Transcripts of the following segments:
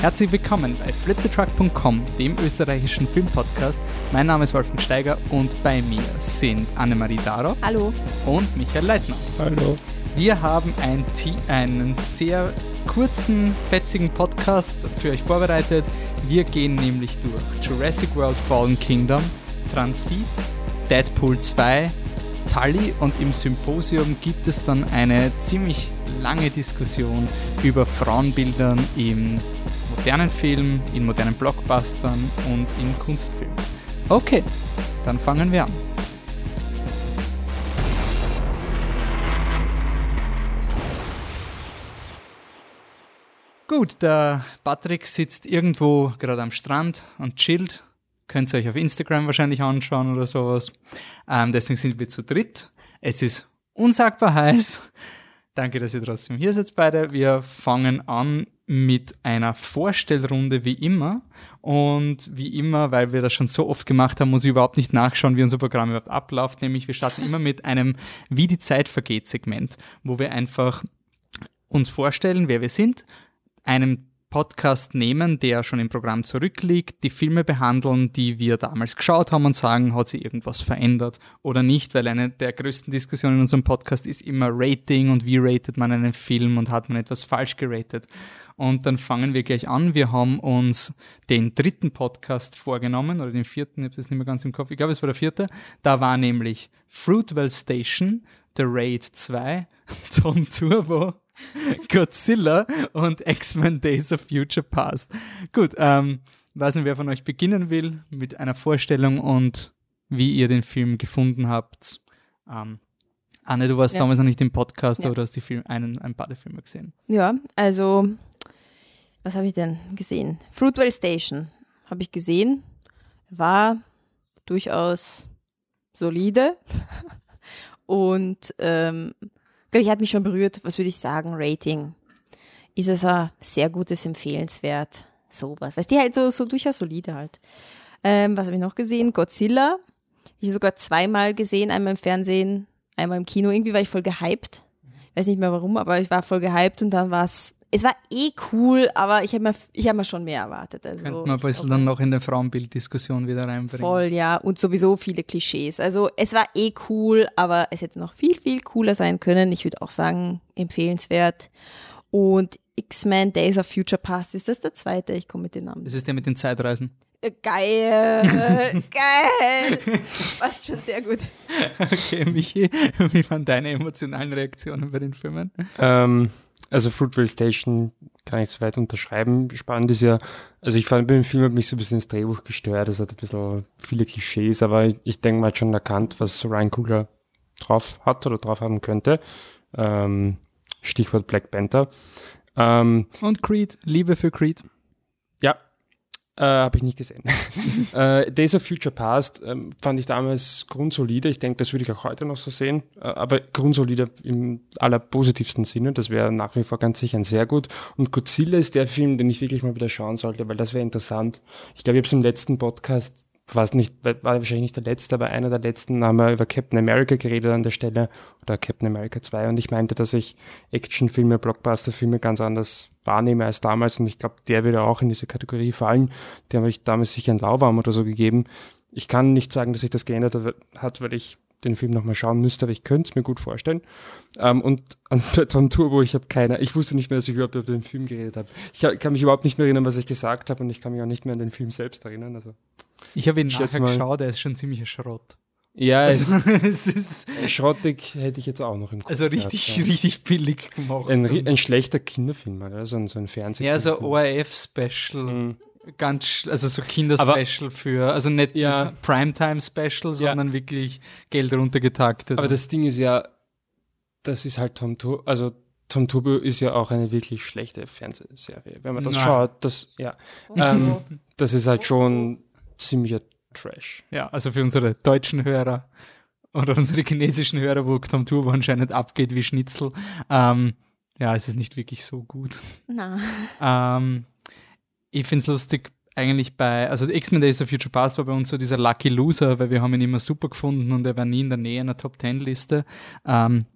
Herzlich willkommen bei fliptetruck.com, dem österreichischen Filmpodcast. Mein Name ist Wolfgang Steiger und bei mir sind Annemarie Daro. Hallo. Und Michael Leitner. Hallo. Wir haben ein einen sehr kurzen, fetzigen Podcast für euch vorbereitet. Wir gehen nämlich durch Jurassic World Fallen Kingdom, Transit, Deadpool 2, Tully und im Symposium gibt es dann eine ziemlich lange Diskussion über Frauenbildern im modernen Film, in modernen Blockbustern und in Kunstfilmen. Okay, dann fangen wir an. Gut, der Patrick sitzt irgendwo gerade am Strand und chillt. Könnt ihr euch auf Instagram wahrscheinlich anschauen oder sowas. Ähm, deswegen sind wir zu dritt. Es ist unsagbar heiß. Danke, dass ihr trotzdem hier seid beide. Wir fangen an mit einer Vorstellrunde wie immer. Und wie immer, weil wir das schon so oft gemacht haben, muss ich überhaupt nicht nachschauen, wie unser Programm überhaupt abläuft. Nämlich wir starten immer mit einem Wie die Zeit vergeht Segment, wo wir einfach uns vorstellen, wer wir sind, einem Podcast nehmen, der schon im Programm zurückliegt, die Filme behandeln, die wir damals geschaut haben und sagen, hat sich irgendwas verändert oder nicht, weil eine der größten Diskussionen in unserem Podcast ist immer Rating und wie ratet man einen Film und hat man etwas falsch geratet. Und dann fangen wir gleich an. Wir haben uns den dritten Podcast vorgenommen oder den vierten, ich habe das nicht mehr ganz im Kopf, ich glaube es war der vierte. Da war nämlich Fruitvale Station, The Raid 2, Tom Turbo Godzilla und X-Men Days of Future Past. Gut, ähm, weiß nicht, wer von euch beginnen will mit einer Vorstellung und wie ihr den Film gefunden habt. Ähm, Anne, du warst ja. damals noch nicht im Podcast, ja. aber du hast die Film, einen, ein paar der Filme gesehen. Ja, also, was habe ich denn gesehen? Fruitvale Station habe ich gesehen, war durchaus solide und ähm, glaube ich, hat mich schon berührt. Was würde ich sagen? Rating. Ist es ein sehr gutes, empfehlenswert. Sowas. Weißt du, halt so, so durchaus solide halt. Ähm, was habe ich noch gesehen? Godzilla. Ich sogar zweimal gesehen, einmal im Fernsehen, einmal im Kino. Irgendwie war ich voll gehypt. Ich weiß nicht mehr warum, aber ich war voll gehypt und dann war es es war eh cool, aber ich habe mir, hab mir schon mehr erwartet. Also, Könnte man ein bisschen dann noch in der Frauenbilddiskussion wieder reinbringen. Voll, ja. Und sowieso viele Klischees. Also es war eh cool, aber es hätte noch viel, viel cooler sein können. Ich würde auch sagen, empfehlenswert. Und X-Men Days of Future Past, ist das der zweite? Ich komme mit den Namen. Das ist der mit den Zeitreisen. Äh, geil, geil. Passt schon sehr gut. Okay, Michi, wie waren deine emotionalen Reaktionen bei den Filmen? Ähm, also Fruitvale Station kann ich soweit unterschreiben. Spannend ist ja, also ich fand, beim Film hat mich so ein bisschen ins Drehbuch gestört. Es hat ein bisschen viele Klischees, aber ich, ich denke, man hat schon erkannt, was Ryan Coogler drauf hat oder drauf haben könnte. Ähm, Stichwort Black Panther. Ähm, Und Creed, Liebe für Creed. Äh, Habe ich nicht gesehen. äh, Days of Future Past ähm, fand ich damals grundsolide. Ich denke, das würde ich auch heute noch so sehen. Äh, aber grundsolide im allerpositivsten Sinne. Das wäre nach wie vor ganz sicher ein sehr gut. Und Godzilla ist der Film, den ich wirklich mal wieder schauen sollte, weil das wäre interessant. Ich glaube, ich habe es im letzten Podcast war es nicht, war wahrscheinlich nicht der letzte, aber einer der letzten haben wir über Captain America geredet an der Stelle oder Captain America 2 und ich meinte, dass ich Actionfilme, Blockbusterfilme ganz anders wahrnehme als damals und ich glaube, der würde auch in diese Kategorie fallen. Der habe ich damals sicher ein Lauwarm oder so gegeben. Ich kann nicht sagen, dass sich das geändert hat, weil ich den Film nochmal schauen müsste, aber ich könnte es mir gut vorstellen. Ähm, und an Tom Turbo, ich habe keine, ich wusste nicht mehr, dass ich überhaupt über den Film geredet habe. Ich kann mich überhaupt nicht mehr erinnern, was ich gesagt habe und ich kann mich auch nicht mehr an den Film selbst erinnern. Also ich habe ihn nachher geschaut, er ist schon ziemlich Schrott. Ja, also, es, ist schrottig hätte ich jetzt auch noch im Kopf. Also richtig, gehabt, ja. richtig billig gemacht. Ein, ein schlechter Kinderfilm, also so ein Fernsehfilm. Ja, so ORF-Special. Mhm. Ganz, also so Kinderspecial für, also nicht ja, Primetime-Special, sondern ja. wirklich Geld runtergetaktet. Aber das Ding ist ja, das ist halt Tom Turbo, also Tom Turbo ist ja auch eine wirklich schlechte Fernsehserie. Wenn man das Na. schaut, das, ja, ähm, das ist halt schon ziemlicher Trash. Ja, also für unsere deutschen Hörer oder unsere chinesischen Hörer, wo Tom Turbo anscheinend abgeht wie Schnitzel, ähm, ja, es ist nicht wirklich so gut. Na. Ähm, ich finde es lustig, eigentlich bei, also X-Men Days of Future Past war bei uns so dieser Lucky Loser, weil wir haben ihn immer super gefunden und er war nie in der Nähe einer Top Ten Liste. Ähm,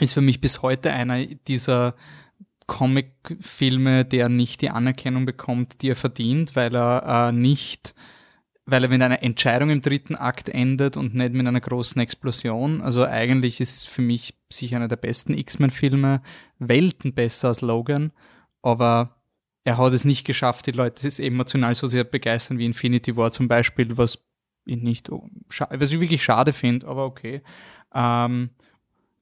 ist für mich bis heute einer dieser Comic-Filme, der nicht die Anerkennung bekommt, die er verdient, weil er äh, nicht, weil er mit einer Entscheidung im dritten Akt endet und nicht mit einer großen Explosion. Also eigentlich ist für mich sicher einer der besten X-Men-Filme, Welten besser als Logan, aber er hat es nicht geschafft, die Leute es emotional so sehr begeistern wie Infinity War zum Beispiel, was ich nicht, was ich wirklich schade finde, aber okay. Ähm,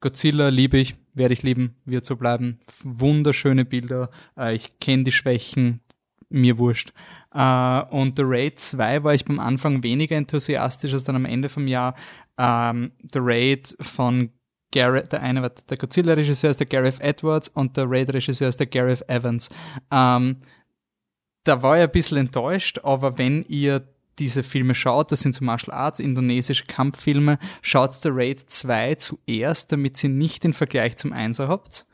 Godzilla liebe ich, werde ich lieben, wird so bleiben. Wunderschöne Bilder. Äh, ich kenne die Schwächen, mir wurscht. Äh, und The Raid 2 war ich beim Anfang weniger enthusiastisch als dann am Ende vom Jahr. Ähm, The Raid von Gareth, der eine war der Godzilla-Regisseur ist der Gareth Edwards und der Raid-Regisseur ist der Gareth Evans. Ähm, da war ich ein bisschen enttäuscht, aber wenn ihr diese Filme schaut, das sind so Martial Arts, indonesische Kampffilme, schaut The Raid 2 zuerst, damit ihr nicht den Vergleich zum 1er habt.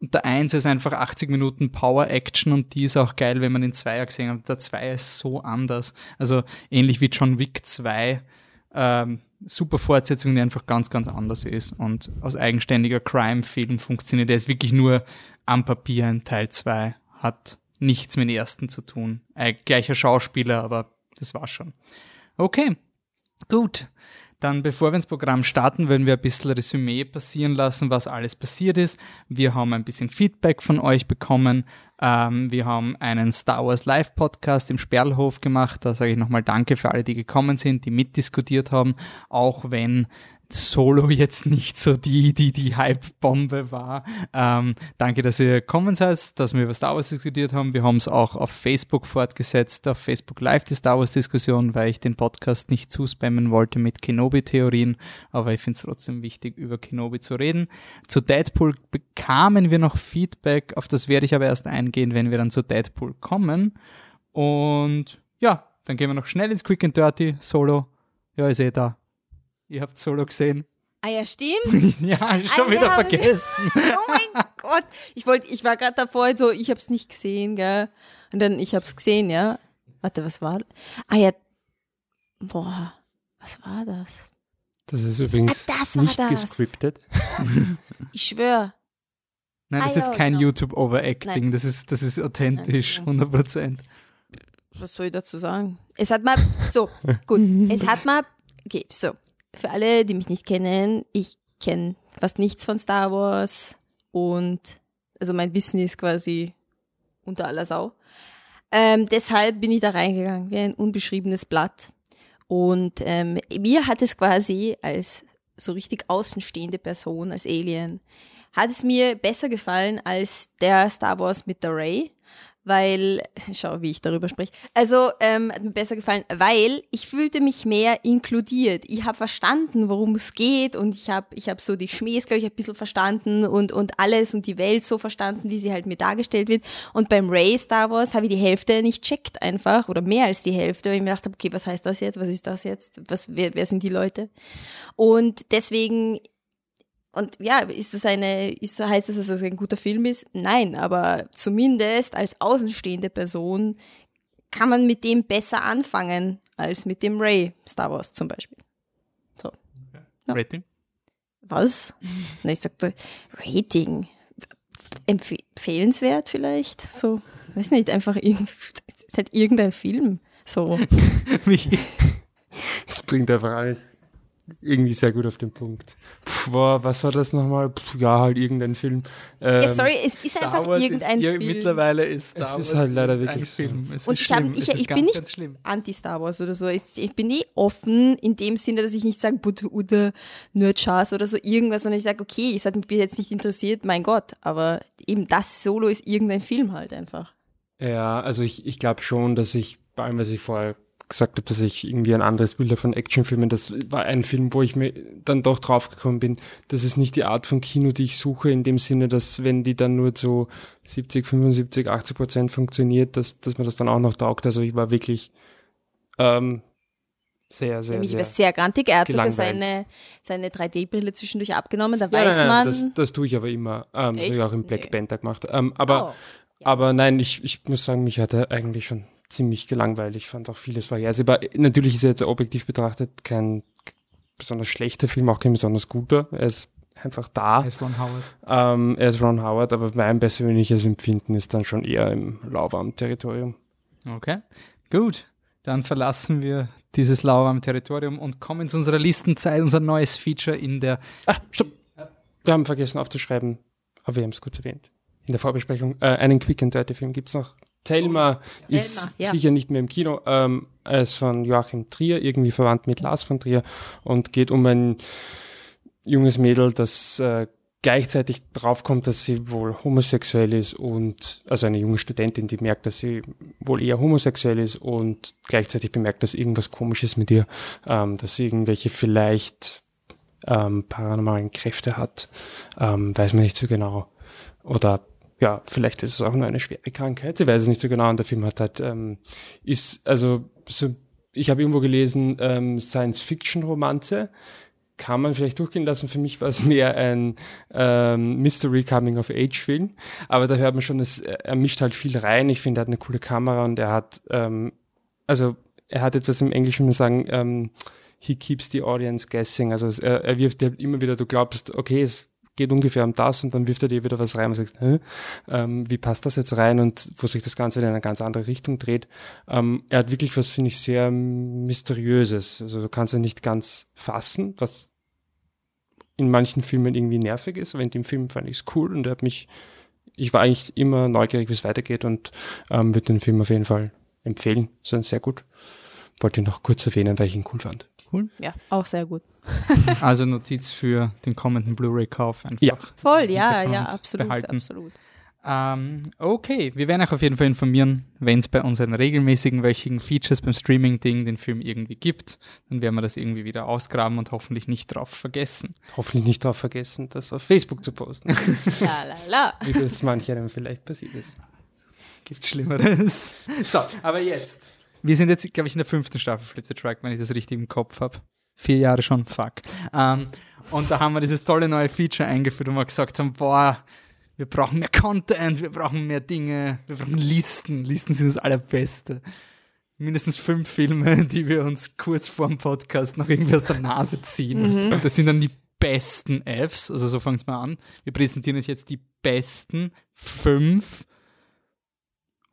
Und der 1 ist einfach 80 Minuten Power Action und die ist auch geil, wenn man den 2er gesehen hat. Der 2 ist so anders. Also ähnlich wie John Wick 2. Ähm, super Fortsetzung, die einfach ganz, ganz anders ist und aus eigenständiger Crime-Film funktioniert. Der ist wirklich nur am Papier ein Teil 2, hat nichts mit dem ersten zu tun. Äh, gleicher Schauspieler, aber das war's schon. Okay, gut. Dann, bevor wir ins Programm starten, werden wir ein bisschen Resümee passieren lassen, was alles passiert ist. Wir haben ein bisschen Feedback von euch bekommen. Ähm, wir haben einen Star Wars Live Podcast im Sperlhof gemacht. Da sage ich nochmal Danke für alle, die gekommen sind, die mitdiskutiert haben. Auch wenn Solo jetzt nicht so die, die, die Hype-Bombe war. Ähm, danke, dass ihr gekommen seid, dass wir über Star Wars diskutiert haben. Wir haben es auch auf Facebook fortgesetzt, auf Facebook Live die Star Wars-Diskussion, weil ich den Podcast nicht zuspammen wollte mit Kenobi-Theorien, aber ich finde es trotzdem wichtig, über Kenobi zu reden. Zu Deadpool bekamen wir noch Feedback, auf das werde ich aber erst eingehen, wenn wir dann zu Deadpool kommen. Und ja, dann gehen wir noch schnell ins Quick and Dirty. Solo, ja, ich sehe da. Ihr habt Solo gesehen. Ah ja, stimmt. ja, schon ah, wieder ja, vergessen. oh mein Gott. Ich wollte, ich war gerade davor so, ich hab's nicht gesehen, gell? Und dann, ich hab's gesehen, ja. Warte, was war? Ah ja. Boah, was war das? Das ist übrigens ah, das nicht das. gescriptet. ich schwöre. Nein, das ah, ist jetzt kein YouTube-Overacting, das ist, das ist authentisch, 100%. Was soll ich dazu sagen? Es hat mal, so, gut, es hat mal, okay, so, für alle, die mich nicht kennen, ich kenne fast nichts von Star Wars und also mein Wissen ist quasi unter aller Sau. Ähm, deshalb bin ich da reingegangen wie ein unbeschriebenes Blatt. Und ähm, mir hat es quasi als so richtig außenstehende Person, als Alien, hat es mir besser gefallen als der Star Wars mit der Ray, weil, schau, wie ich darüber spreche. Also, ähm, hat mir besser gefallen, weil ich fühlte mich mehr inkludiert. Ich habe verstanden, worum es geht und ich habe ich hab so die Schmähs, glaube ich, ein bisschen verstanden und, und alles und die Welt so verstanden, wie sie halt mir dargestellt wird. Und beim Ray Star Wars habe ich die Hälfte nicht checkt einfach oder mehr als die Hälfte, weil ich mir gedacht habe, okay, was heißt das jetzt? Was ist das jetzt? Was, wer, wer sind die Leute? Und deswegen und ja, ist das eine, ist, heißt das, dass es ein guter Film ist? Nein, aber zumindest als außenstehende Person kann man mit dem besser anfangen als mit dem Ray Star Wars zum Beispiel. So. Ja. Rating? Was? Na, ich sagte Rating. Empfehlenswert vielleicht? So, weiß nicht, einfach irgend, ist halt irgendein Film. So. Es bringt einfach alles irgendwie sehr gut auf den Punkt. Puh, boah, was war das nochmal? Puh, ja, halt irgendein Film. Ähm, ja, sorry, es ist Star einfach Wars irgendein ist, Film. Mittlerweile ist Star es Wars ist halt leider wirklich Film. Es Und ich, hab, ich, ich bin nicht anti-Star Wars oder so. Ich, bin eh offen in dem Sinne, dass ich nicht sage, Butter oder Nerdchars oder so irgendwas, sondern ich sage, okay, es hat mich jetzt nicht interessiert, mein Gott. Aber eben das Solo ist irgendein Film halt einfach. Ja, also ich, ich glaube schon, dass ich bei allem, was ich vorher gesagt habe, dass ich irgendwie ein anderes Bild von Actionfilmen. Das war ein Film, wo ich mir dann doch draufgekommen bin, das ist nicht die Art von Kino, die ich suche, in dem Sinne, dass wenn die dann nur zu 70, 75, 80 Prozent funktioniert, dass, dass man das dann auch noch taugt. Also ich war wirklich ähm, sehr, sehr, Mich sehr. war sehr grantig. Er hat sogar seine, seine 3D-Brille zwischendurch abgenommen. Da ja, weiß nein, nein, man. Das, das tue ich aber immer. Ähm, das habe ich auch im Black nee. Panther gemacht. Ähm, aber, oh, ja. aber nein, ich, ich muss sagen, mich hat er eigentlich schon ziemlich gelangweilig. Ich fand auch vieles vorhersehbar. Natürlich ist er jetzt objektiv betrachtet kein besonders schlechter Film, auch kein besonders guter. Er ist einfach da. Als Ron Howard. Ähm, er ist Ron Howard, aber mein persönliches Empfinden ist dann schon eher im lauwarmen Territorium. Okay, gut. Dann verlassen wir dieses lauwarme Territorium und kommen zu unserer Listenzeit, unser neues Feature in der. Ah, stopp! Wir haben vergessen aufzuschreiben, aber wir haben es kurz erwähnt. In der Vorbesprechung, äh, einen Quick and Dirty Film gibt's noch. Thelma ist Thelma, ja. sicher nicht mehr im Kino. Ähm, er ist von Joachim Trier, irgendwie verwandt mit Lars von Trier und geht um ein junges Mädel, das äh, gleichzeitig draufkommt, dass sie wohl homosexuell ist und also eine junge Studentin, die merkt, dass sie wohl eher homosexuell ist und gleichzeitig bemerkt, dass irgendwas komisch ist mit ihr, ähm, dass sie irgendwelche vielleicht ähm, paranormalen Kräfte hat, ähm, weiß man nicht so genau. Oder ja, vielleicht ist es auch nur eine schwere Krankheit. Sie weiß es nicht so genau. Und der Film hat halt, ähm, ist, also, so, ich habe irgendwo gelesen, ähm, Science-Fiction-Romanze. Kann man vielleicht durchgehen lassen. Für mich war es mehr ein ähm, Mystery Coming of Age Film. Aber da hört man schon, es, er mischt halt viel rein. Ich finde, er hat eine coole Kamera und er hat, ähm, also er hat etwas im Englischen sagen, ähm, he keeps the audience guessing. Also es, er, er wirft dir immer wieder, du glaubst, okay, es geht ungefähr um das und dann wirft er dir wieder was rein und sagst, Hä? Ähm, wie passt das jetzt rein und wo sich das Ganze wieder in eine ganz andere Richtung dreht. Ähm, er hat wirklich was, finde ich, sehr Mysteriöses. Also du kannst ja nicht ganz fassen, was in manchen Filmen irgendwie nervig ist, aber in dem Film fand ich es cool und er hat mich, ich war eigentlich immer neugierig, wie es weitergeht und ähm, würde den Film auf jeden Fall empfehlen. Ein sehr gut. Wollte ihn noch kurz erwähnen, weil ich ihn cool fand. Ja, auch sehr gut. Also Notiz für den kommenden Blu-ray-Kauf einfach. Ja. Voll, ja, ja, absolut, behalten. absolut. Ähm, okay, wir werden euch auf jeden Fall informieren, wenn es bei unseren regelmäßigen wöchigen Features beim Streaming-Ding den Film irgendwie gibt. Dann werden wir das irgendwie wieder ausgraben und hoffentlich nicht drauf vergessen. Hoffentlich nicht darauf vergessen, das auf Facebook zu posten, La, la, la. wie das mancherem vielleicht passiert ist. Gibt Schlimmeres. So, aber jetzt. Wir sind jetzt, glaube ich, in der fünften Staffel Flip the Track, wenn ich das richtig im Kopf habe. Vier Jahre schon, fuck. Ähm, und da haben wir dieses tolle neue Feature eingeführt, wo wir gesagt haben, boah, wir brauchen mehr Content, wir brauchen mehr Dinge, wir brauchen Listen. Listen sind das Allerbeste. Mindestens fünf Filme, die wir uns kurz vor dem Podcast noch irgendwie aus der Nase ziehen. Und das sind dann die besten Fs, also so fängt es mal an. Wir präsentieren euch jetzt die besten fünf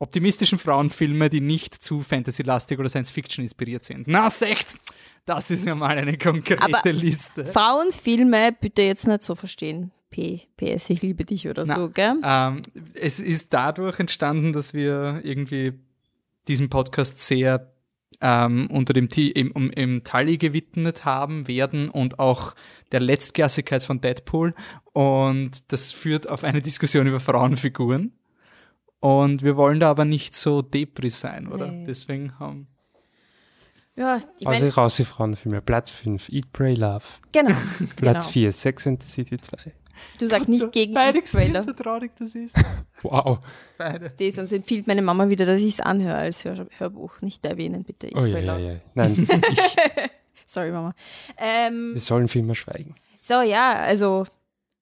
optimistischen Frauenfilme, die nicht zu Fantasy-lastig oder Science-Fiction inspiriert sind. Na, secht! Das ist ja mal eine konkrete Aber Liste. Frauenfilme bitte jetzt nicht so verstehen. P, PS, ich liebe dich oder Na, so, gell? Ähm, es ist dadurch entstanden, dass wir irgendwie diesen Podcast sehr ähm, unter dem T im, um, im Tully gewidmet haben werden und auch der Letztklassigkeit von Deadpool. Und das führt auf eine Diskussion über Frauenfiguren. Und wir wollen da aber nicht so Depri sein, oder? Nee. Deswegen haben. Ja, ich Also meine, raus die Frauenfilme. Platz 5, Eat, Pray, Love. genau. Platz genau. 4, Sex and the City 2. Du sagst nicht gegen Beide den Trailer. gesehen, so traurig das ist. Wow. Beide. Das, sonst empfiehlt meine Mama wieder, dass ich es anhöre als Hör Hörbuch. Nicht erwähnen, bitte. Oh ja, ja, ja. Nein, ich, Sorry, Mama. Ähm, wir sollen für immer schweigen. so, ja, also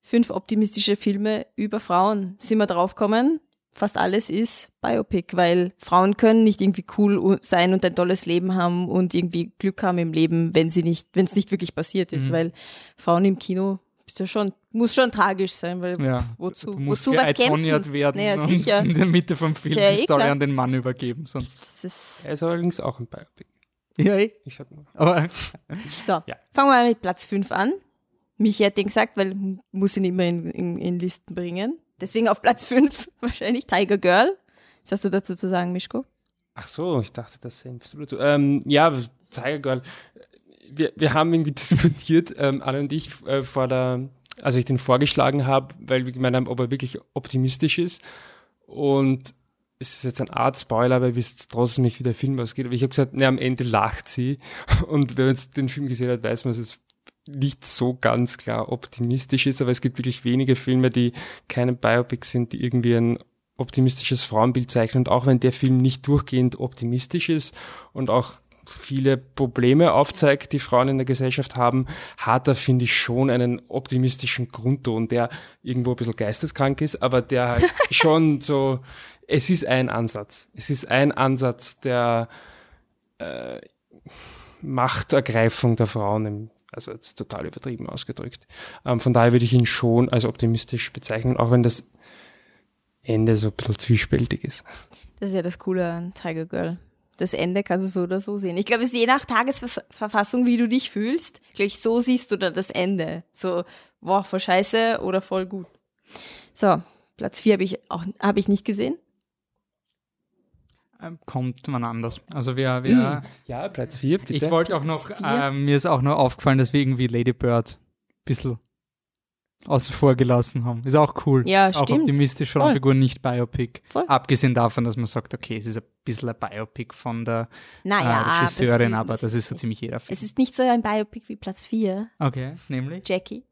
fünf optimistische Filme über Frauen. Sind wir draufgekommen? Fast alles ist Biopic, weil Frauen können nicht irgendwie cool sein und ein tolles Leben haben und irgendwie Glück haben im Leben, wenn sie nicht, wenn es nicht wirklich passiert ist, Mhm. weil Frauen im Kino ist ja schon, muss schon tragisch sein, weil Ja, pff, wozu, du musst wozu was kämpfen? werden Naja, und sicher. in der Mitte vom Film ja die eh Story klar. an den Mann übergeben, sonst. Das ist, Er ist allerdings auch ein Biopic. Ja, eh. Ich sag nur. aber so, Ja. fangen wir mal mit Platz 5 an. Michi hat den gesagt, weil muss ihn immer in, in, in Listen bringen. Deswegen auf Platz 5 wahrscheinlich Tiger Girl. Was hast du dazu zu sagen, Mischko? Ach so, ich dachte, das sei absolut. Ähm, ja, Tiger Girl. Wir, wir haben irgendwie diskutiert, ähm, Anne und ich, äh, vor der, als ich den vorgeschlagen habe, weil wir gemeint haben, ob er wirklich optimistisch ist. Und es ist jetzt eine Art Spoiler, aber ihr wisst trotzdem nicht, wie der Film ausgeht. Aber ich habe gesagt, ne, am Ende lacht sie. Und wenn man jetzt den Film gesehen hat, weiß man, es nicht so ganz klar optimistisch ist. Aber es gibt wirklich wenige Filme, die keine Biopics sind, die irgendwie ein optimistisches Frauenbild zeichnen. Und auch wenn der Film nicht durchgehend optimistisch ist und auch viele Probleme aufzeigt, die Frauen in der Gesellschaft haben, hat er, finde ich, schon einen optimistischen Grundton, der irgendwo ein bisschen geisteskrank ist, aber der halt schon so, es ist ein Ansatz. Es ist ein Ansatz der äh, Machtergreifung der Frauen im Also jetzt total übertrieben ausgedrückt. Ähm, von daher würde ich ihn schon als optimistisch bezeichnen, auch wenn das Ende so ein bisschen zwiespältig ist. Das ist ja das Coole an Tiger Girl. Das Ende kannst du so oder so sehen. Ich glaube, es ist je nach Tagesverfassung, wie du dich fühlst. Ich glaube, so siehst du dann das Ende. So, boah, voll scheiße oder voll gut. So, Platz 4 habe ich hab ich nicht gesehen. Ähm, kommt man anders. Also wir, wir Ja, Platz 4, bitte. ich wollte auch noch, äh, mir ist auch noch aufgefallen, dass wir irgendwie Lady Bird ein bisschen außen vor gelassen haben. Ist auch cool. Ja, auch stimmt. optimistisch Voll. Frauenfigur, nicht Biopic. Voll. Abgesehen davon, dass man sagt, okay, es ist ein bisschen ein Biopic von der Naja, äh, Regisseurin, aber das ist so ziemlich jeder Film. Es ist nicht so ein Biopic wie Platz 4. Okay, nämlich Jackie.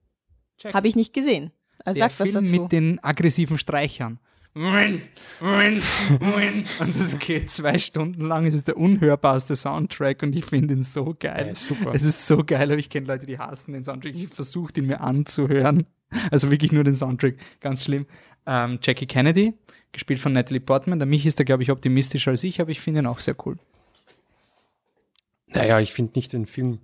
Jackie. Habe ich nicht gesehen. Also der sag was Film dazu. mit den aggressiven Streichern. Win, win, win. Und es geht zwei Stunden lang. Es ist der unhörbarste Soundtrack und ich finde ihn so geil. Ja, super. Es ist so geil, aber ich kenne Leute, die hassen den Soundtrack. Ich habe versucht, ihn mir anzuhören. Also wirklich nur den Soundtrack. Ganz schlimm. Ähm, Jackie Kennedy, gespielt von Natalie Portman. Der mich ist da, glaube ich, optimistischer als ich, aber ich finde ihn auch sehr cool. Naja, ich finde nicht den Film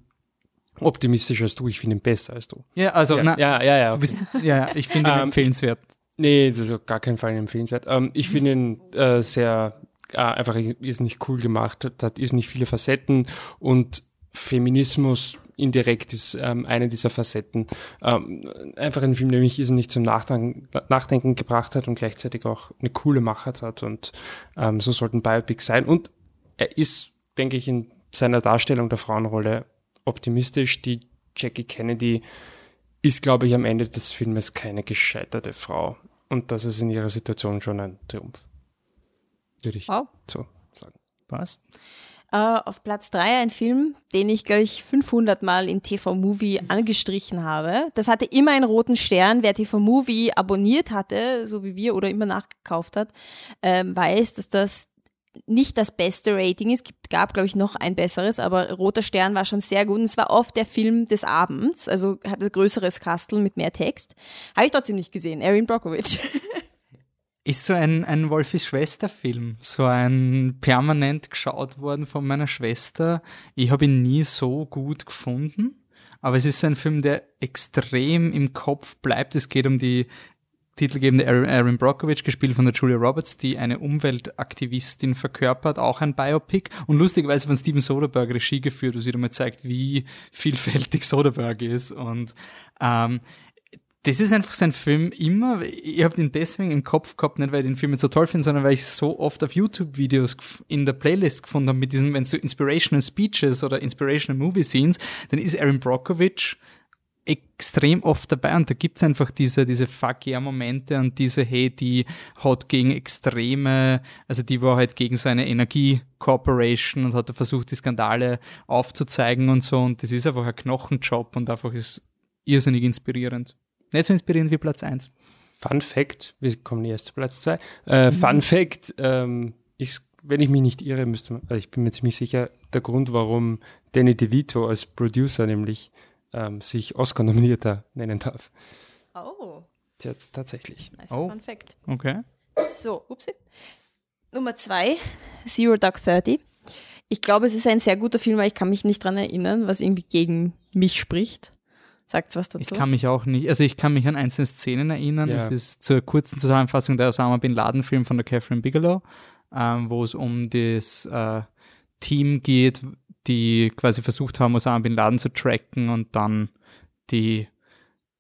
optimistischer als du, ich finde ihn besser als du. Ja, also, Ja, na, ja, ja. ja. Du bist, ja, ja, ich finde ihn Ähm, empfehlenswert. Nee, das ist auf gar keinen Fall empfehlenswert. Ähm, ich finde ihn äh, sehr äh, einfach ist nicht cool gemacht, hat, ist nicht viele Facetten und Feminismus indirekt ist ähm, eine dieser Facetten. Ähm, einfach ein Film, der mich nicht zum Nachdenken, Nachdenken gebracht hat und gleichzeitig auch eine coole Machart hat und ähm, so sollten Biopic sein. Und er ist, denke ich, in seiner Darstellung der Frauenrolle optimistisch. Die Jackie Kennedy ist, glaube ich, am Ende des Filmes keine gescheiterte Frau. Und das ist in ihrer Situation schon ein Triumph. Würde ich Wow. so sagen. Passt. Äh, auf Platz 3 ein Film, den ich, glaube ich, 500 Mal in TV-Movie angestrichen habe. Das hatte immer einen roten Stern. Wer TV-Movie abonniert hatte, so wie wir, oder immer nachgekauft hat, ähm, weiß, dass das nicht das beste Rating ist. Es gab, glaube ich, noch ein besseres, aber Roter Stern war schon sehr gut. Und es war oft der Film des Abends, also hatte größeres Kastel mit mehr Text. Habe ich trotzdem nicht gesehen. Erin Brockovich. Ist so ein, ein Wolfis Schwester-Film, so ein permanent geschaut worden von meiner Schwester. Ich habe ihn nie so gut gefunden, aber es ist ein Film, der extrem im Kopf bleibt. Es geht um die titelgebende Erin Brockovich, gespielt von der Julia Roberts, die eine Umweltaktivistin verkörpert, auch ein Biopic und lustigerweise von Steven Soderbergh Regie geführt, was wieder mal zeigt, wie vielfältig Soderbergh ist und ähm, das ist einfach sein Film immer. Ich habe ihn deswegen im Kopf gehabt, nicht weil ich den Film jetzt so toll finde, sondern weil ich so oft auf YouTube-Videos in der Playlist gefunden habe mit diesem, wenn so Inspirational Speeches oder Inspirational Movie Scenes, dann ist Aaron Brockovich extrem oft dabei und da gibt's einfach diese, diese Fuck-Yeah-Momente und diese, hey, die hat gegen extreme, also die war halt gegen so eine Energie-Corporation und hat da versucht, die Skandale aufzuzeigen und so und das ist einfach ein Knochenjob und einfach ist irrsinnig inspirierend. Nicht so inspirierend wie Platz 1. Fun Fact, wir kommen erst zu Platz zwei. Äh, Fun Fact ähm, ist, wenn ich mich nicht irre, müsste man, also ich bin mir ziemlich sicher, der Grund, warum Danny DeVito als Producer nämlich ähm, sich Oscar-Nominierter nennen darf. Oh, Tja, tatsächlich. nice Oh. Fun Fact. Okay. So, upsi. Nummer zwei, Zero Dark Thirty. Ich glaube, es ist ein sehr guter Film, weil ich kann mich nicht dran erinnern, was irgendwie gegen mich spricht. Sagt's was dazu? Ich kann mich auch nicht, also ich kann mich an einzelne Szenen erinnern. Ja. Es ist zur kurzen Zusammenfassung der Osama Bin Laden Film von der Catherine Bigelow, ähm, wo es um das äh, Team geht, die quasi versucht haben, Osama Bin Laden zu tracken und dann die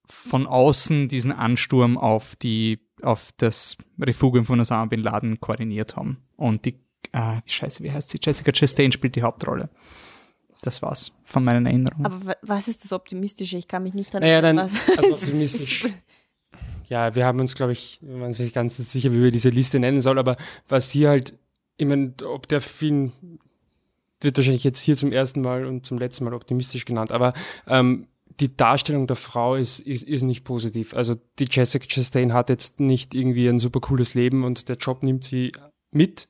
von außen diesen Ansturm auf die auf das Refugium von Osama Bin Laden koordiniert haben. Und die, äh, scheiße, wie heißt sie? Jessica Chastain spielt die Hauptrolle. Das war's von meinen Erinnerungen. Aber wa- was ist das Optimistische? Ich kann mich nicht dran Naja, dann, also optimistisch. Ja, wir haben uns, glaube ich, waren uns nicht ganz so sicher, wie wir diese Liste nennen soll, aber was hier halt, ich meine, ob der Film wird wahrscheinlich jetzt hier zum ersten Mal und zum letzten Mal optimistisch genannt, aber ähm, die Darstellung der Frau ist, ist, ist nicht positiv. Also die Jessica Chastain hat jetzt nicht irgendwie ein super cooles Leben und der Job nimmt sie mit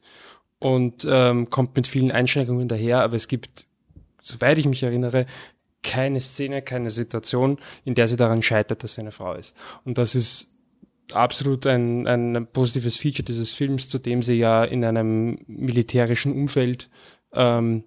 und ähm, kommt mit vielen Einschränkungen daher, aber es gibt, soweit ich mich erinnere, keine Szene, keine Situation, in der sie daran scheitert, dass sie eine Frau ist. Und das ist absolut ein, ein positives Feature dieses Films, zu dem sie ja in einem militärischen Umfeld ähm,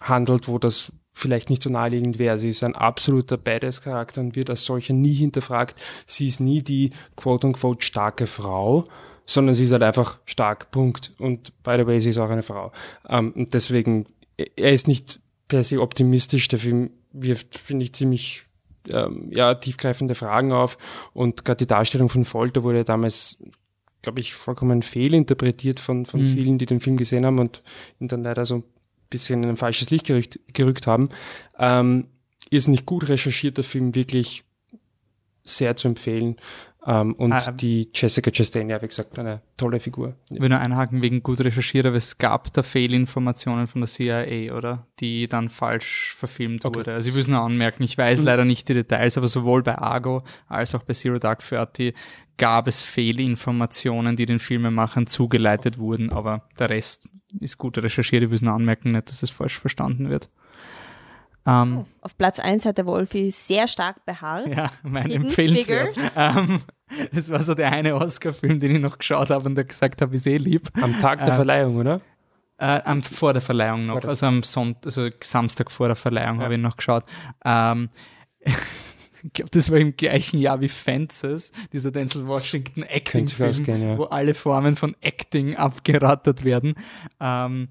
handelt, wo das vielleicht nicht so naheliegend wäre. Sie ist ein absoluter Badass-Charakter und wird als solcher nie hinterfragt. Sie ist nie die quote-unquote starke Frau, sondern sie ist halt einfach stark, Punkt. Und by the way, sie ist auch eine Frau. Ähm, und deswegen, er ist nicht per se optimistisch. Der Film wirft, finde ich, ziemlich ähm, ja, tiefgreifende Fragen auf. Und gerade die Darstellung von Folter wurde damals, glaube ich, vollkommen fehlinterpretiert von, von mhm. vielen, die den Film gesehen haben und ihn dann leider so ein bisschen in ein falsches Licht gerückt, gerückt haben. Ähm, ist nicht gut recherchierter Film, wirklich sehr zu empfehlen. Um, ähm, und ah, die Jessica Chastain, ja, wie gesagt, eine tolle Figur. Ich will nur einhaken wegen gut recherchiert, aber es gab da Fehlinformationen von der CIA, oder? Die dann falsch verfilmt okay. wurde. Also ich will es nur anmerken, ich weiß mhm. leider nicht die Details, aber sowohl bei Argo als auch bei Zero Dark Thirty gab es Fehlinformationen, die den Filmemachern zugeleitet wurden, aber der Rest ist gut recherchiert, ich will es nur anmerken, nicht, dass es falsch verstanden wird. Um, oh, Auf Platz 1 hat der Wolfi sehr stark beharrt. Ja, mein empfehlenswert. Um, das war so der eine Oscar-Film, den ich noch geschaut habe und der gesagt habe, ich eh lieb. Am Tag der uh, Verleihung, oder? Äh, am, vor der Verleihung noch, der also am Sonntag, also Samstag vor der Verleihung ja. habe ich noch geschaut. Ähm, ich glaube, das war im gleichen Jahr wie Fences, dieser Denzel Washington Acting-Film, ja. wo alle Formen von Acting abgerattert werden. Ähm,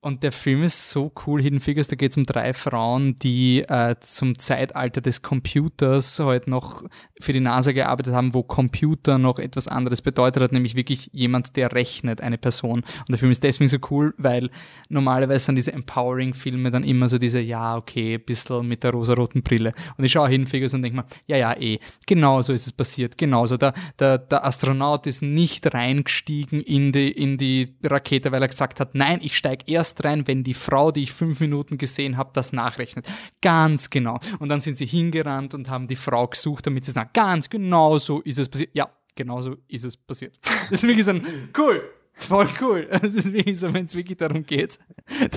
und der Film ist so cool, Hidden Figures, da geht es um drei Frauen, die äh, zum Zeitalter des Computers halt noch für die NASA gearbeitet haben, wo Computer noch etwas anderes bedeutet hat, nämlich wirklich jemand, der rechnet, eine Person. Und der Film ist deswegen so cool, weil normalerweise sind diese Empowering-Filme dann immer so diese, ja, okay, ein bisschen mit der rosaroten Brille. Und ich schaue Hidden Figures und denke mir, ja, ja, eh, genau so ist es passiert, genauso. Der, der, der Astronaut ist nicht reingestiegen in die, in die Rakete, weil er gesagt hat, nein, ich steige erst erst rein, wenn die Frau, die ich fünf Minuten gesehen habe, das nachrechnet. Ganz genau. Und dann sind sie hingerannt und haben die Frau gesucht, damit sie es nach. Ganz genau so ist es passiert. Ja, genau so ist es passiert. Das ist wirklich so ein, cool, Voll cool. Es ist wirklich so, wenn es wirklich darum geht,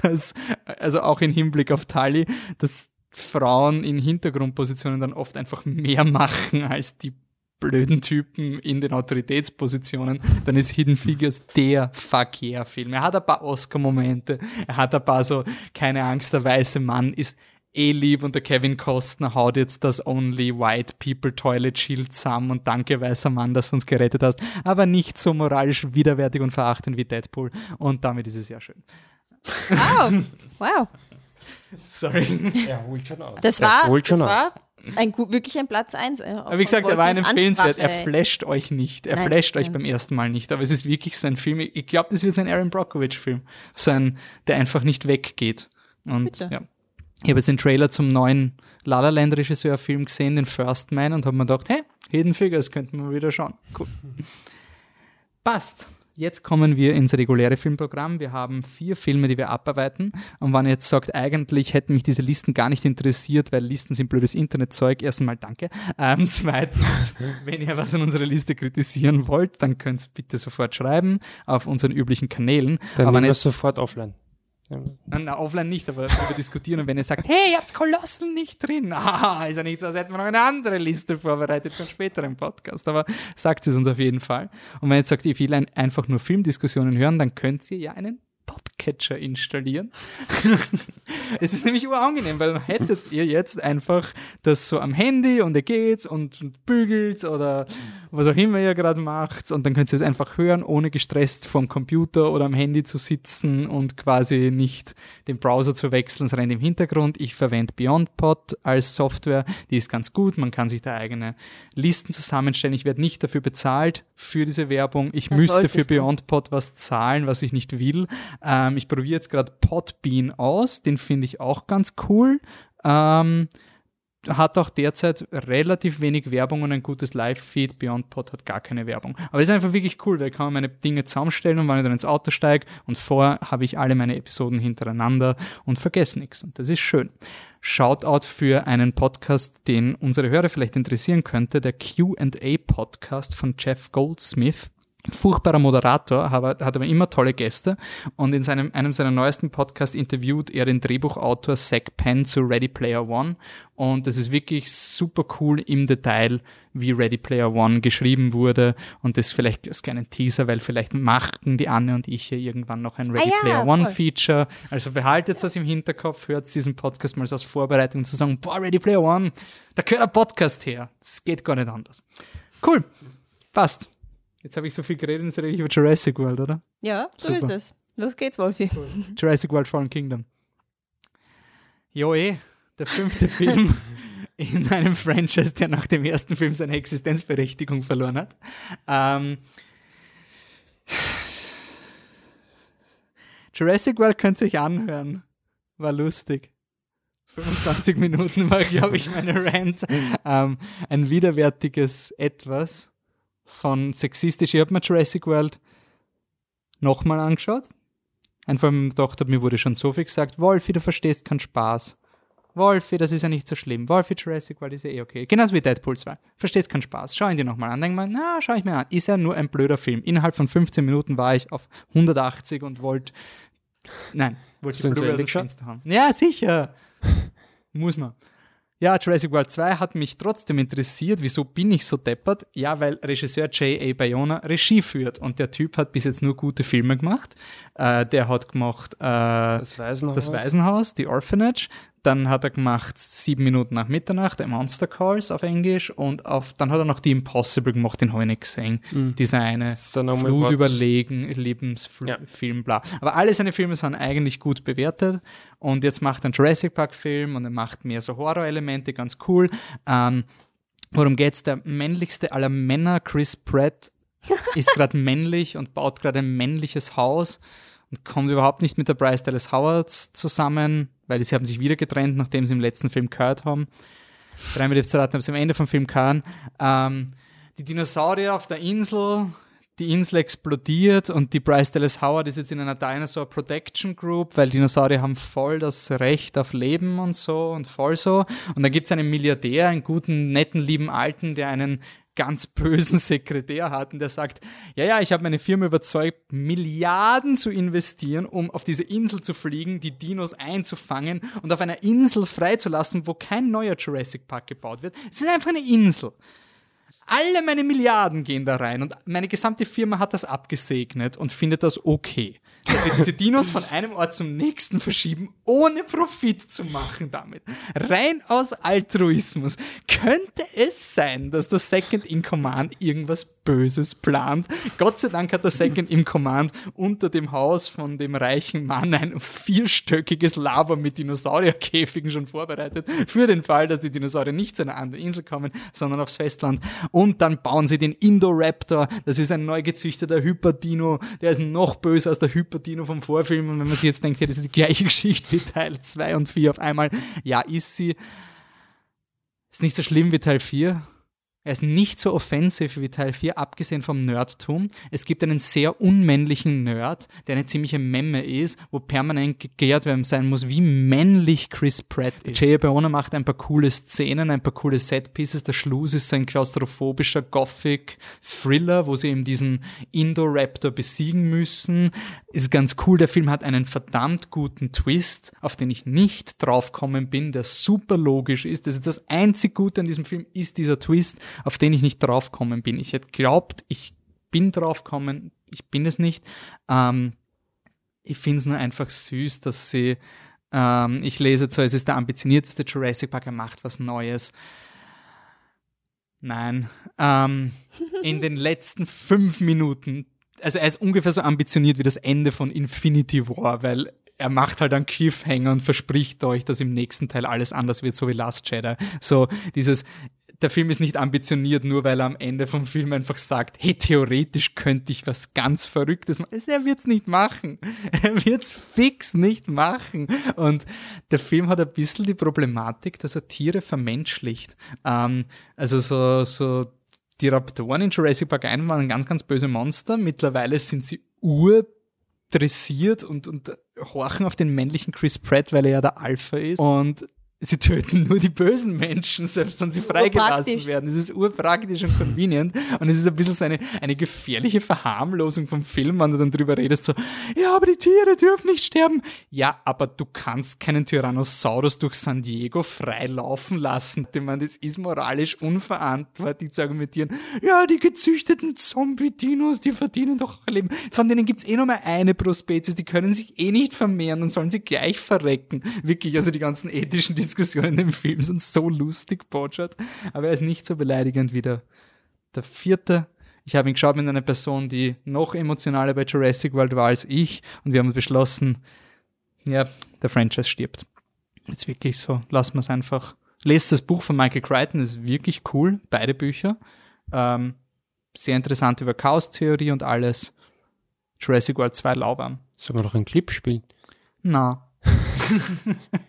dass, also auch im Hinblick auf Tali, dass Frauen in Hintergrundpositionen dann oft einfach mehr machen als die blöden Typen in den Autoritätspositionen, dann ist Hidden Figures der Fuck yeah Film. Er hat ein paar Oscar-Momente, er hat ein paar so, keine Angst, der weiße Mann ist eh lieb und der Kevin Costner haut jetzt das Only White People Toilet Shield zusammen und danke weißer Mann, dass du uns gerettet hast, aber nicht so moralisch widerwärtig und verachtend wie Deadpool und damit ist es ja schön. Wow, wow. Sorry. Er holt schon aus. Das war, das war ein, wirklich ein Platz 1. Äh, aber wie gesagt, er war ein empfehlenswert. Er flasht euch nicht. Er Nein, flasht ja. euch beim ersten Mal nicht. Aber es ist wirklich so ein Film. Ich glaube, das wird so ein Aaron Brockovich-Film. So ein, der einfach nicht weggeht. Und Bitte. ja. Ich habe jetzt den Trailer zum neuen La La Land Regisseur-Film gesehen, den First Man, und habe mir gedacht, hey, Hidden Figures könnten wir wieder schauen. Cool. Passt. Jetzt kommen wir ins reguläre Filmprogramm. Wir haben vier Filme, die wir abarbeiten. Und wenn ihr jetzt sagt, eigentlich hätten mich diese Listen gar nicht interessiert, weil Listen sind blödes Internetzeug, erst einmal danke. Ähm, zweitens, wenn ihr was an unserer Liste kritisieren wollt, dann könnt ihr bitte sofort schreiben auf unseren üblichen Kanälen. Dann Aber nehmen wir sofort offline. Na, na, offline nicht, aber wir diskutieren. Und wenn ihr sagt, hey, ihr habt Kolossen nicht drin, ah, ist ja nicht so, als hätten wir noch eine andere Liste vorbereitet für einen späteren Podcast. Aber sagt es uns auf jeden Fall. Und wenn ihr jetzt sagt, ihr will einfach nur Filmdiskussionen hören, dann könnt ihr ja einen Podcatcher installieren. es ist nämlich urangenehm, weil dann hättet ihr jetzt einfach das so am Handy und ihr geht's und, und bügelt oder was auch immer ihr gerade macht und dann könnt ihr es einfach hören, ohne gestresst vom Computer oder am Handy zu sitzen und quasi nicht den Browser zu wechseln. Es rennt im Hintergrund. Ich verwende BeyondPod als Software, die ist ganz gut. Man kann sich da eigene Listen zusammenstellen. Ich werde nicht dafür bezahlt für diese Werbung. Ich das müsste für BeyondPod was zahlen, was ich nicht will. Ähm, ich probiere jetzt gerade Podbean aus, den finde ich auch ganz cool. Ähm, hat auch derzeit relativ wenig Werbung und ein gutes Live-Feed. BeyondPod hat gar keine Werbung. Aber ist einfach wirklich cool, weil ich kann meine Dinge zusammenstellen und wenn ich dann ins Auto steige und vorher habe ich alle meine Episoden hintereinander und vergesse nichts. Und das ist schön. Shoutout für einen Podcast, den unsere Hörer vielleicht interessieren könnte, der Q&A Podcast von Jeff Goldsmith furchtbarer Moderator, hat, hat aber immer tolle Gäste und in seinem, einem seiner neuesten Podcasts interviewt er den Drehbuchautor Zach Penn zu Ready Player One und das ist wirklich super cool im Detail, wie Ready Player One geschrieben wurde und das vielleicht als kleinen Teaser, weil vielleicht machten die Anne und ich hier irgendwann noch ein Ready Ah ja, Player One voll. Feature. Also behaltet das im Hinterkopf, hört diesen Podcast mal so als Vorbereitung zu sagen, boah, Ready Player One, da gehört ein Podcast her. Das geht gar nicht anders. Cool, passt. Jetzt habe ich so viel geredet, jetzt rede ich über Jurassic World, oder? Ja, so Super. ist es. Los geht's, Wolfi. Jurassic World Fallen Kingdom. Jo eh, der fünfte Film in einem Franchise, der nach dem ersten Film seine Existenzberechtigung verloren hat. Ähm, Jurassic World könnt ihr euch anhören. War lustig. 25 Minuten war, glaube ich, meine Rant. Ähm, ein widerwärtiges Etwas von sexistisch. Ich habe mir Jurassic World nochmal angeschaut. Einfach weil ich gedacht habe, mir wurde schon so viel gesagt, Wolfi, du verstehst keinen Spaß. Wolfi, das ist ja nicht so schlimm. Wolfi, Jurassic World ist ja eh okay. Genauso wie Deadpool 2. Verstehst keinen Spaß. Schau ihn dir nochmal an. Denk mal, na, schau ich mir an. Ist ja nur ein blöder Film. Innerhalb von 15 Minuten war ich auf 180 und wollte, nein, wollte dem Fenster haben. Ja, sicher. Muss man. Ja, Jurassic World 2 hat mich trotzdem interessiert. Wieso bin ich so deppert? Ja, weil Regisseur J.A. Bayona Regie führt und der Typ hat bis jetzt nur gute Filme gemacht. Äh, der hat gemacht äh, Das Waisenhaus. das Waisenhaus, die Orphanage. Dann hat er gemacht Sieben Minuten nach Mitternacht, The Monster Calls auf Englisch. Und auf, dann hat er noch The Impossible gemacht, den habe ich nicht gesehen. Dieser eine ist dann nochmal Flut überlegen, Ja. Lebensfilm, bla. Aber alle seine Filme sind eigentlich gut bewertet. Und jetzt macht er einen Jurassic Park-Film und er macht mehr so Horror-Elemente, ganz cool. Ähm, worum geht's? Der männlichste aller Männer, Chris Pratt, ist gerade männlich und baut gerade ein männliches Haus und kommt überhaupt nicht mit der Bryce Dallas Howard zusammen, weil sie haben sich wieder getrennt, nachdem sie im letzten Film gehört haben. Dreimal jetzt zu raten, haben sie am Ende vom Film gehört. Ähm, die Dinosaurier auf der Insel, die Insel explodiert und die Bryce Dallas Howard ist jetzt in einer Dinosaur Protection Group, weil Dinosaurier haben voll das Recht auf Leben und so und voll so. Und dann gibt es einen Milliardär, einen guten, netten, lieben Alten, der einen ganz bösen Sekretär hat und der sagt, ja, ja, ich habe meine Firma überzeugt, Milliarden zu investieren, um auf diese Insel zu fliegen, die Dinos einzufangen und auf einer Insel freizulassen, wo kein neuer Jurassic Park gebaut wird. Es ist einfach eine Insel. Alle meine Milliarden gehen da rein und meine gesamte Firma hat das abgesegnet und findet das okay. Dass wir diese Dinos von einem Ort zum nächsten verschieben, ohne Profit zu machen damit. Rein aus Altruismus. Könnte es sein, dass der Second in Command irgendwas Böses plant? Gott sei Dank hat der Second in Command unter dem Haus von dem reichen Mann ein vierstöckiges Lager mit Dinosaurierkäfigen schon vorbereitet, für den Fall, dass die Dinosaurier nicht zu einer anderen Insel kommen, sondern aufs Festland. Und dann bauen sie den Indoraptor. Das ist ein neu gezüchteter Hyperdino. Der ist noch böser als der Hyperdino vom Vorfilm. Und wenn man sich jetzt denkt, ja, das ist die gleiche Geschichte wie Teil 2 und 4 auf einmal. Ja, ist sie. Ist nicht so schlimm wie Teil 4. Er ist nicht so offensiv wie Teil 4, abgesehen vom Nerdtum. Es gibt einen sehr unmännlichen Nerd, der eine ziemliche Memme ist, wo permanent gegehrt werden sein muss, wie männlich Chris Pratt ist. J.A. Bayona macht ein paar coole Szenen, ein paar coole Setpieces. Der Schluss ist so ein klaustrophobischer Gothic-Thriller, wo sie eben diesen Indoraptor besiegen müssen. Ist ganz cool. Der Film hat einen verdammt guten Twist, auf den ich nicht draufkommen bin, der super logisch ist. Das ist das einzig Gute an diesem Film, ist dieser Twist, auf den ich nicht draufkommen bin. Ich hätte glaubt, ich bin draufkommen, ich bin es nicht. Ähm, ich finde es nur einfach süß, dass sie, ähm, ich lese zwar, es ist der ambitionierteste Jurassic Park, er macht was Neues. Nein. Ähm, in den letzten fünf Minuten, also er ist ungefähr so ambitioniert wie das Ende von Infinity War, weil er macht halt einen Cliffhanger und verspricht euch, dass im nächsten Teil alles anders wird, so wie Last Jedi. So dieses, der Film ist nicht ambitioniert, nur weil er am Ende vom Film einfach sagt, hey, theoretisch könnte ich was ganz Verrücktes machen. Also Er wird's nicht machen. Er wird's fix nicht machen. Und der Film hat ein bisschen die Problematik, dass er Tiere vermenschlicht. Ähm, also so, so die Raptoren in Jurassic Park 1 waren ganz, ganz böse Monster. Mittlerweile sind sie urdressiert und, und horchen auf den männlichen Chris Pratt, weil er ja der Alpha ist. Und sie töten nur die bösen Menschen, selbst wenn sie freigelassen werden. Es ist urpraktisch und convenient. Und es ist ein bisschen so eine, eine gefährliche Verharmlosung vom Film, wenn du dann drüber redest, so, ja, aber die Tiere dürfen nicht sterben. Ja, aber du kannst keinen Tyrannosaurus durch San Diego frei laufen lassen. Ich meine, das ist moralisch unverantwortlich zu argumentieren, ja, die gezüchteten Zombie-Dinos, die verdienen doch auch Leben. Von denen gibt's eh nur mal eine pro Spezies, die können sich eh nicht vermehren, dann sollen sie gleich verrecken. Wirklich, also die ganzen ethischen Diskussionen im Film sind so lustig, Botschert. Aber er ist nicht so beleidigend wie der, der vierte. Ich habe ihn geschaut mit einer Person, die noch emotionaler bei Jurassic World war als ich und wir haben beschlossen, ja, der Franchise stirbt. Jetzt wirklich so, lassen wir es einfach. Lest das Buch von Michael Crichton, ist wirklich cool, beide Bücher. Ähm, sehr interessant über Chaos-Theorie und alles. Jurassic World 2 Laubarm. Sollen wir noch einen Clip spielen? Na.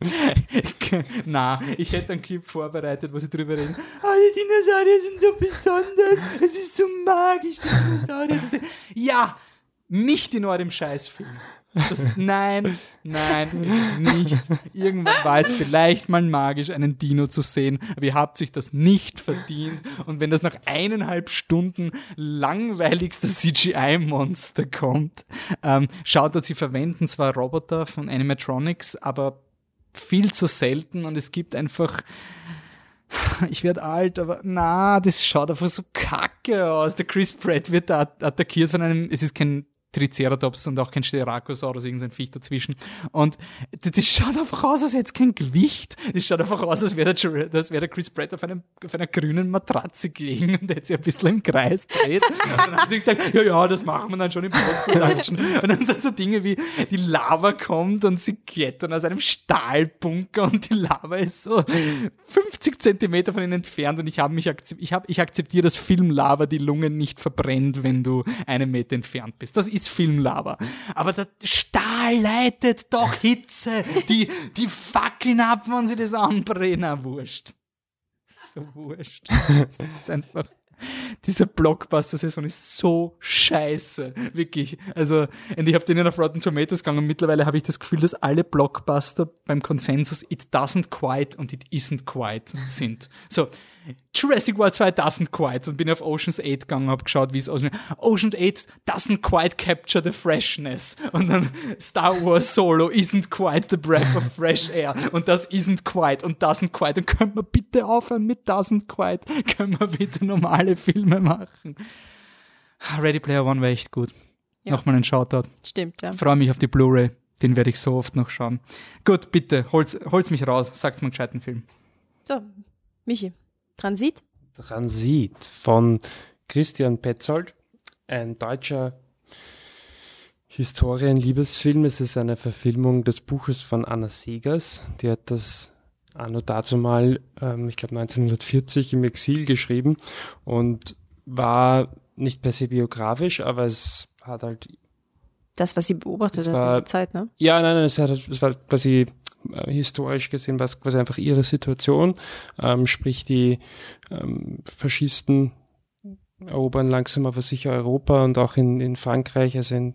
Na, ich hätte einen Clip vorbereitet, wo sie drüber reden. Ah, die Dinosaurier sind so besonders. Es ist so magisch, die Dinosaurier sehen. Ja, nicht in eurem Scheißfilm. Das, nein, nein, nicht. Irgendwann war es vielleicht mal magisch, einen Dino zu sehen, aber ihr habt sich das nicht verdient. Und wenn das nach eineinhalb Stunden langweiligster CGI-Monster kommt, ähm, schaut, dass sie verwenden zwar Roboter von Animatronics, aber viel zu selten und es gibt einfach ich werde alt, aber na, das schaut einfach so kacke aus. Der Chris Pratt wird da attackiert von einem, es ist kein Triceratops und auch kein Styracosaurus, irgendein Viech dazwischen. Und das, schaut einfach aus, als hätte es kein Gewicht. Das schaut einfach aus, als wäre der, als wäre der Chris Pratt auf, einem, auf einer grünen Matratze gelegen und hätte sich ein bisschen im Kreis dreht. Und dann haben sie gesagt, ja, ja, das machen wir dann schon im Post-Production. Und dann sind so Dinge wie, die Lava kommt und sie klettern aus einem Stahlbunker und die Lava ist so 50 Zentimeter von ihnen entfernt und ich habe mich ich, hab, ich akzeptiere, dass Filmlava die Lungen nicht verbrennt, wenn du einen Meter entfernt bist. Das ist Filmlava. Aber der Stahl leitet doch Hitze. Die, die fackeln ab, wenn sie das anbrennen. Wurscht. So wurscht. Das ist einfach. Dieser Blockbuster-Saison ist so scheiße. Wirklich. Also, und ich habe den auf Rotten Tomatoes gegangen und mittlerweile habe ich das Gefühl, dass alle Blockbuster beim Konsensus it doesn't quite und it isn't quite sind. So, Jurassic World 2 doesn't quite und bin auf Ocean's 8 gegangen, habe geschaut, wie es aussieht. Ocean 8 doesn't quite capture the freshness. Und dann Star Wars Solo isn't quite the breath of fresh air. Und das isn't quite und doesn't quite. Und können wir bitte aufhören mit doesn't quite? Können wir bitte normale Filme machen? Ready Player One wäre echt gut. Ja. Nochmal ein Shoutout. Stimmt, ja. Freue mich auf die Blu-ray. Den werde ich so oft noch schauen. Gut, bitte, hol's, hol's mich raus. Sagt's mir einen gescheiten Film. So, Michi. Transit? Transit von Christian Petzold, ein deutscher Historien-Liebesfilm. Es ist eine Verfilmung des Buches von Anna Segers. Die hat das anno dazu mal, ähm, ich glaube 1940 im Exil geschrieben und war nicht per se biografisch, aber es hat halt Das, was sie beobachtet hat war- in der Zeit, ne? Ja, nein, nein, es, hat, es war quasi äh, historisch gesehen, war es quasi einfach ihre Situation. Ähm, sprich, die ähm, Faschisten erobern langsam aber sicher Europa und auch in, in Frankreich, also in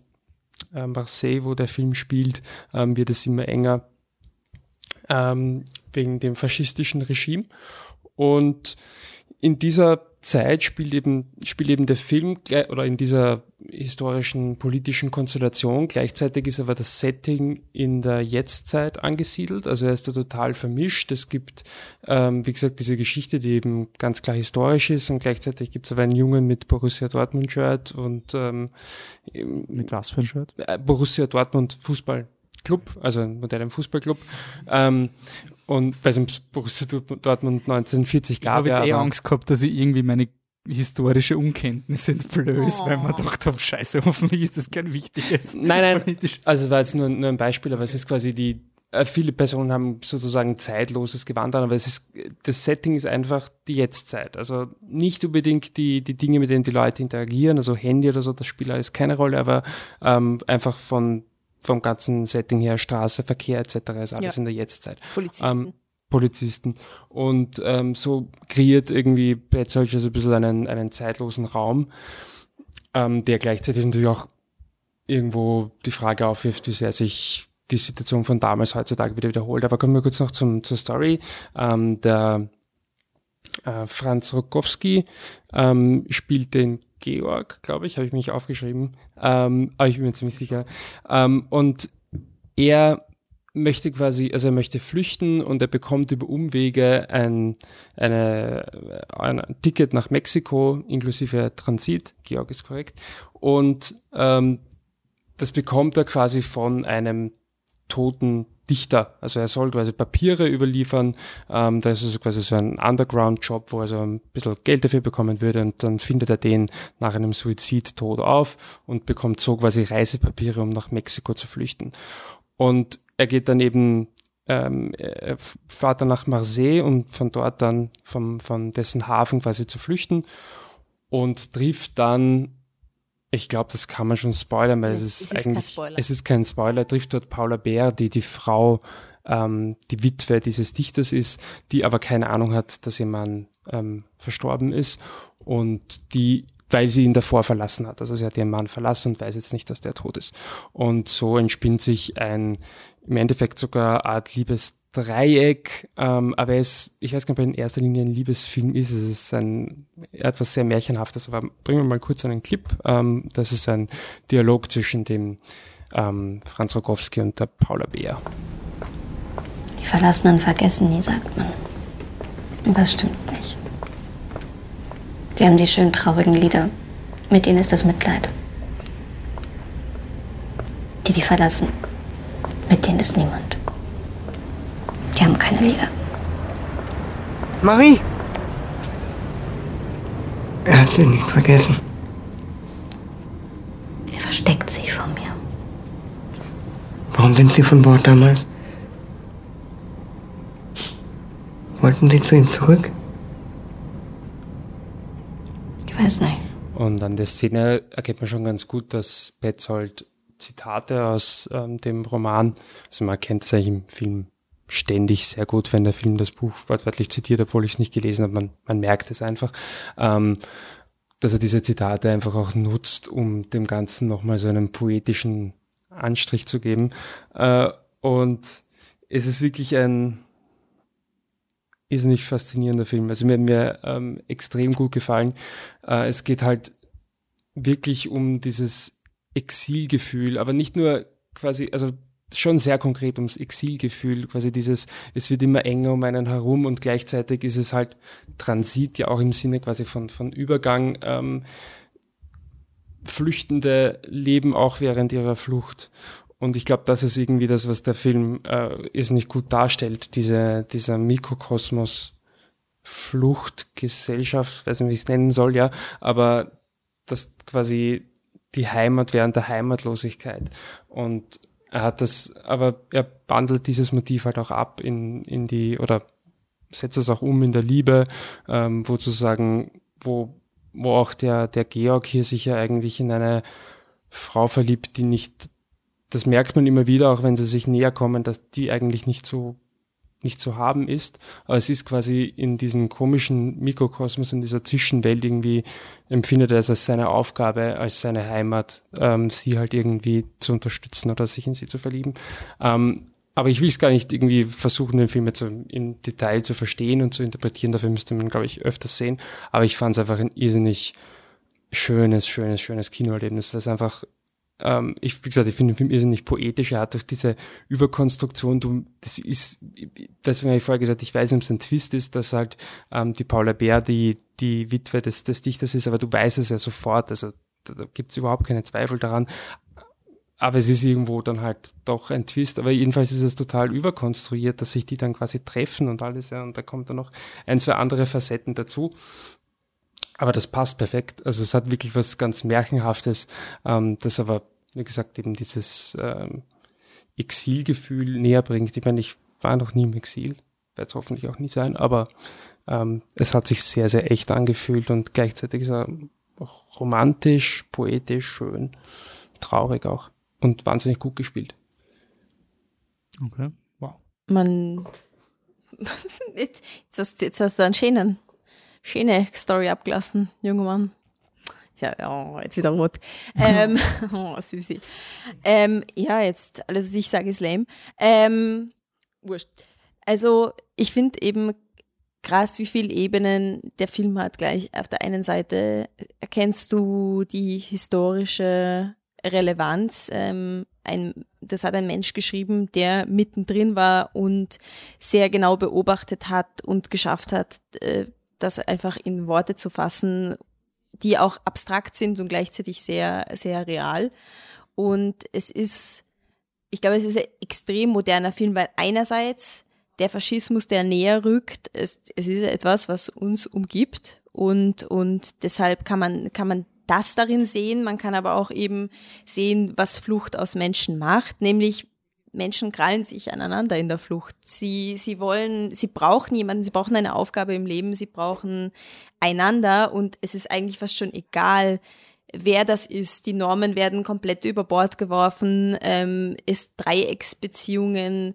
äh, Marseille, wo der Film spielt, ähm, wird es immer enger ähm, wegen dem faschistischen Regime. Und in dieser Zeit spielt eben, spielt eben der Film oder in dieser historischen politischen Konstellation. Gleichzeitig ist aber das Setting in der Jetztzeit angesiedelt. Also er ist da total vermischt. Es gibt, ähm, wie gesagt, diese Geschichte, die eben ganz klar historisch ist und gleichzeitig gibt es aber einen Jungen mit Borussia Dortmund Shirt und ähm, Mit was für ein Shirt? äh, Borussia Dortmund Fußballclub, also einen modernen Fußballclub. Ähm, und weil es im Borussia Dortmund 1940 Ich gab, habe jetzt eh Angst gehabt, dass ich irgendwie meine historische Unkenntnis entblöß, weil man Oh. gedacht habe, scheiße, hoffentlich ist das kein wichtiges. Nein, nein, also es war jetzt nur, nur ein Beispiel, aber es ist quasi die, äh, viele Personen haben sozusagen zeitloses Gewand an, aber es ist, das Setting ist einfach die Jetztzeit. Also nicht unbedingt die, die Dinge, mit denen die Leute interagieren, also Handy oder so, das spielt alles keine Rolle, aber ähm, einfach von, vom ganzen Setting her, Straße, Verkehr etc. ist alles Ja. in der Jetztzeit. Polizisten. Ähm, Polizisten. Und ähm, so kreiert irgendwie Petzold so ein bisschen einen, einen zeitlosen Raum, ähm, der gleichzeitig natürlich auch irgendwo die Frage aufwirft, wie sehr sich die Situation von damals heutzutage wieder wiederholt. Aber kommen wir kurz noch zum, zur Story. Ähm, der äh, Franz Rokowski ähm, spielt den Georg, glaube ich, habe ich mich aufgeschrieben, ähm, aber ich bin mir ziemlich sicher. Ähm, und er möchte quasi, also er möchte flüchten und er bekommt über Umwege ein, eine, ein Ticket nach Mexiko inklusive Transit, Georg ist korrekt, und ähm, das bekommt er quasi von einem toten Dichter. Also er soll quasi Papiere überliefern. Ähm, da ist es quasi so ein Underground-Job, wo er so ein bisschen Geld dafür bekommen würde und dann findet er den nach einem Suizid tot auf und bekommt so quasi Reisepapiere, um nach Mexiko zu flüchten. Und er geht dann eben, ähm, er fährt dann nach Marseille, um von dort dann vom, von dessen Hafen quasi zu flüchten und trifft dann ich glaube, das kann man schon spoilern, weil es, es ist, ist eigentlich, es ist kein Spoiler, trifft dort Paula Bär, die die Frau, ähm, die Witwe dieses Dichters ist, die aber keine Ahnung hat, dass ihr Mann ähm, verstorben ist und die weil sie ihn davor verlassen hat. Also sie hat ihren Mann verlassen und weiß jetzt nicht, dass der tot ist. Und so entspinnt sich ein im Endeffekt sogar eine Art Liebesdreieck, ähm, aber es, ich weiß gar nicht, ob er in erster Linie ein Liebesfilm ist. Es ist ein etwas sehr Märchenhaftes. Aber bringen wir mal kurz einen Clip. Ähm, das ist ein Dialog zwischen dem ähm, Franz Rogowski und der Paula Beer. Die Verlassenen vergessen nie, sagt man. Und das stimmt nicht. Sie haben die schönen traurigen Lieder. Mit ihnen ist das Mitleid. Die, die verlassen, mit denen ist niemand. Die haben keine Lieder. Marie! Er hat sie nicht vergessen. Er versteckt sich vor mir. Warum sind Sie von Bord damals? Wollten Sie zu ihm zurück? Ich weiß nicht. Und an der Szene erkennt man schon ganz gut, dass Petzold Zitate aus ähm, dem Roman. Also man kennt es eigentlich im Film ständig sehr gut, wenn der Film das Buch wortwörtlich zitiert, obwohl ich es nicht gelesen habe. Man, man merkt es einfach. Ähm, dass er diese Zitate einfach auch nutzt, um dem Ganzen nochmal so einen poetischen Anstrich zu geben. Äh, und es ist wirklich ein ist nicht faszinierender Film. Also mir hat mir ähm, extrem gut gefallen. Äh, es geht halt wirklich um dieses Exilgefühl, aber nicht nur quasi, also schon sehr konkret ums Exilgefühl, quasi dieses, es wird immer enger um einen herum und gleichzeitig ist es halt Transit, ja auch im Sinne quasi von, von Übergang. Ähm, Flüchtende leben auch während ihrer Flucht. Und ich glaube, das ist irgendwie das, was der Film äh, ist nicht gut darstellt, diese, dieser Mikrokosmos Fluchtgesellschaft, weiß nicht, wie ich es nennen soll, ja, aber das quasi die Heimat während der Heimatlosigkeit. Und er hat das, aber er wandelt dieses Motiv halt auch ab in, in die, oder setzt es auch um in der Liebe, ähm, wo sozusagen, wo, wo auch der, der Georg hier sich ja eigentlich in eine Frau verliebt, die nicht, das merkt man immer wieder, auch wenn sie sich näher kommen, dass die eigentlich nicht so nicht zu haben ist. Aber es ist quasi in diesem komischen Mikrokosmos, in dieser Zwischenwelt irgendwie empfindet er es als seine Aufgabe, als seine Heimat, ähm, sie halt irgendwie zu unterstützen oder sich in sie zu verlieben. Ähm, aber ich will es gar nicht irgendwie versuchen, den Film jetzt im Detail zu verstehen und zu interpretieren. Dafür müsste man, glaube ich, öfters sehen. Aber ich fand es einfach ein irrsinnig schönes, schönes, schönes Kinoerlebnis, weil es einfach ähm, ich, wie gesagt, ich finde den Film irrsinnig poetisch. Er hat durch diese Überkonstruktion, du, das ist, deswegen habe ich vorher gesagt, ich weiß ob es ein Twist ist, dass halt ähm, die Paula Bär die, die Witwe des, des Dichters ist, aber du weißt es ja sofort. Also da, da gibt es überhaupt keine Zweifel daran. Aber es ist irgendwo dann halt doch ein Twist. Aber jedenfalls ist es total überkonstruiert, dass sich die dann quasi treffen und alles, ja. Und da kommt dann noch ein, zwei andere Facetten dazu. Aber das passt perfekt. Also es hat wirklich was ganz Märchenhaftes, ähm, das aber, wie gesagt, eben dieses ähm, Exilgefühl näher bringt. Ich meine, ich war noch nie im Exil, werde es hoffentlich auch nie sein, aber ähm, es hat sich sehr, sehr echt angefühlt und gleichzeitig ist er auch romantisch, poetisch, schön, traurig auch und wahnsinnig gut gespielt. Okay, wow. Man, jetzt, jetzt, hast, jetzt hast du einen schönen schöne Story abgelassen, junger Mann. Ja, oh, jetzt wieder rot. ähm, oh, süßi. Ähm, ja, jetzt alles, was ich sage, ist lame. Ähm, wurscht. Also, ich finde eben krass, wie viele Ebenen der Film hat. Gleich auf der einen Seite erkennst du die historische Relevanz. Ähm, ein, das hat ein Mensch geschrieben, der mittendrin war und sehr genau beobachtet hat und geschafft hat, äh, das einfach in Worte zu fassen, die auch abstrakt sind und gleichzeitig sehr, sehr real. Und es ist, ich glaube, es ist ein extrem moderner Film, weil einerseits der Faschismus, der näher rückt, es, es ist etwas, was uns umgibt und, und deshalb kann man, kann man das darin sehen. Man kann aber auch eben sehen, was Flucht aus Menschen macht, nämlich Menschen krallen sich aneinander in der Flucht. Sie, sie wollen, sie brauchen jemanden, sie brauchen eine Aufgabe im Leben, sie brauchen einander und es ist eigentlich fast schon egal, wer das ist. Die Normen werden komplett über Bord geworfen, ähm, es Dreiecksbeziehungen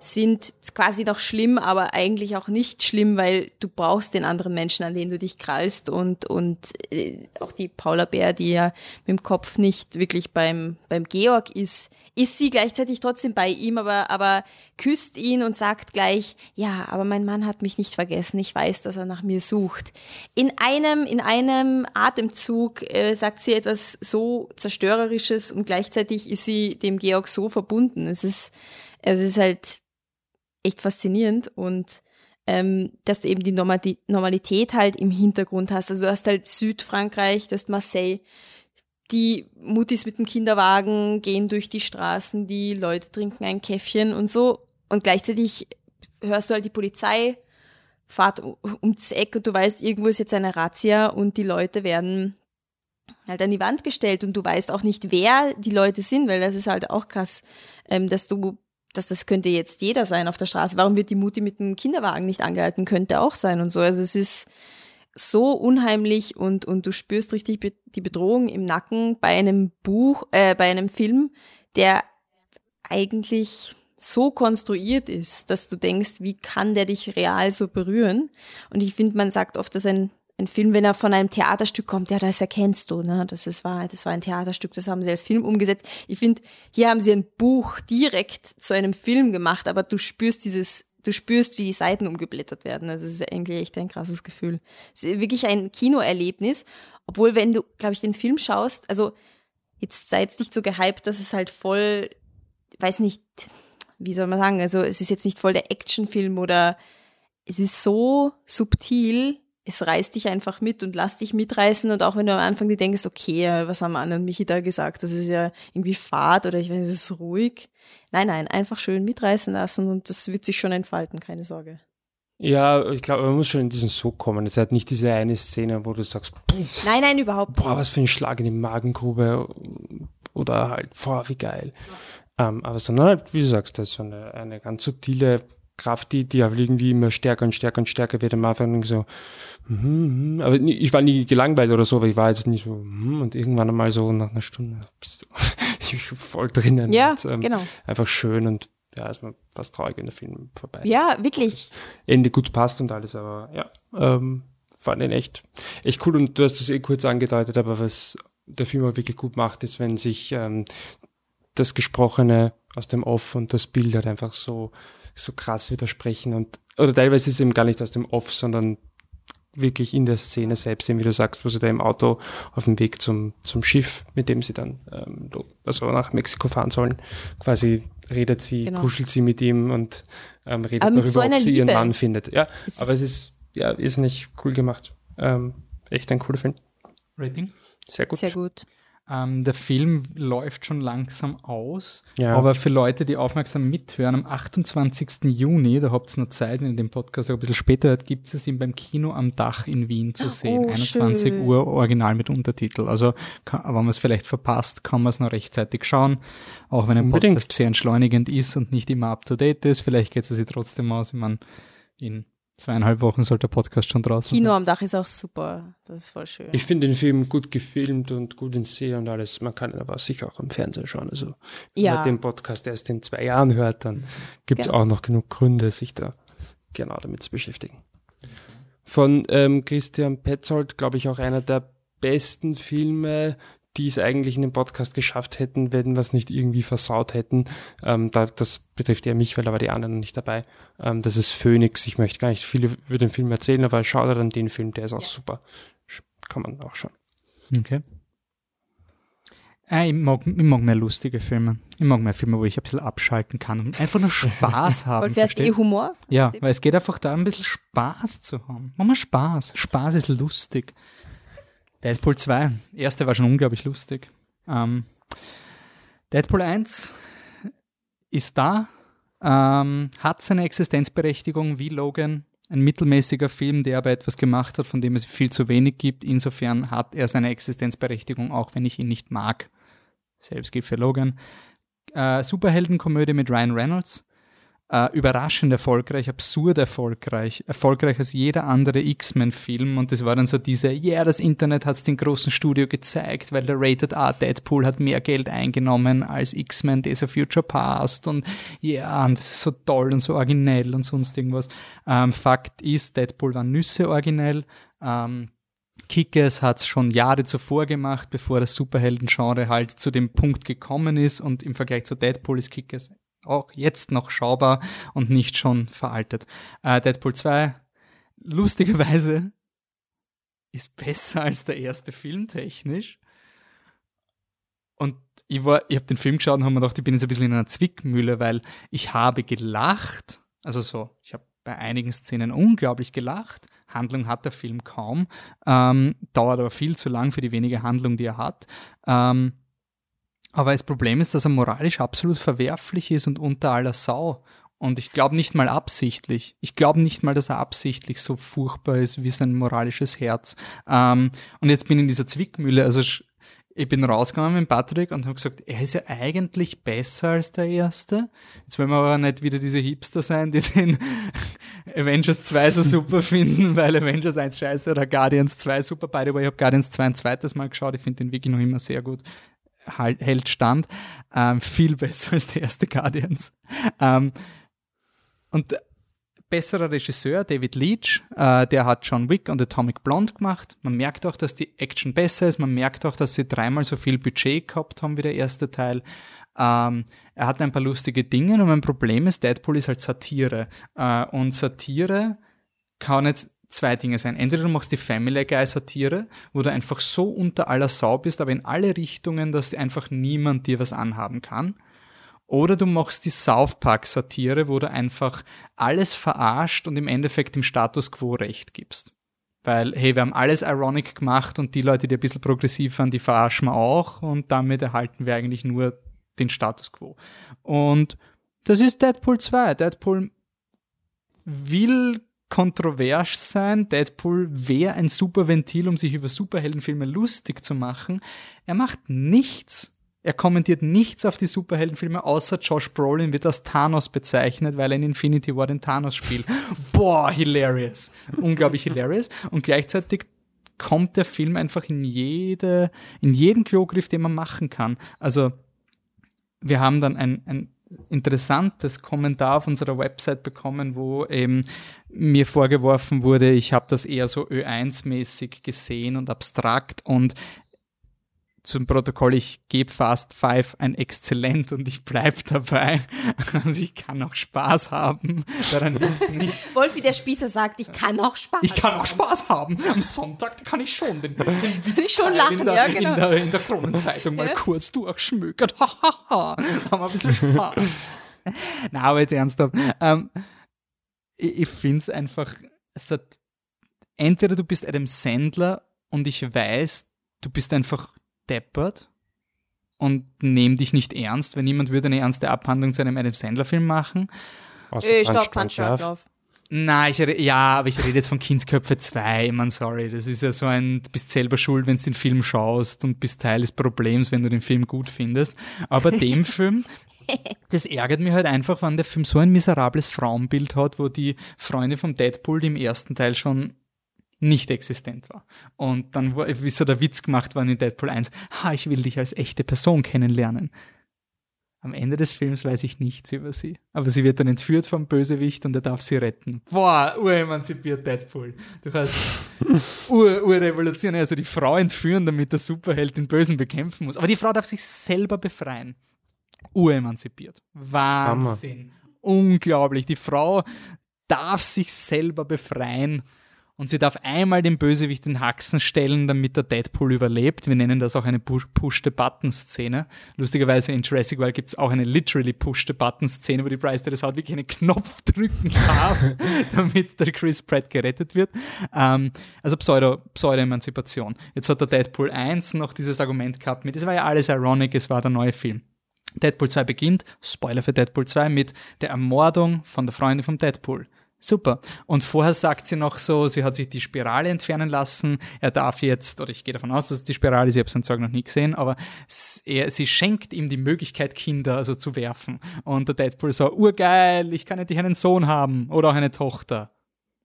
sind quasi noch schlimm, aber eigentlich auch nicht schlimm, weil du brauchst den anderen Menschen, an den du dich krallst und, und äh, auch die Paula Bär, die ja mit dem Kopf nicht wirklich beim, beim Georg ist, ist sie gleichzeitig trotzdem bei ihm, aber, aber küsst ihn und sagt gleich, ja, aber mein Mann hat mich nicht vergessen, ich weiß, dass er nach mir sucht. In einem, in einem Atemzug äh, sagt sie etwas so zerstörerisches und gleichzeitig ist sie dem Georg so verbunden. Es ist, es ist halt echt faszinierend und ähm, dass du eben die Normalität halt im Hintergrund hast. Also du hast halt Südfrankreich, du hast Marseille, die Mutis mit dem Kinderwagen gehen durch die Straßen, die Leute trinken ein Käffchen und so. Und gleichzeitig hörst du halt die Polizei fahrt ums Eck und du weißt, irgendwo ist jetzt eine Razzia und die Leute werden halt an die Wand gestellt. Und du weißt auch nicht, wer die Leute sind, weil das ist halt auch krass, ähm, dass du dass das könnte jetzt jeder sein auf der Straße. Warum wird die Mutti mit dem Kinderwagen nicht angehalten? Könnte auch sein und so. Also es ist so unheimlich und, und du spürst richtig die Bedrohung im Nacken bei einem Buch, äh, bei einem Film, der eigentlich so konstruiert ist, dass du denkst, wie kann der dich real so berühren? Und ich finde, man sagt oft, dass ein ein Film, wenn er von einem Theaterstück kommt, ja, das erkennst du, ne? Das ist wahr, das war ein Theaterstück, das haben sie als Film umgesetzt. Ich finde, hier haben sie ein Buch direkt zu einem Film gemacht, aber du spürst dieses, du spürst, wie die Seiten umgeblättert werden. Es ist eigentlich echt ein krasses Gefühl. Es ist wirklich ein Kinoerlebnis, obwohl, wenn du, glaube ich, den Film schaust, also jetzt sei jetzt nicht so gehypt, dass es halt voll, weiß nicht, wie soll man sagen, also es ist jetzt nicht voll der Actionfilm oder es ist so subtil, es reißt dich einfach mit und lass dich mitreißen und auch wenn du am Anfang dir denkst, okay, was haben Anne und Michi da gesagt, das ist ja irgendwie Fahrt oder ich weiß, es ist ruhig. Nein, nein, einfach schön mitreißen lassen und das wird sich schon entfalten, keine Sorge. Ja, ich glaube, man muss schon in diesen Sog kommen. Es hat nicht diese eine Szene, wo du sagst, pff, nein, nein, überhaupt. Boah, was für ein Schlag in die Magengrube oder halt, boah, wie geil. Ja. Ähm, aber sondern halt, wie du sagst, das ist so eine, eine ganz subtile Kraft, die, die aber irgendwie immer stärker und stärker und stärker wird. Am Anfang so, mm, mm, aber ich war nie gelangweilt oder so, aber ich war jetzt nicht so, mm, und irgendwann einmal so nach einer Stunde bist du voll drinnen. Ja, und, ähm, genau. Einfach schön und ja, ist mir fast traurig, wenn der Film vorbei ist. Ja, wirklich. Ende gut passt und alles, aber ja, ähm, fand ihn echt, echt cool und du hast es eh kurz angedeutet, aber was der Film auch wirklich gut macht, ist, wenn sich ähm, das Gesprochene aus dem Off und das Bild halt einfach so so krass widersprechen und oder teilweise ist es eben gar nicht aus dem Off, sondern wirklich in der Szene selbst, wie du sagst, wo sie da im Auto auf dem Weg zum, zum Schiff, mit dem sie dann ähm, also nach Mexiko fahren sollen, quasi redet sie, genau. kuschelt sie mit ihm und ähm, redet darüber, so ob sie Liebe. ihren Mann findet. Ja, es aber es ist ja ist nicht cool gemacht. Ähm, echt ein cooler Film. Rating? Sehr gut. Sehr gut. Ähm, der Film läuft schon langsam aus, ja. aber für Leute, die aufmerksam mithören, am 28. Juni, da habt ihr noch Zeit, wenn ihr den Podcast auch ein bisschen später hört, gibt es ihn beim Kino am Dach in Wien zu sehen. Oh, 21 schön. Uhr, original mit Untertitel. Also, kann, wenn man es vielleicht verpasst, kann man es noch rechtzeitig schauen, auch wenn ein Unbedingt. Podcast sehr entschleunigend ist und nicht immer up-to-date ist. Vielleicht geht es sich trotzdem aus, wenn man in zweieinhalb Wochen sollte der Podcast schon draußen Kino sein. am Dach ist auch super. Das ist voll schön. Ich finde den Film gut gefilmt und gut in See und alles. Man kann ihn aber sicher auch im Fernsehen schauen. Also, wenn ja. man den Podcast erst in zwei Jahren hört, dann gibt es auch noch genug Gründe, sich da genau damit zu beschäftigen. Von ähm, Christian Petzold, glaube ich, auch einer der besten Filme, die es eigentlich in dem Podcast geschafft hätten, wenn wir es nicht irgendwie versaut hätten. Ähm, da, das betrifft ja mich, weil da war die anderen nicht dabei. Ähm, das ist Phoenix. Ich möchte gar nicht viel über den Film erzählen, aber schau dir dann den Film, der ist auch super. Kann man auch schauen. Okay. Äh, ich, mag, ich mag mehr lustige Filme. Ich mag mehr Filme, wo ich ein bisschen abschalten kann und einfach nur Spaß haben. Weil fährst eh? Humor? Ja, weil es geht einfach darum, ein bisschen Spaß zu haben. Mach mal Spaß. Spaß ist lustig. Deadpool 2, erste war schon unglaublich lustig. Ähm, Deadpool 1 ist da, ähm, hat seine Existenzberechtigung wie Logan. Ein mittelmäßiger Film, der aber etwas gemacht hat, von dem es viel zu wenig gibt. Insofern hat er seine Existenzberechtigung, auch wenn ich ihn nicht mag. Selbst gilt für Logan. Äh, Superheldenkomödie mit Ryan Reynolds äh, überraschend erfolgreich, absurd erfolgreich, erfolgreicher als jeder andere X-Men-Film. Und das war dann so diese, ja, yeah, das Internet hat es den großen Studio gezeigt, weil der Rated R Deadpool hat mehr Geld eingenommen als X-Men Days of Future Past. Und ja, und das ist so toll und so originell und sonst irgendwas. Ähm, Fakt ist, Deadpool war Nüsse originell. Ähm, Kickers hat es schon Jahre zuvor gemacht, bevor das Superhelden-Genre halt zu dem Punkt gekommen ist und im Vergleich zu Deadpool ist Kickers auch jetzt noch schaubar und nicht schon veraltet. Äh, Deadpool 2, lustigerweise, ist besser als der erste Film technisch. Und ich ich habe den Film geschaut und habe mir gedacht, ich bin jetzt ein bisschen in einer Zwickmühle, weil ich habe gelacht. Also so, ich habe bei einigen Szenen unglaublich gelacht. Handlung hat der Film kaum. Ähm, dauert aber viel zu lang für die wenige Handlung, die er hat. Ähm, aber das Problem ist, dass er moralisch absolut verwerflich ist und unter aller Sau. Und ich glaube nicht mal absichtlich. Ich glaube nicht mal, dass er absichtlich so furchtbar ist wie sein moralisches Herz. Ähm, und jetzt bin ich in dieser Zwickmühle. Also ich bin rausgegangen mit Patrick und habe gesagt, er ist ja eigentlich besser als der erste. Jetzt wollen wir aber nicht wieder diese Hipster sein, die den Avengers 2 so super finden, weil Avengers 1 scheiße oder Guardians 2 super. Beide, aber ich habe Guardians 2 ein zweites Mal geschaut. Ich finde den wirklich noch immer sehr gut halt, hält stand. Ähm, viel besser als die erste Guardians. Ähm, und besserer Regisseur, David Leach, äh, der hat John Wick und Atomic Blonde gemacht. Man merkt auch, dass die Action besser ist. Man merkt auch, dass sie dreimal so viel Budget gehabt haben wie der erste Teil. Ähm, er hat ein paar lustige Dinge und mein Problem ist, Deadpool ist halt Satire. Äh, und Satire kann jetzt zwei Dinge sein. Entweder du machst die Family Guy Satire, wo du einfach so unter aller Sau bist, aber in alle Richtungen, dass einfach niemand dir was anhaben kann. Oder du machst die South Park Satire, wo du einfach alles verarscht und im Endeffekt dem Status quo recht gibst. Weil, hey, wir haben alles ironic gemacht und die Leute, die ein bisschen progressiv waren, die verarschen wir auch und damit erhalten wir eigentlich nur den Status quo. Und das ist Deadpool 2. Deadpool will kontrovers sein. Deadpool wäre ein super Ventil, um sich über Superheldenfilme lustig zu machen. Er macht nichts. Er kommentiert nichts auf die Superheldenfilme, außer Josh Brolin wird als Thanos bezeichnet, weil er in Infinity War den Thanos spielt. Boah, hilarious. Unglaublich hilarious. Und gleichzeitig kommt der Film einfach in jede, in jeden Klogriff, den man machen kann. Also, wir haben dann ein, ein interessantes Kommentar auf unserer Website bekommen, wo eben mir vorgeworfen wurde, ich habe das eher so Ö1-mäßig gesehen und abstrakt und zum Protokoll, ich gebe Fast Five ein Exzellent und ich bleibe dabei. Also ich kann auch Spaß haben. Daran nicht. Wolfi der Spießer sagt, ich kann auch Spaß Ich kann auch Spaß haben. Am Sonntag kann ich schon den, den Witz schon lachen, in, der, ja, genau. in, der, in der Kronenzeitung mal Ja. kurz durchschmökert. Hahaha. haben wir ein bisschen Spaß. Na, aber jetzt ernsthaft. Ähm, ich ich finde es einfach, es hat, entweder du bist Adam Sandler und ich weiß, du bist einfach deppert und nehm dich nicht ernst, weil niemand würde eine ernste Abhandlung zu einem Adam Sandler-Film machen. Außer Äh, Punch stopp, Punch Drunk Drunk Love. Love. Nein, ich, ja, aber ich rede jetzt von Kindsköpfe 2, man, sorry. Das ist ja so ein, du bist selber schuld, wenn du den Film schaust und bist Teil des Problems, wenn du den Film gut findest. Aber dem Film, das ärgert mich halt einfach, wenn der Film so ein miserables Frauenbild hat, wo die Freunde vom Deadpool, die im ersten Teil schon nicht existent war. Und dann ist so der Witz gemacht worden in Deadpool 1, ha, ich will dich als echte Person kennenlernen. Am Ende des Films weiß ich nichts über sie. Aber sie wird dann entführt vom Bösewicht und er darf sie retten. Boah, uremanzipiert Deadpool. Du hast ur, urrevolution. Also die Frau entführen, damit der Superheld den Bösen bekämpfen muss. Aber die Frau darf sich selber befreien. Uremanzipiert. Wahnsinn. Unglaublich. Die Frau darf sich selber befreien und sie darf einmal den Bösewicht in Haxen stellen, damit der Deadpool überlebt. Wir nennen das auch eine Push-the-Button-Szene. Lustigerweise in Jurassic World gibt es auch eine literally Push-the-Button-Szene, wo die Bryce Dallas Howard wirklich einen Knopf drücken darf, damit der Chris Pratt gerettet wird. Ähm, also Pseudo, Pseudo-Emanzipation. Jetzt hat der Deadpool 1 noch dieses Argument gehabt mit, es war ja alles ironic, es war der neue Film. Deadpool 2 beginnt, Spoiler für Deadpool 2, mit der Ermordung von der Freundin von Deadpool. Super. Und vorher sagt sie noch so, sie hat sich die Spirale entfernen lassen. Er darf jetzt, oder ich gehe davon aus, dass es die Spirale ist, ich habe sein Zeug noch nie gesehen, aber er, sie schenkt ihm die Möglichkeit, Kinder also zu werfen. Und der Deadpool so, urgeil, ich kann endlich einen Sohn haben oder auch eine Tochter.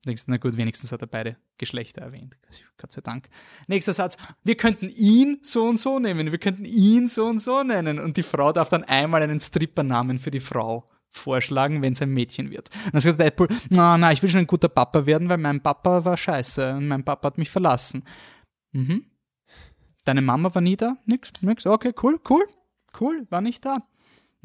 Denkst, na gut, wenigstens hat er beide Geschlechter erwähnt. Gott sei Dank. Nächster Satz. Wir könnten ihn so und so nehmen. Wir könnten ihn so und so nennen. Und die Frau darf dann einmal einen Strippernamen für die Frau vorschlagen, wenn es ein Mädchen wird. Und dann sagt Deadpool, na, na, ich will schon ein guter Papa werden, weil mein Papa war scheiße und mein Papa hat mich verlassen. Mhm. Deine Mama war nie da? Nix, nix. Okay, cool, cool, cool, war nicht da.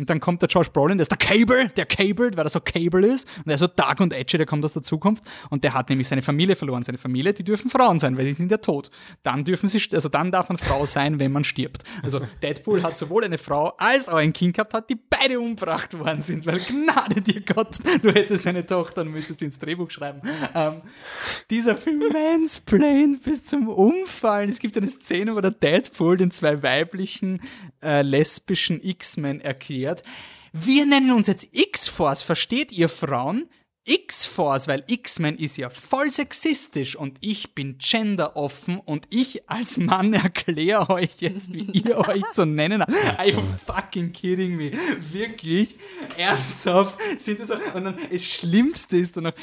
Und dann kommt der Josh Brolin, der ist der Cable, der cabled, weil er so Cable ist. Und er ist so dark und edgy, der kommt aus der Zukunft. Und der hat nämlich seine Familie verloren. Seine Familie, die dürfen Frauen sein, weil die sind ja tot. Dann dürfen sie, also dann darf man Frau sein, wenn man stirbt. Also Deadpool hat sowohl eine Frau als auch ein Kind gehabt, hat, die beide umgebracht worden sind. Weil Gnade dir Gott, du hättest eine Tochter und müsstest sie ins Drehbuch schreiben. Ähm, dieser Film mansplained bis zum Umfallen. Es gibt eine Szene, wo der Deadpool den zwei weiblichen äh, lesbischen X-Men erklärt, erklärt, wir nennen uns jetzt X-Force, versteht ihr Frauen? X-Force, weil X-Men ist ja voll sexistisch und ich bin genderoffen und ich als Mann erkläre euch jetzt, wie ihr euch zu nennen habt. Are you fucking kidding me? Wirklich? Ernsthaft? Sind wir so? Und dann das Schlimmste ist dann noch,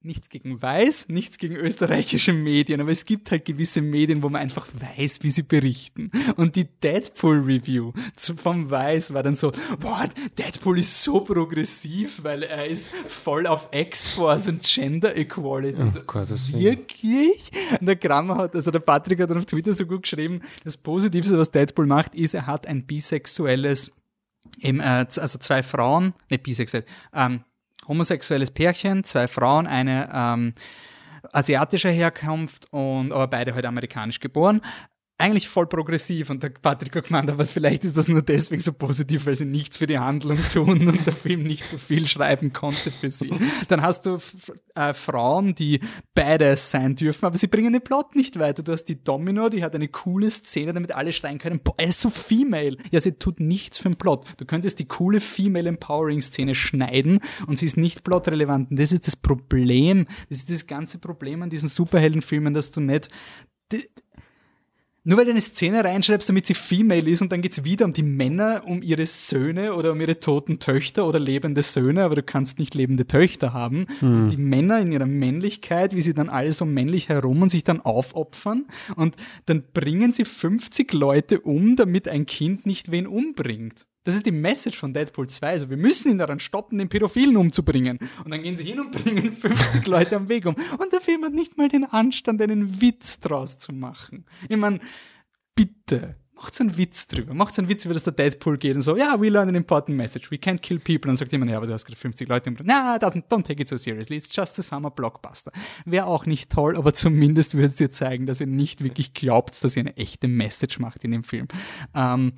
nichts gegen Weiß, nichts gegen österreichische Medien, aber es gibt halt gewisse Medien, wo man einfach weiß, wie sie berichten. Und die Deadpool-Review vom Weiß war dann so, boah, Deadpool ist so progressiv, weil er ist voll auf X-Force und Gender Equality. Oh, Gott, das Wirklich? Und der Grammer hat, also der Patrick hat dann auf Twitter so gut geschrieben, das Positivste, was Deadpool macht, ist, er hat ein bisexuelles Eben, äh, also zwei Frauen, nicht bisexuell, ähm, homosexuelles Pärchen, zwei Frauen, eine ähm, asiatischer Herkunft und aber beide halt amerikanisch geboren eigentlich voll progressiv und der Patrick hat gemeint, aber vielleicht ist das nur deswegen so positiv, weil sie nichts für die Handlung tun und der Film nicht so viel schreiben konnte für sie. Dann hast du äh, Frauen, die beides sein dürfen, aber sie bringen den Plot nicht weiter. Du hast die Domino, die hat eine coole Szene, damit alle schreien können, boah, er ist so female. Ja, sie tut nichts für den Plot. Du könntest die coole Female Empowering Szene schneiden und sie ist nicht plotrelevant. Und das ist das Problem. Das ist das ganze Problem an diesen Superheldenfilmen, dass du nicht nur weil du eine Szene reinschreibst, damit sie female ist und dann geht's wieder um die Männer, um ihre Söhne oder um ihre toten Töchter oder lebende Söhne, aber du kannst nicht lebende Töchter haben. Hm. Die Männer in ihrer Männlichkeit, wie sie dann alle so männlich herum und sich dann aufopfern und dann bringen sie 50 Leute um, damit ein Kind nicht wen umbringt. Das ist die Message von Deadpool 2. Also wir müssen ihn daran stoppen, den Pädophilen umzubringen. Und dann gehen sie hin und bringen 50 Leute am Weg um. Und der Film hat nicht mal den Anstand, einen Witz draus zu machen. Ich meine, bitte, macht einen Witz drüber. Macht einen Witz, über das der Deadpool geht und so, ja, yeah, we learned an important message. We can't kill people. Und dann sagt jemand, ja, aber du hast gerade 50 Leute umgebracht. Na, doesn't, don't take it so seriously. It's just a summer blockbuster. Wäre auch nicht toll, aber zumindest würde es dir zeigen, dass ihr nicht wirklich glaubt, dass ihr eine echte Message macht in dem Film. Ähm,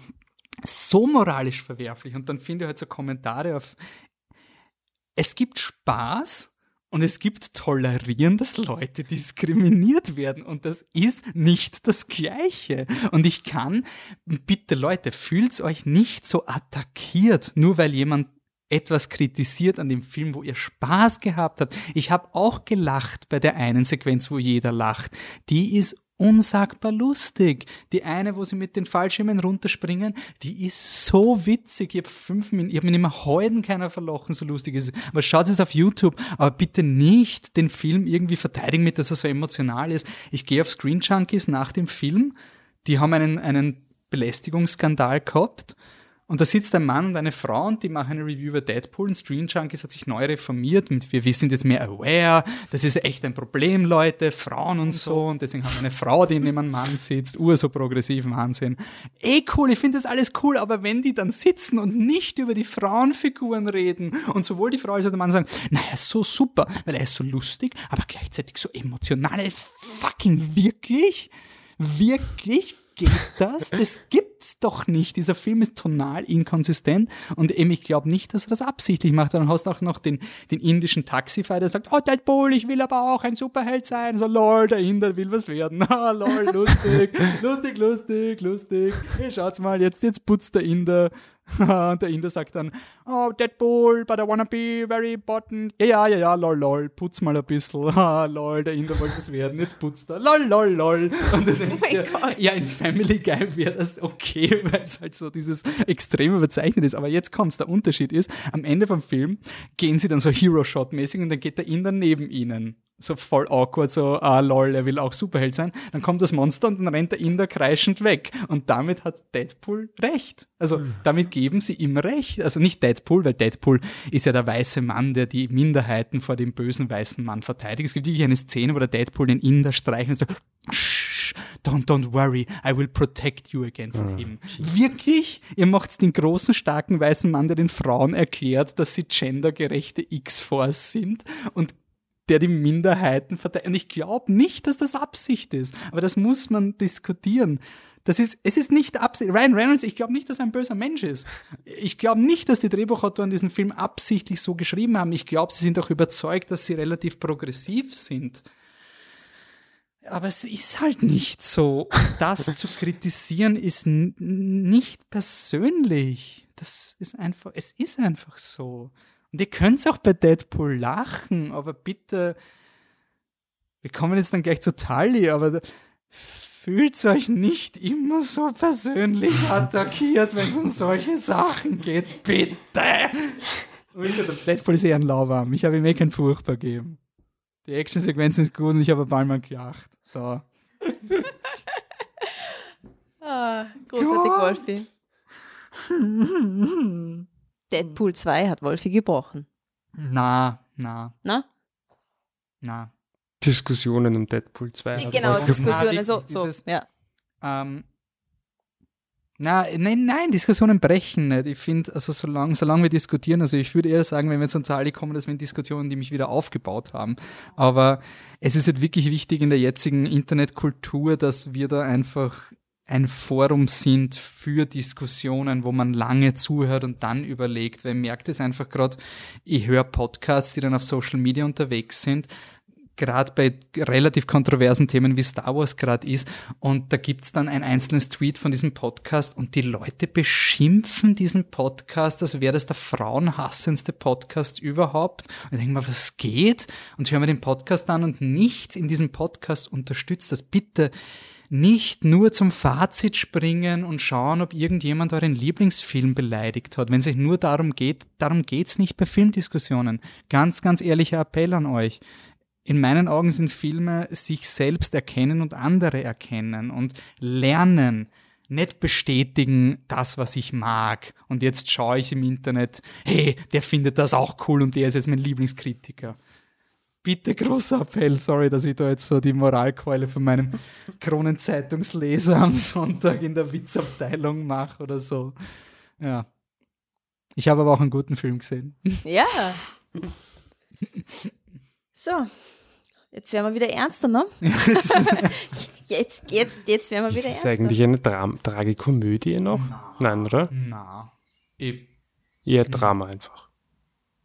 so moralisch verwerflich. Und dann finde ich halt so Kommentare auf, es gibt Spaß und es gibt Tolerieren, dass Leute diskriminiert werden. Und das ist nicht das Gleiche. Und ich kann, bitte Leute, fühlt euch nicht so attackiert, nur weil jemand etwas kritisiert an dem Film, wo ihr Spaß gehabt habt. Ich habe auch gelacht bei der einen Sequenz, wo jeder lacht. Die ist unsagbar lustig. Die eine, wo sie mit den Fallschirmen runterspringen, die ist so witzig. Ich habe fünf Minuten, ich habe mir nicht mehr heute keiner verlochen, so lustig ist es. Aber schaut es auf YouTube, aber bitte nicht den Film irgendwie verteidigen mit, dass er so emotional ist. Ich gehe auf Screen Junkies nach dem Film, die haben einen, einen Belästigungsskandal gehabt Und da sitzt ein Mann und eine Frau und die machen eine Review über Deadpool und Stream Junkies hat sich neu reformiert und wir, wir sind jetzt mehr aware. Das ist echt ein Problem, Leute, Frauen und so. Und deswegen haben wir eine Frau, die neben einem Mann sitzt, ur so progressiv Wahnsinn. Eh cool, ich finde das alles cool, aber wenn die dann sitzen und nicht über die Frauenfiguren reden und sowohl die Frau als auch der Mann sagen, naja, so super, weil er ist so lustig, aber gleichzeitig so emotional. Fucking wirklich? Wirklich? Geht das? Das gibt's doch nicht. Dieser Film ist tonal inkonsistent und eben ich glaube nicht, dass er das absichtlich macht, sondern hast auch noch den, den indischen Taxifahrer, der sagt, oh Deadpool, ich will aber auch ein Superheld sein. So, lol, der Inder will was werden. Ah, lol, lustig, lustig, lustig, lustig. Hey, schaut's mal, jetzt, jetzt putzt der Inder und der Inder sagt dann, oh, Deadpool, but I wanna be very important. Ja, ja, ja, ja, lol, lol, putz mal ein bisschen. Ah, lol, der Inder wollte was werden, jetzt putzt er. Lol, lol, lol. Und du denkst Oh dir, Gott. ja, in Family Guy wäre das okay, weil es halt so dieses extrem überzeichnet ist. Aber jetzt kommt's, der Unterschied ist, am Ende vom Film gehen sie dann so Hero-Shot-mäßig und dann geht der Inder neben ihnen. So voll awkward, so, ah lol, er will auch Superheld sein. Dann kommt das Monster und dann rennt der Inder kreischend weg. Und damit hat Deadpool recht. Also damit geben sie ihm recht. Also nicht Deadpool, weil Deadpool ist ja der weiße Mann, der die Minderheiten vor dem bösen weißen Mann verteidigt. Es gibt wirklich eine Szene, wo der Deadpool den Inder streichelt und sagt, Shh, don't, don't worry, I will protect you against him. Wirklich? Ihr macht den großen, starken weißen Mann, der den Frauen erklärt, dass sie gendergerechte X-Force sind und der die Minderheiten verteidigt. Und ich glaube nicht, dass das Absicht ist. Aber das muss man diskutieren. Das ist, es ist nicht Absicht. Ryan Reynolds, ich glaube nicht, dass er ein böser Mensch ist. Ich glaube nicht, dass die Drehbuchautoren diesen Film absichtlich so geschrieben haben. Ich glaube, sie sind auch überzeugt, dass sie relativ progressiv sind. Aber es ist halt nicht so. Das zu kritisieren ist nicht persönlich. Das ist einfach, es ist einfach so. Und ihr könnt auch bei Deadpool lachen, aber bitte, wir kommen jetzt dann gleich zu Tully, aber fühlt euch nicht immer so persönlich attackiert, wenn es um solche Sachen geht. Bitte! Deadpool ist eher ein Lauwarm. Ich habe ihm eh kein Furchtbar gegeben. Die Actionsequenz ist gut und ich habe ein paar Mal gelacht. So. Ah, großartig, Ja. Wolfi. Deadpool 2 hat Wolfi gebrochen. Na, na, Na? na. Diskussionen um Deadpool 2. hat genau, Diskussionen, Na, so, so. dieses- Ja. Ähm, na, nein, nein, Diskussionen brechen nicht. Ich finde, also solange, solange wir diskutieren, also ich würde eher sagen, wenn wir jetzt an Zahlen kommen, das wären Diskussionen, die mich wieder aufgebaut haben. Aber es ist halt wirklich wichtig in der jetzigen Internetkultur, dass wir da einfach ein Forum sind für Diskussionen, wo man lange zuhört und dann überlegt, weil ich merkt es einfach gerade, ich höre Podcasts, die dann auf Social Media unterwegs sind, gerade bei relativ kontroversen Themen wie Star Wars gerade ist. Und da gibt's dann ein einzelnes Tweet von diesem Podcast und die Leute beschimpfen diesen Podcast, als wäre das der frauenhassendste Podcast überhaupt. Und ich denke mal, was geht? Und ich höre mir den Podcast an und nichts in diesem Podcast unterstützt das. Bitte nicht nur zum Fazit springen und schauen, ob irgendjemand euren Lieblingsfilm beleidigt hat. Wenn es euch nur darum geht, darum geht's nicht bei Filmdiskussionen. Ganz, ganz ehrlicher Appell an euch in meinen Augen sind Filme sich selbst erkennen und andere erkennen und lernen, nicht bestätigen das, was ich mag. Und jetzt schaue ich im Internet, hey, der findet das auch cool und der ist jetzt mein Lieblingskritiker. Bitte großer Appell, sorry, dass ich da jetzt so die Moralkeule von meinem Kronenzeitungsleser am Sonntag in der Witzabteilung mache oder so. Ja. Ich habe aber auch einen guten Film gesehen. Ja. So. Jetzt werden wir wieder ernster, ne? Das ist- Jetzt, jetzt, jetzt werden wir Ist wieder es ernster. eigentlich eine Dram Tragikomödie noch? Nein, oder? Na, ich Eher Drama einfach.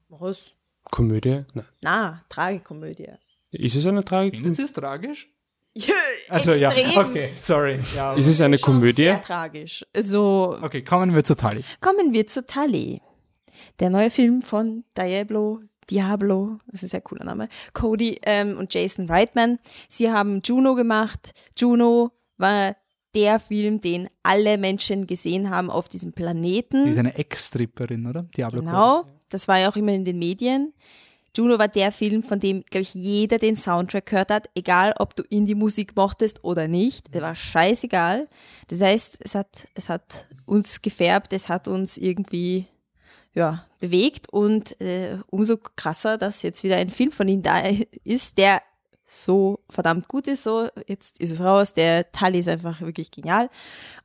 Was? Komödie? Nein. Na, Tragikomödie. Ist es eine Tragikomödie? Findet ihr es tragisch? Ja, Also ja, extrem. okay, sorry. Ja, Ist es eine Komödie? Sehr tragisch. Also, okay, kommen wir zu Tali. kommen wir zu Tully. Der neue Film von Diablo, Diablo, das ist ein sehr cooler Name, Cody ähm, und Jason Reitman. Sie haben Juno gemacht. Juno war der Film, den alle Menschen gesehen haben auf diesem Planeten. Die ist eine Ex-Stripperin, oder? Diablo Genau, das war ja auch immer in den Medien. Juno war der Film, von dem, glaube ich, jeder den Soundtrack gehört hat, egal ob du Indie-Musik mochtest oder nicht. Der war scheißegal. Das heißt, es hat, es hat uns gefärbt, es hat uns irgendwie ja, bewegt und äh, umso krasser, dass jetzt wieder ein Film von ihm da ist, der so verdammt gut ist. So, jetzt ist es raus. Der Tully ist einfach wirklich genial.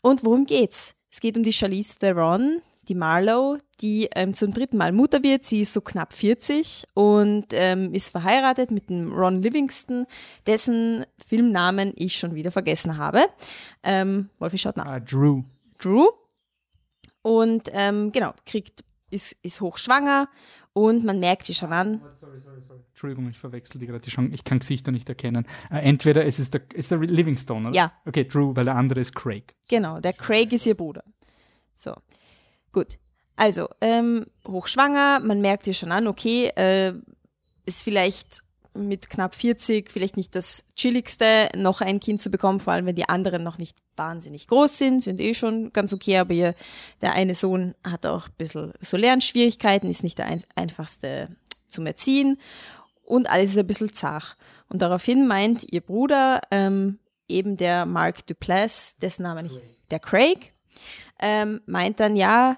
Und worum geht's? Es geht um die Charlize Theron, die Marlowe, die ähm, zum dritten Mal Mutter wird. Sie ist so knapp 40 und ähm, ist verheiratet mit dem Ron Livingston, dessen Filmnamen ich schon wieder vergessen habe. Ähm, Wolfi schaut nach. Ah, Drew. Drew. Und ähm, genau, kriegt, ist, ist hochschwanger und man merkt sie schon an. Sorry, sorry, sorry. Entschuldigung, ich verwechsel die gerade. Ich kann Gesichter nicht erkennen. Äh, entweder es ist der, ist der Livingstone, oder? Ja. Okay, Drew, weil der andere ist Craig. Genau, der Craig ist ihr Bruder. So, gut. Also, ähm, hochschwanger, man merkt ihr schon an, okay, äh, ist vielleicht mit knapp 40 vielleicht nicht das chilligste, noch ein Kind zu bekommen, vor allem wenn die anderen noch nicht wahnsinnig groß sind, sind eh schon ganz okay, aber ihr, der eine Sohn hat auch ein bisschen so Lernschwierigkeiten, ist nicht der ein, einfachste zum Erziehen und alles ist ein bisschen zach. Und daraufhin meint ihr Bruder, ähm, eben der Mark Duplass, dessen Name nicht, der Craig, ähm, meint dann, ja,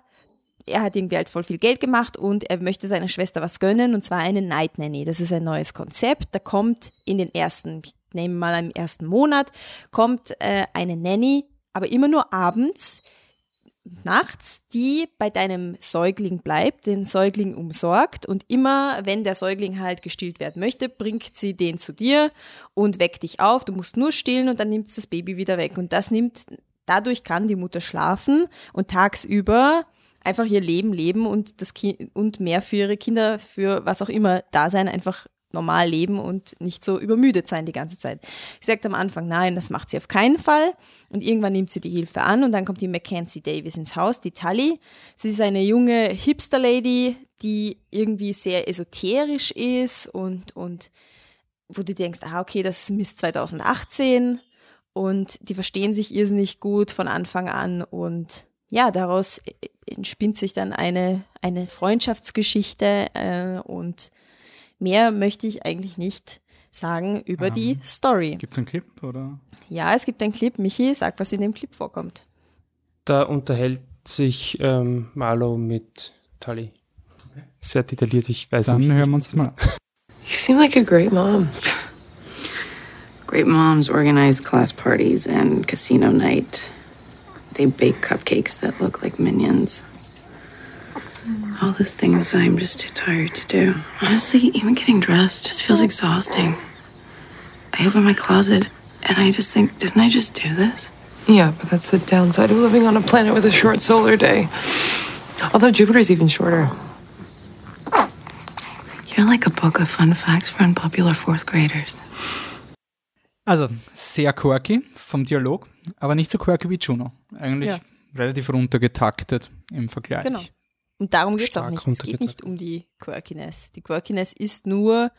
er hat irgendwie halt voll viel Geld gemacht und er möchte seiner Schwester was gönnen und zwar eine Night Nanny. Das ist ein neues Konzept. Da kommt in den ersten, ich nehme mal im ersten Monat, kommt äh, eine Nanny, aber immer nur abends, nachts, die bei deinem Säugling bleibt, den Säugling umsorgt und immer, wenn der Säugling halt gestillt werden möchte, bringt sie den zu dir und weckt dich auf. Du musst nur stillen und dann nimmt das Baby wieder weg. Und das nimmt, dadurch kann die Mutter schlafen und tagsüber einfach ihr Leben leben und das kind und mehr für ihre Kinder, für was auch immer da sein, einfach normal leben und nicht so übermüdet sein die ganze Zeit. Sie sagt am Anfang, nein, das macht sie auf keinen Fall. Und irgendwann nimmt sie die Hilfe an und dann kommt die Mackenzie Davis ins Haus, die Tully. Sie ist eine junge Hipster-Lady, die irgendwie sehr esoterisch ist und, und wo du denkst, ah, okay, das ist Miss 2018 und die verstehen sich irrsinnig gut von Anfang an und ja, daraus entspinnt sich dann eine, eine Freundschaftsgeschichte äh, und mehr möchte ich eigentlich nicht sagen über Ähm, die Story. Gibt es einen Clip, oder? Ja, es gibt einen Clip. Michi, sag, was in dem Clip vorkommt. Da unterhält sich ähm, Marlow mit Tully. Sehr detailliert, ich weiß Dann nicht. hören wir uns das mal. You seem like a great mom. Great moms organize class parties and casino night. They bake cupcakes that look like minions. All the things I'm just too tired to do. Honestly, even getting dressed just feels exhausting. I open my closet and I just think, didn't I just do this? Yeah, but that's the downside of living on a planet with a short solar day. Although Jupiter's even shorter. You're like a book of fun facts for unpopular fourth graders. Also, sehr quirky vom Dialog, aber nicht so quirky wie Juno. Eigentlich Ja. relativ runtergetaktet im Vergleich. Genau. Und darum geht es auch nicht. Es geht nicht um die Quirkiness. Die Quirkiness ist nur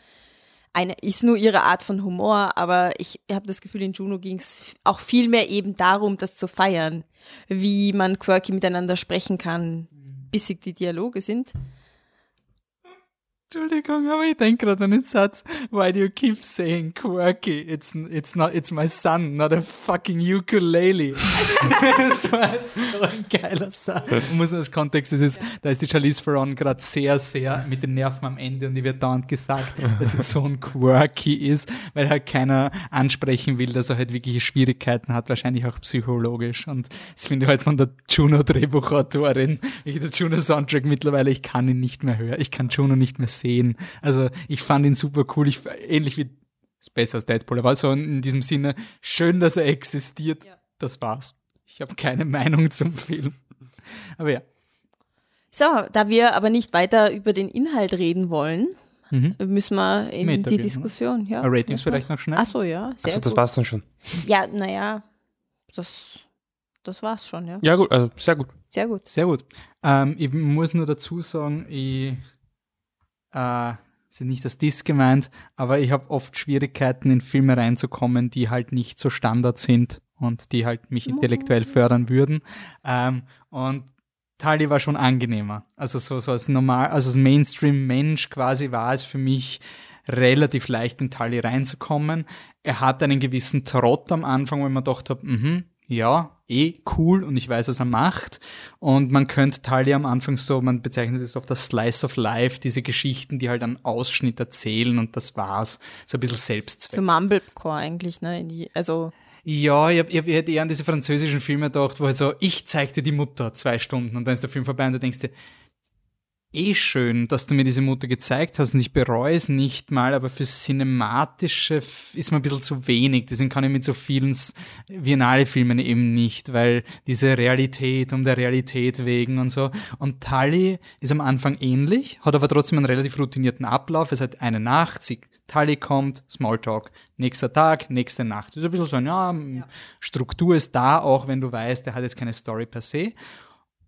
eine, ist nur ihre Art von Humor, aber ich habe das Gefühl, in Juno ging es auch viel mehr eben darum, das zu feiern, wie man quirky miteinander sprechen kann, bissig die Dialoge sind. Entschuldigung, aber ich denke gerade an den Satz, why do you keep saying quirky? It's, it's not, it's my son, not a fucking ukulele. das war so ein geiler Satz. Man muss als Kontext, das ist, da ist die Charlize Theron gerade sehr, sehr mit den Nerven am Ende und die wird dauernd gesagt, dass er so ein quirky ist, weil halt keiner ansprechen will, dass er halt wirkliche Schwierigkeiten hat, wahrscheinlich auch psychologisch. Und das finde ich halt von der Juno-Drehbuchautorin, wie der Juno-Soundtrack mittlerweile, ich kann ihn nicht mehr hören, ich kann Juno nicht mehr sehen. Also ich fand ihn super cool, ich, ähnlich wie, ist besser als Deadpool, aber so in diesem Sinne, schön, dass er existiert, das war's. Ich habe keine Meinung zum Film. Aber ja. So, da wir aber nicht weiter über den Inhalt reden wollen, müssen wir in Meta die gehen, Diskussion. Ja, Ratings vielleicht noch schnell? Ach so, ja, sehr Also das gut. war's dann schon. Ja, naja, das, das war's schon, ja. Ja gut, also sehr gut. Sehr gut. Sehr gut. Ähm, ich muss nur dazu sagen, ich äh, ist nicht das Diss gemeint, aber ich habe oft Schwierigkeiten, in Filme reinzukommen, die halt nicht so Standard sind und die halt mich intellektuell fördern würden. Ähm, und Tali war schon angenehmer. Also so, so als normal, also als Mainstream-Mensch quasi war es für mich relativ leicht in Tali reinzukommen. Er hat einen gewissen Trott am Anfang, wo ich mir gedacht habe, mhm, ja, eh cool und ich weiß, was er macht. Und man könnte Talia am Anfang so, man bezeichnet es oft als Slice of Life, diese Geschichten, die halt einen Ausschnitt erzählen und das war's. So ein bisschen Selbstzweck. So Mumblecore eigentlich, ne? Die, also Ja, ich, hab, ich, hab, ich hätte eher an diese französischen Filme gedacht, wo halt so, ich zeig dir die Mutter zwei Stunden und dann ist der Film vorbei und du denkst dir, eh schön, dass du mir diese Mutter gezeigt hast und ich bereue es nicht mal, aber fürs Cinematische ist mir ein bisschen zu wenig. Deswegen kann ich mit so vielen Biennale-Filmen eben nicht, weil diese Realität um der Realität wegen und so. Und Tully ist am Anfang ähnlich, hat aber trotzdem einen relativ routinierten Ablauf. Es hat eine Nacht, sie, Tully kommt, Smalltalk, nächster Tag, nächste Nacht. Das ist ein bisschen so, ein, ja, Struktur ist da, auch wenn du weißt, der hat jetzt keine Story per se.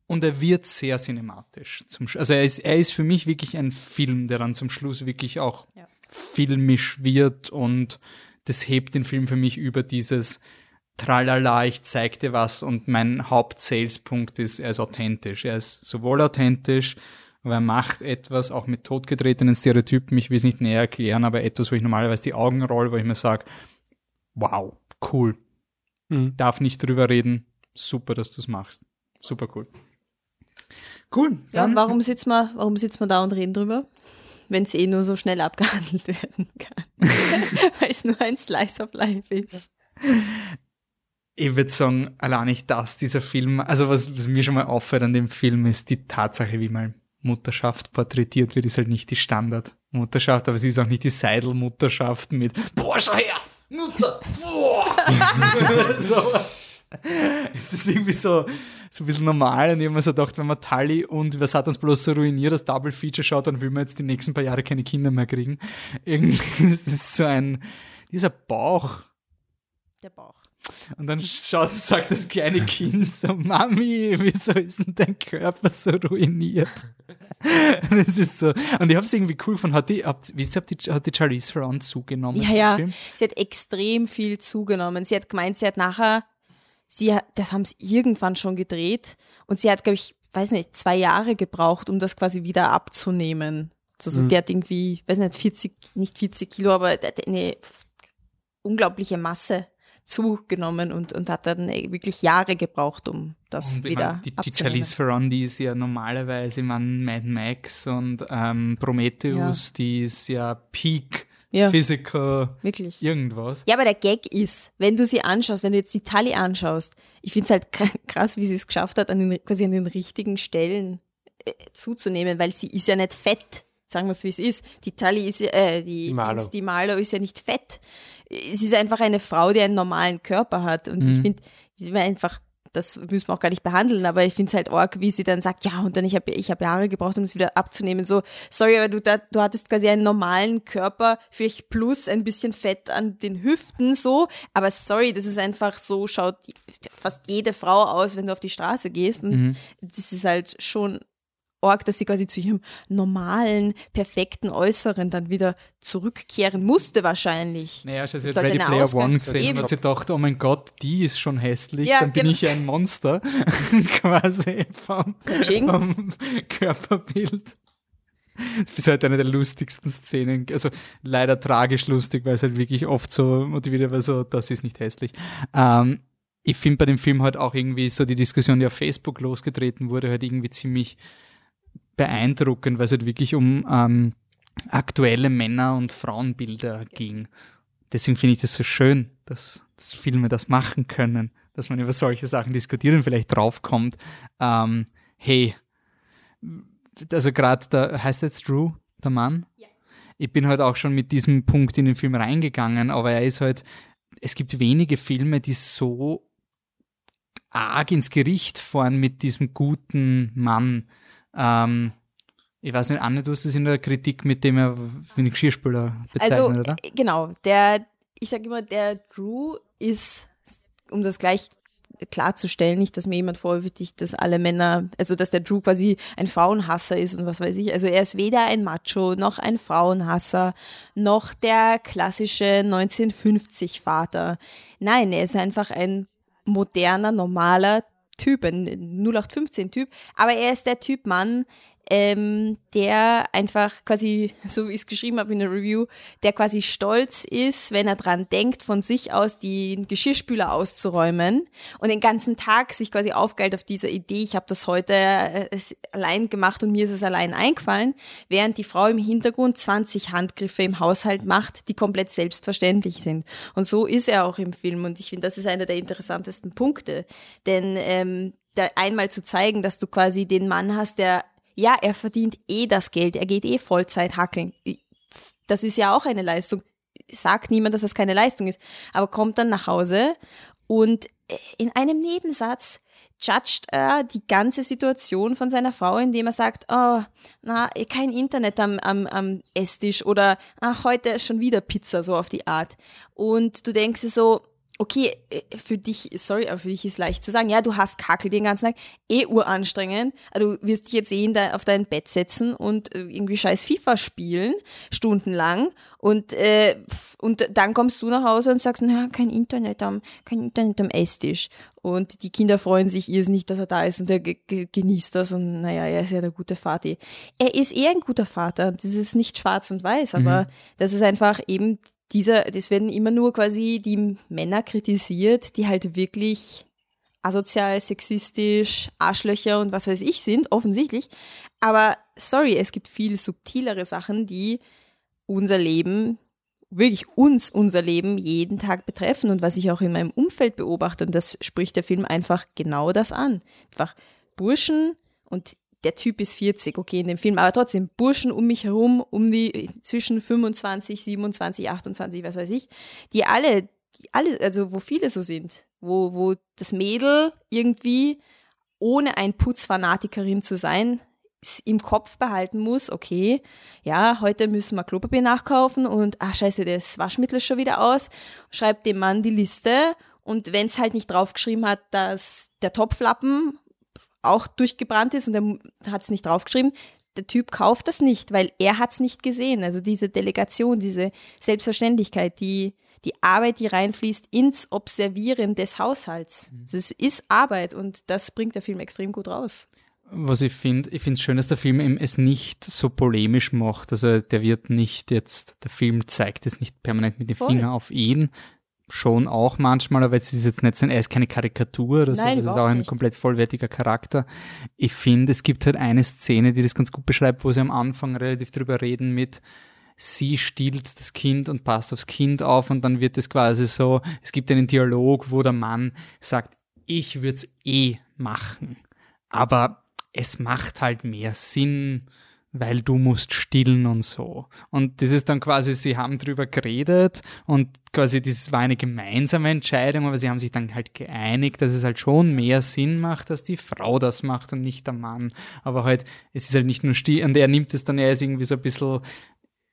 Und er wird sehr cinematisch. Also er ist, er ist für mich wirklich ein Film, der dann zum Schluss wirklich auch Ja. filmisch wird und das hebt den Film für mich über dieses Tralala, ich zeig dir was und mein Haupt-Sales-Punkt ist, er ist authentisch. Er ist sowohl authentisch, aber er macht etwas, auch mit totgetretenen Stereotypen, ich will es nicht näher erklären, aber etwas, wo ich normalerweise die Augen roll, wo ich mir sage, wow, cool, Mhm. darf nicht drüber reden, super, dass du es machst. Super cool. Cool. ja, warum sitzen wir, warum sitzen wir da und reden drüber? Wenn es eh nur so schnell abgehandelt werden kann. Weil es nur ein Slice of Life ist. ich würde sagen, allein nicht das, dieser Film, also was, was mir schon mal auffällt an dem Film, ist die Tatsache, wie mal Mutterschaft porträtiert wird, ist halt nicht die Standard-Mutterschaft, aber sie ist auch nicht die Seidel-Mutterschaft mit Boah, schau her! Mutter! Boah! Sowas. Es ist irgendwie so, so ein bisschen normal und ich habe mir so gedacht, wenn man Tully und was hat uns bloß so ruiniert, das Double Feature schaut, dann will man jetzt die nächsten paar Jahre keine Kinder mehr kriegen. Irgendwie ist es so ein, dieser Bauch, Der Bauch. und dann schaut, sagt das kleine Kind so, Mami, wieso ist denn dein Körper so ruiniert? Das ist so. Und ich habe es irgendwie cool gefunden. Hat die, habt, wisst ihr, hat die, hat die Charlize Theron zugenommen? Ja, ja. Sie hat extrem viel zugenommen. Sie hat gemeint, sie hat nachher, sie das haben sie irgendwann schon gedreht und sie hat, glaube ich, weiß nicht, zwei Jahre gebraucht, um das quasi wieder abzunehmen. Also Mhm. der hat irgendwie, weiß nicht, 40, nicht 40 Kilo, aber der hat eine unglaubliche Masse zugenommen und, und hat dann wirklich Jahre gebraucht, um das Und wieder mein, die, die. Charlize Theron, die ist ja normalerweise, mein, Mad Max und ähm, Prometheus, die ist ja Peak Ja. Physical Wirklich. irgendwas. Ja, aber der Gag ist, wenn du sie anschaust, wenn du jetzt die Tali anschaust, ich finde es halt kr- krass, wie sie es geschafft hat, an den, quasi an den richtigen Stellen äh, zuzunehmen, weil sie ist ja nicht fett. Sagen wir es, wie es ist. Die Tali ist ja, äh, die, Die Marlo ist ja nicht fett. Es ist einfach eine Frau, die einen normalen Körper hat. Und ich finde, sie war einfach, das müssen wir auch gar nicht behandeln, aber ich finde es halt arg, wie sie dann sagt, ja, und dann ich habe ich hab Jahre gebraucht, um es wieder abzunehmen. So, sorry, aber du, da, du hattest quasi einen normalen Körper, vielleicht plus ein bisschen Fett an den Hüften, so, aber sorry, das ist einfach so, schaut fast jede Frau aus, wenn du auf die Straße gehst. Und das ist halt schon arg, dass sie quasi zu ihrem normalen, perfekten Äußeren dann wieder zurückkehren musste wahrscheinlich. Naja, sie hat Ready Player Ausgang- One gesehen Eben. und hat sie gedacht, oh mein Gott, die ist schon hässlich, Ja, dann bin genau. ich ja ein Monster, quasi vom, vom Körperbild. Das ist halt eine der lustigsten Szenen, also leider tragisch lustig, weil es halt wirklich oft so motiviert war, so, das ist nicht hässlich. Ähm, ich finde bei dem Film halt auch irgendwie so die Diskussion, die auf Facebook losgetreten wurde, halt irgendwie ziemlich beeindruckend, weil es halt wirklich um ähm, aktuelle Männer- und Frauenbilder ging. Deswegen finde ich das so schön, dass, dass Filme das machen können, dass man über solche Sachen diskutiert und vielleicht draufkommt, ähm, hey, also gerade da heißt jetzt Drew, der Mann. Ich bin halt auch schon mit diesem Punkt in den Film reingegangen, aber er ist halt, es gibt wenige Filme, die so arg ins Gericht fahren mit diesem guten Mann. Ähm, ich weiß nicht, Anne, du hast es in der Kritik mit dem er mit dem Geschirrspüler bezeichnet, Also, oder? äh, genau, der, ich sage immer, der Drew ist, um das gleich klarzustellen, nicht, dass mir jemand vorwirft, dass alle Männer, also dass der Drew quasi ein Frauenhasser ist und was weiß ich. Also er ist weder ein Macho noch ein Frauenhasser noch der klassische 1950-Vater. Nein, er ist einfach ein moderner, normaler Typ, ein 0815-Typ, aber er ist der Typ Mann, ähm, der einfach quasi, so wie ich es geschrieben habe in der Review, der quasi stolz ist, wenn er dran denkt, von sich aus den Geschirrspüler auszuräumen und den ganzen Tag sich quasi aufgeilt auf dieser Idee, ich habe das heute äh, allein gemacht und mir ist es allein eingefallen, während die Frau im Hintergrund 20 Handgriffe im Haushalt macht, die komplett selbstverständlich sind. Und so ist er auch im Film und ich finde, das ist einer der interessantesten Punkte, denn ähm, einmal zu zeigen, dass du quasi den Mann hast, der ja, er verdient eh das Geld, er geht eh Vollzeit hackeln. Das ist ja auch eine Leistung. Sagt niemand, dass das keine Leistung ist. Aber kommt dann nach Hause und in einem Nebensatz judgt er die ganze Situation von seiner Frau, indem er sagt, oh, na, kein Internet am, am, am Esstisch oder ach, heute schon wieder Pizza, so auf die Art. Und du denkst dir so, okay, äh, für dich, sorry, aber für dich ist leicht zu sagen, ja, du hast Kakel den ganzen Tag, eh uranstrengend, also du wirst dich jetzt eh auf dein Bett setzen und äh, irgendwie scheiß FIFA spielen, stundenlang. Und, äh, und dann kommst du nach Hause und sagst, na, kein Internet am, kein Internet am Esstisch. Und die Kinder freuen sich irrsinnig, dass er da ist und er genießt das. Und naja, er ist ja der gute Vater. Er ist eher ein guter Vater, das ist nicht schwarz und weiß, aber mhm. das ist einfach eben dieser, das werden immer nur quasi die Männer kritisiert, die halt wirklich asozial, sexistisch, Arschlöcher und was weiß ich sind, offensichtlich. Aber sorry, es gibt viel subtilere Sachen, die unser Leben, wirklich uns, unser Leben jeden Tag betreffen und was ich auch in meinem Umfeld beobachte. Und das spricht der Film einfach genau das an. Einfach Burschen und der Typ ist 40, okay, in dem Film, aber trotzdem Burschen um mich herum, um die zwischen 25, 27, 28, was weiß ich, die alle, die alle, also wo viele so sind, wo, wo das Mädel irgendwie, ohne ein Putzfanatikerin zu sein, im Kopf behalten muss, okay, ja, heute müssen wir Klopapier nachkaufen und, ach scheiße, das Waschmittel ist schon wieder aus, schreibt dem Mann die Liste und wenn es halt nicht draufgeschrieben hat, dass der Topflappen auch durchgebrannt ist und er hat es nicht draufgeschrieben. Der Typ kauft das nicht, weil er hat es nicht gesehen. Also diese Delegation, diese Selbstverständlichkeit, die, die Arbeit, die reinfließt ins Observieren des Haushalts. Mhm. Das ist Arbeit und das bringt der Film extrem gut raus. Was ich finde, ich finde es schön, dass der Film es nicht so polemisch macht. Also der wird nicht jetzt, der Film zeigt es nicht permanent mit dem Finger auf ihn, schon auch manchmal, aber es ist jetzt nicht so, er ist keine Karikatur oder so, Nein, das ist auch ein nicht. komplett vollwertiger Charakter. Ich finde, es gibt halt eine Szene, die das ganz gut beschreibt, wo sie am Anfang relativ drüber reden mit, sie stillt das Kind und passt aufs Kind auf und dann wird es quasi so, es gibt einen Dialog, wo der Mann sagt, ich würde es eh machen, aber es macht halt mehr Sinn, weil du musst stillen und so. Und das ist dann quasi, sie haben drüber geredet und quasi das war eine gemeinsame Entscheidung, aber sie haben sich dann halt geeinigt, dass es halt schon mehr Sinn macht, dass die Frau das macht und nicht der Mann. Aber halt, es ist halt nicht nur still, und er nimmt es dann, er ist irgendwie so ein bisschen,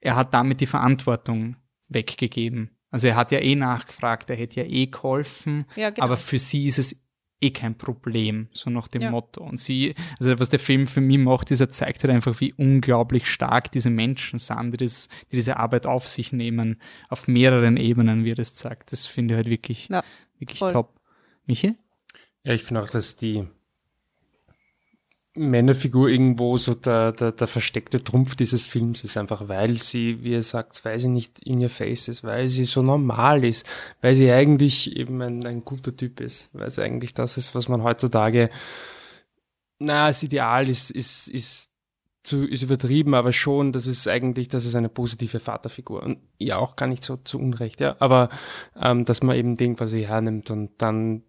er hat damit die Verantwortung weggegeben. Also er hat ja eh nachgefragt, er hätte ja eh geholfen, ja, genau. aber für sie ist es eh kein Problem, so nach dem ja. Motto. Und sie, also was der Film für mich macht, ist, er zeigt halt einfach, wie unglaublich stark diese Menschen sind, die, das, die diese Arbeit auf sich nehmen, auf mehreren Ebenen, wie er das zeigt. Das finde ich halt wirklich, ja, wirklich voll. top. Michi? Ja, ich finde auch, dass die Männerfigur irgendwo so der, der, der versteckte Trumpf dieses Films ist, einfach weil sie, wie ihr sagt, weil sie nicht in ihr Face ist, weil sie so normal ist, weil sie eigentlich eben ein, ein guter Typ ist, weil sie eigentlich das ist, was man heutzutage, na, das Ideal ist, ist, ist zu, ist übertrieben, aber schon, das ist eigentlich, das ist eine positive Vaterfigur. Und ja, auch gar nicht so zu Unrecht, ja. Aber ähm, dass man eben den quasi hernimmt und dann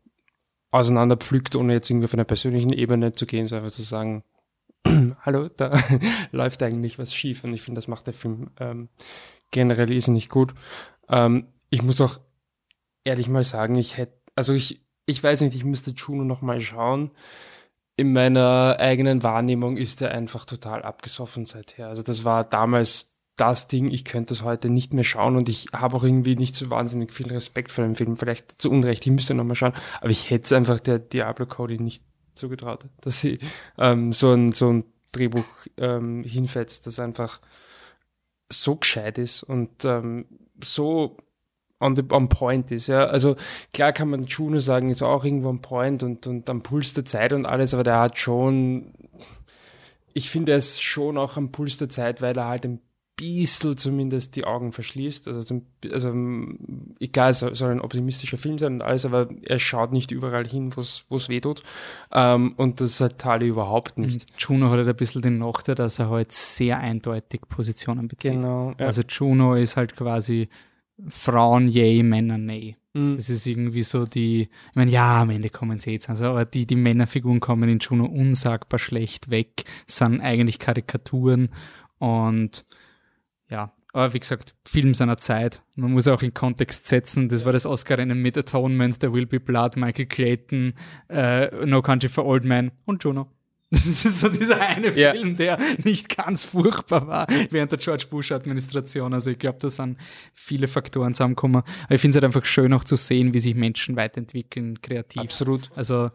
auseinanderpflückt, ohne jetzt irgendwie auf einer persönlichen Ebene zu gehen, sondern einfach zu sagen, hallo, da läuft eigentlich was schief. Und ich finde, das macht der Film ähm, generell ist nicht gut. Ähm, ich muss auch ehrlich mal sagen, ich hätte, also ich, ich weiß nicht, ich müsste Juno noch mal schauen. In meiner eigenen Wahrnehmung ist er einfach total abgesoffen seither. Also das war damals das Ding, ich könnte das heute nicht mehr schauen und ich habe auch irgendwie nicht so wahnsinnig viel Respekt vor dem Film. Vielleicht zu Unrecht, ich müsste nochmal schauen. Aber ich hätte es einfach der Diablo Cody nicht zugetraut, dass sie ähm, so, ein, so ein Drehbuch ähm, hinfetzt, das einfach so gescheit ist und ähm, so on, the, on point ist. Ja. Also klar kann man Juno sagen, ist auch irgendwo on point und, und am Puls der Zeit und alles, aber der hat schon, ich finde ist schon auch am Puls der Zeit, weil er halt ein bisschen zumindest die Augen verschließt. Also, zum, also egal, es soll ein optimistischer Film sein und alles, aber er schaut nicht überall hin, wo es weh tut. Ähm, und das hat Tali überhaupt nicht. Juno hat halt ein bisschen den Nachteil, dass er halt sehr eindeutig Positionen bezieht. Genau. Ja. Also Juno ist halt quasi Frauen yay, Männer nee. Mhm. Das ist irgendwie so die, ich meine, ja, am Ende kommen sie jetzt, also, aber die, die Männerfiguren kommen in Juno unsagbar schlecht weg, sind eigentlich Karikaturen und ja, aber wie gesagt, Film seiner Zeit. Man muss auch in Kontext setzen. Das war das Oscar-Rennen mit Atonement, There Will Be Blood, Michael Clayton, äh, No Country for Old Men und Juno. Das ist so dieser eine Ja. Film, der nicht ganz furchtbar war während der George Bush-Administration. Also ich glaube, da sind viele Faktoren zusammengekommen. Aber ich finde es halt einfach schön auch zu sehen, wie sich Menschen weiterentwickeln, kreativ. Absolut. Also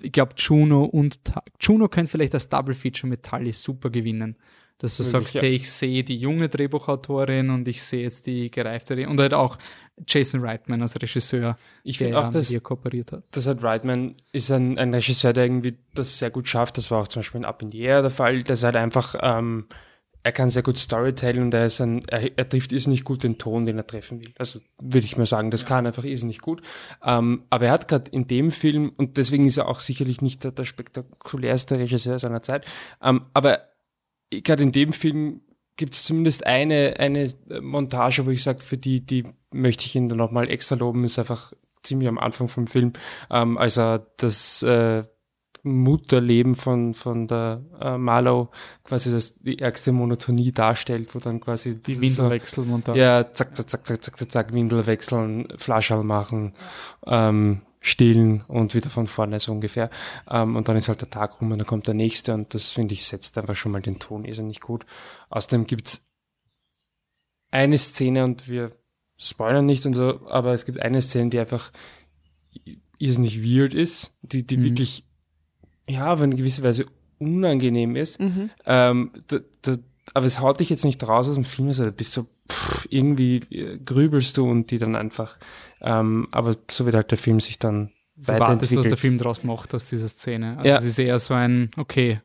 ich glaube, Juno und Ta Juno könnte vielleicht das Double Feature mit Tully super gewinnen. Dass du sagst, ja. hey, ich sehe die junge Drehbuchautorin und ich sehe jetzt die gereiftere und halt auch Jason Reitman als Regisseur, Ich der auch, ja dass mit ihr kooperiert hat. das hat Reitman ist ein, ein Regisseur, der irgendwie das sehr gut schafft. Das war auch zum Beispiel in Up in the Air der Fall. Das halt einfach, ähm, er kann sehr gut Storytellen und er ist ein, er, er trifft irrsinnig gut den Ton, den er treffen will. Also würde ich mal sagen, das kann einfach irrsinnig gut. Ähm, aber er hat gerade in dem Film, und deswegen ist er auch sicherlich nicht der, der spektakulärste Regisseur seiner Zeit, ähm, aber gerade in dem Film gibt es zumindest eine, eine Montage, wo ich sage, für die, die möchte ich ihn dann nochmal extra loben, ist einfach ziemlich am Anfang vom Film, ähm, als er das äh, Mutterleben von, von der äh, Marlow quasi das, die ärgste Monotonie darstellt, wo dann quasi Die so- Windelwechselmontage. ja, zack, zack, zack, zack, zack, zack, zack, Windel wechseln, Flaschall machen, ähm, stillen und wieder von vorne so ungefähr. Ähm, und dann ist halt der Tag rum und dann kommt der nächste und das finde ich setzt einfach schon mal den Ton irrsinnig gut. Außerdem gibt's eine Szene und wir spoilern nicht und so, aber es gibt eine Szene, die einfach irrsinnig weird ist, die, die Mhm. wirklich, ja, auf eine gewisse Weise unangenehm ist. Mhm. Ähm, da, da, aber es haut dich jetzt nicht raus aus dem Film, also da bist du pff, irgendwie äh, grübelst du und die dann einfach, ähm, aber so wird halt der Film sich dann Du wartest, was der weiterentwickelt. Film draus macht aus dieser Szene. Also Ja. es ist eher so ein, okay,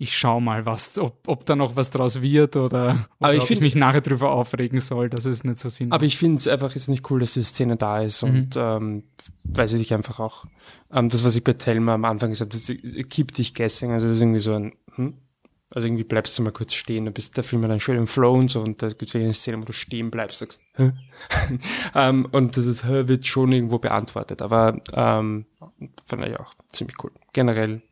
ich schau mal, was, ob, ob da noch was draus wird oder, oder Aber ich ob ich find- mich nachher drüber aufregen soll, dass es nicht so Sinn Aber ich finde es einfach jetzt nicht cool, dass die Szene da ist Mhm. und ähm, weiß ich einfach auch. Ähm, das, was ich bei Telma am Anfang gesagt habe, das keep dich guessing. Also das ist irgendwie so ein, hm? Also irgendwie bleibst du mal kurz stehen, du bist der Film dann schön im Flow und so und da gibt es eine Szene, wo du stehen bleibst, sagst, hä? ähm, und das ist, wird schon irgendwo beantwortet. Aber ähm, fand ich auch ziemlich cool. Generell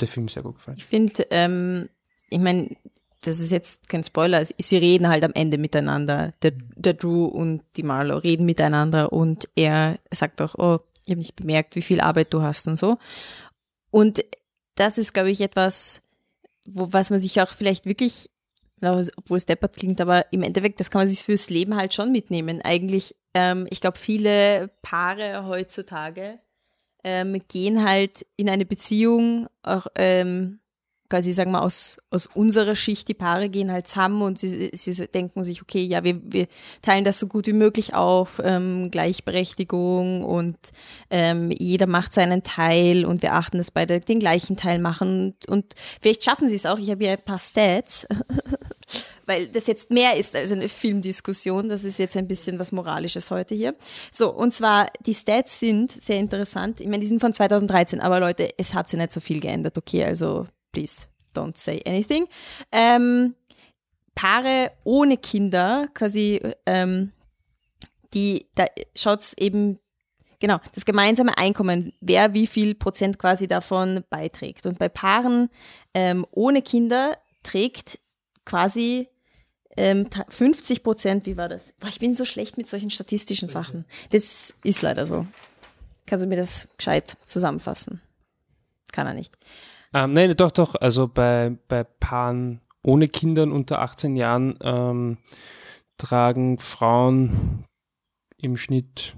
der Film sehr gut gefallen. Ich finde, ähm, ich meine, das ist jetzt kein Spoiler, sie reden halt am Ende miteinander. Der, der Drew und die Marlo reden miteinander und er sagt auch, oh, ich habe nicht bemerkt, wie viel Arbeit du hast und so. Und das ist, glaube ich, etwas, wo, was man sich auch vielleicht wirklich, obwohl es deppert klingt, aber im Endeffekt, das kann man sich fürs Leben halt schon mitnehmen. Eigentlich, ähm, ich glaube, viele Paare heutzutage ähm, gehen halt in eine Beziehung, auch ähm, quasi sagen wir aus, aus unserer Schicht, die Paare gehen halt zusammen und sie, sie denken sich, okay, ja, wir, wir teilen das so gut wie möglich auf, ähm, Gleichberechtigung und ähm, jeder macht seinen Teil und wir achten, dass beide den gleichen Teil machen und, und vielleicht schaffen sie es auch. Ich habe hier ein paar Stats, weil das jetzt mehr ist als eine Filmdiskussion. Das ist jetzt ein bisschen was Moralisches heute hier. So, und zwar, die Stats sind sehr interessant. Ich meine, die sind von 2013, aber Leute, es hat sich nicht so viel geändert, okay? Also, please, don't say anything. Ähm, Paare ohne Kinder, quasi, ähm, die, da schaut's eben, genau, das gemeinsame Einkommen, wer wie viel Prozent quasi davon beiträgt. Und bei Paaren ähm, ohne Kinder trägt quasi ähm, ta- 50 Prozent, wie war das? Boah, ich bin so schlecht mit solchen statistischen Sachen. Das ist leider so. Kannst du mir das gescheit zusammenfassen? Kann er nicht. Ähm, nein, doch, doch. Also bei, bei Paaren ohne Kindern unter 18 Jahren ähm, tragen Frauen im Schnitt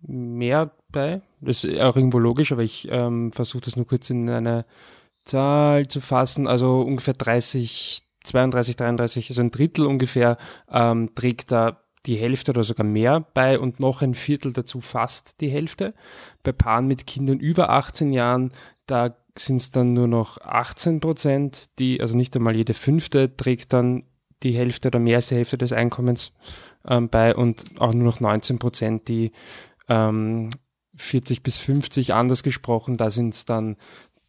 mehr bei. Das ist auch irgendwo logisch, aber ich ähm, versuche das nur kurz in eine Zahl zu fassen. Also ungefähr 30, 32, 33, also ein Drittel ungefähr ähm, trägt da die Hälfte oder sogar mehr bei und noch ein Viertel dazu fast die Hälfte. Bei Paaren mit Kindern über 18 Jahren, da sind es dann nur noch 18 Prozent, die, also nicht einmal jede fünfte trägt dann die Hälfte oder mehr als die Hälfte des Einkommens ähm, bei und auch nur noch 19 Prozent, die ähm, 40 bis 50 anders gesprochen, da sind es dann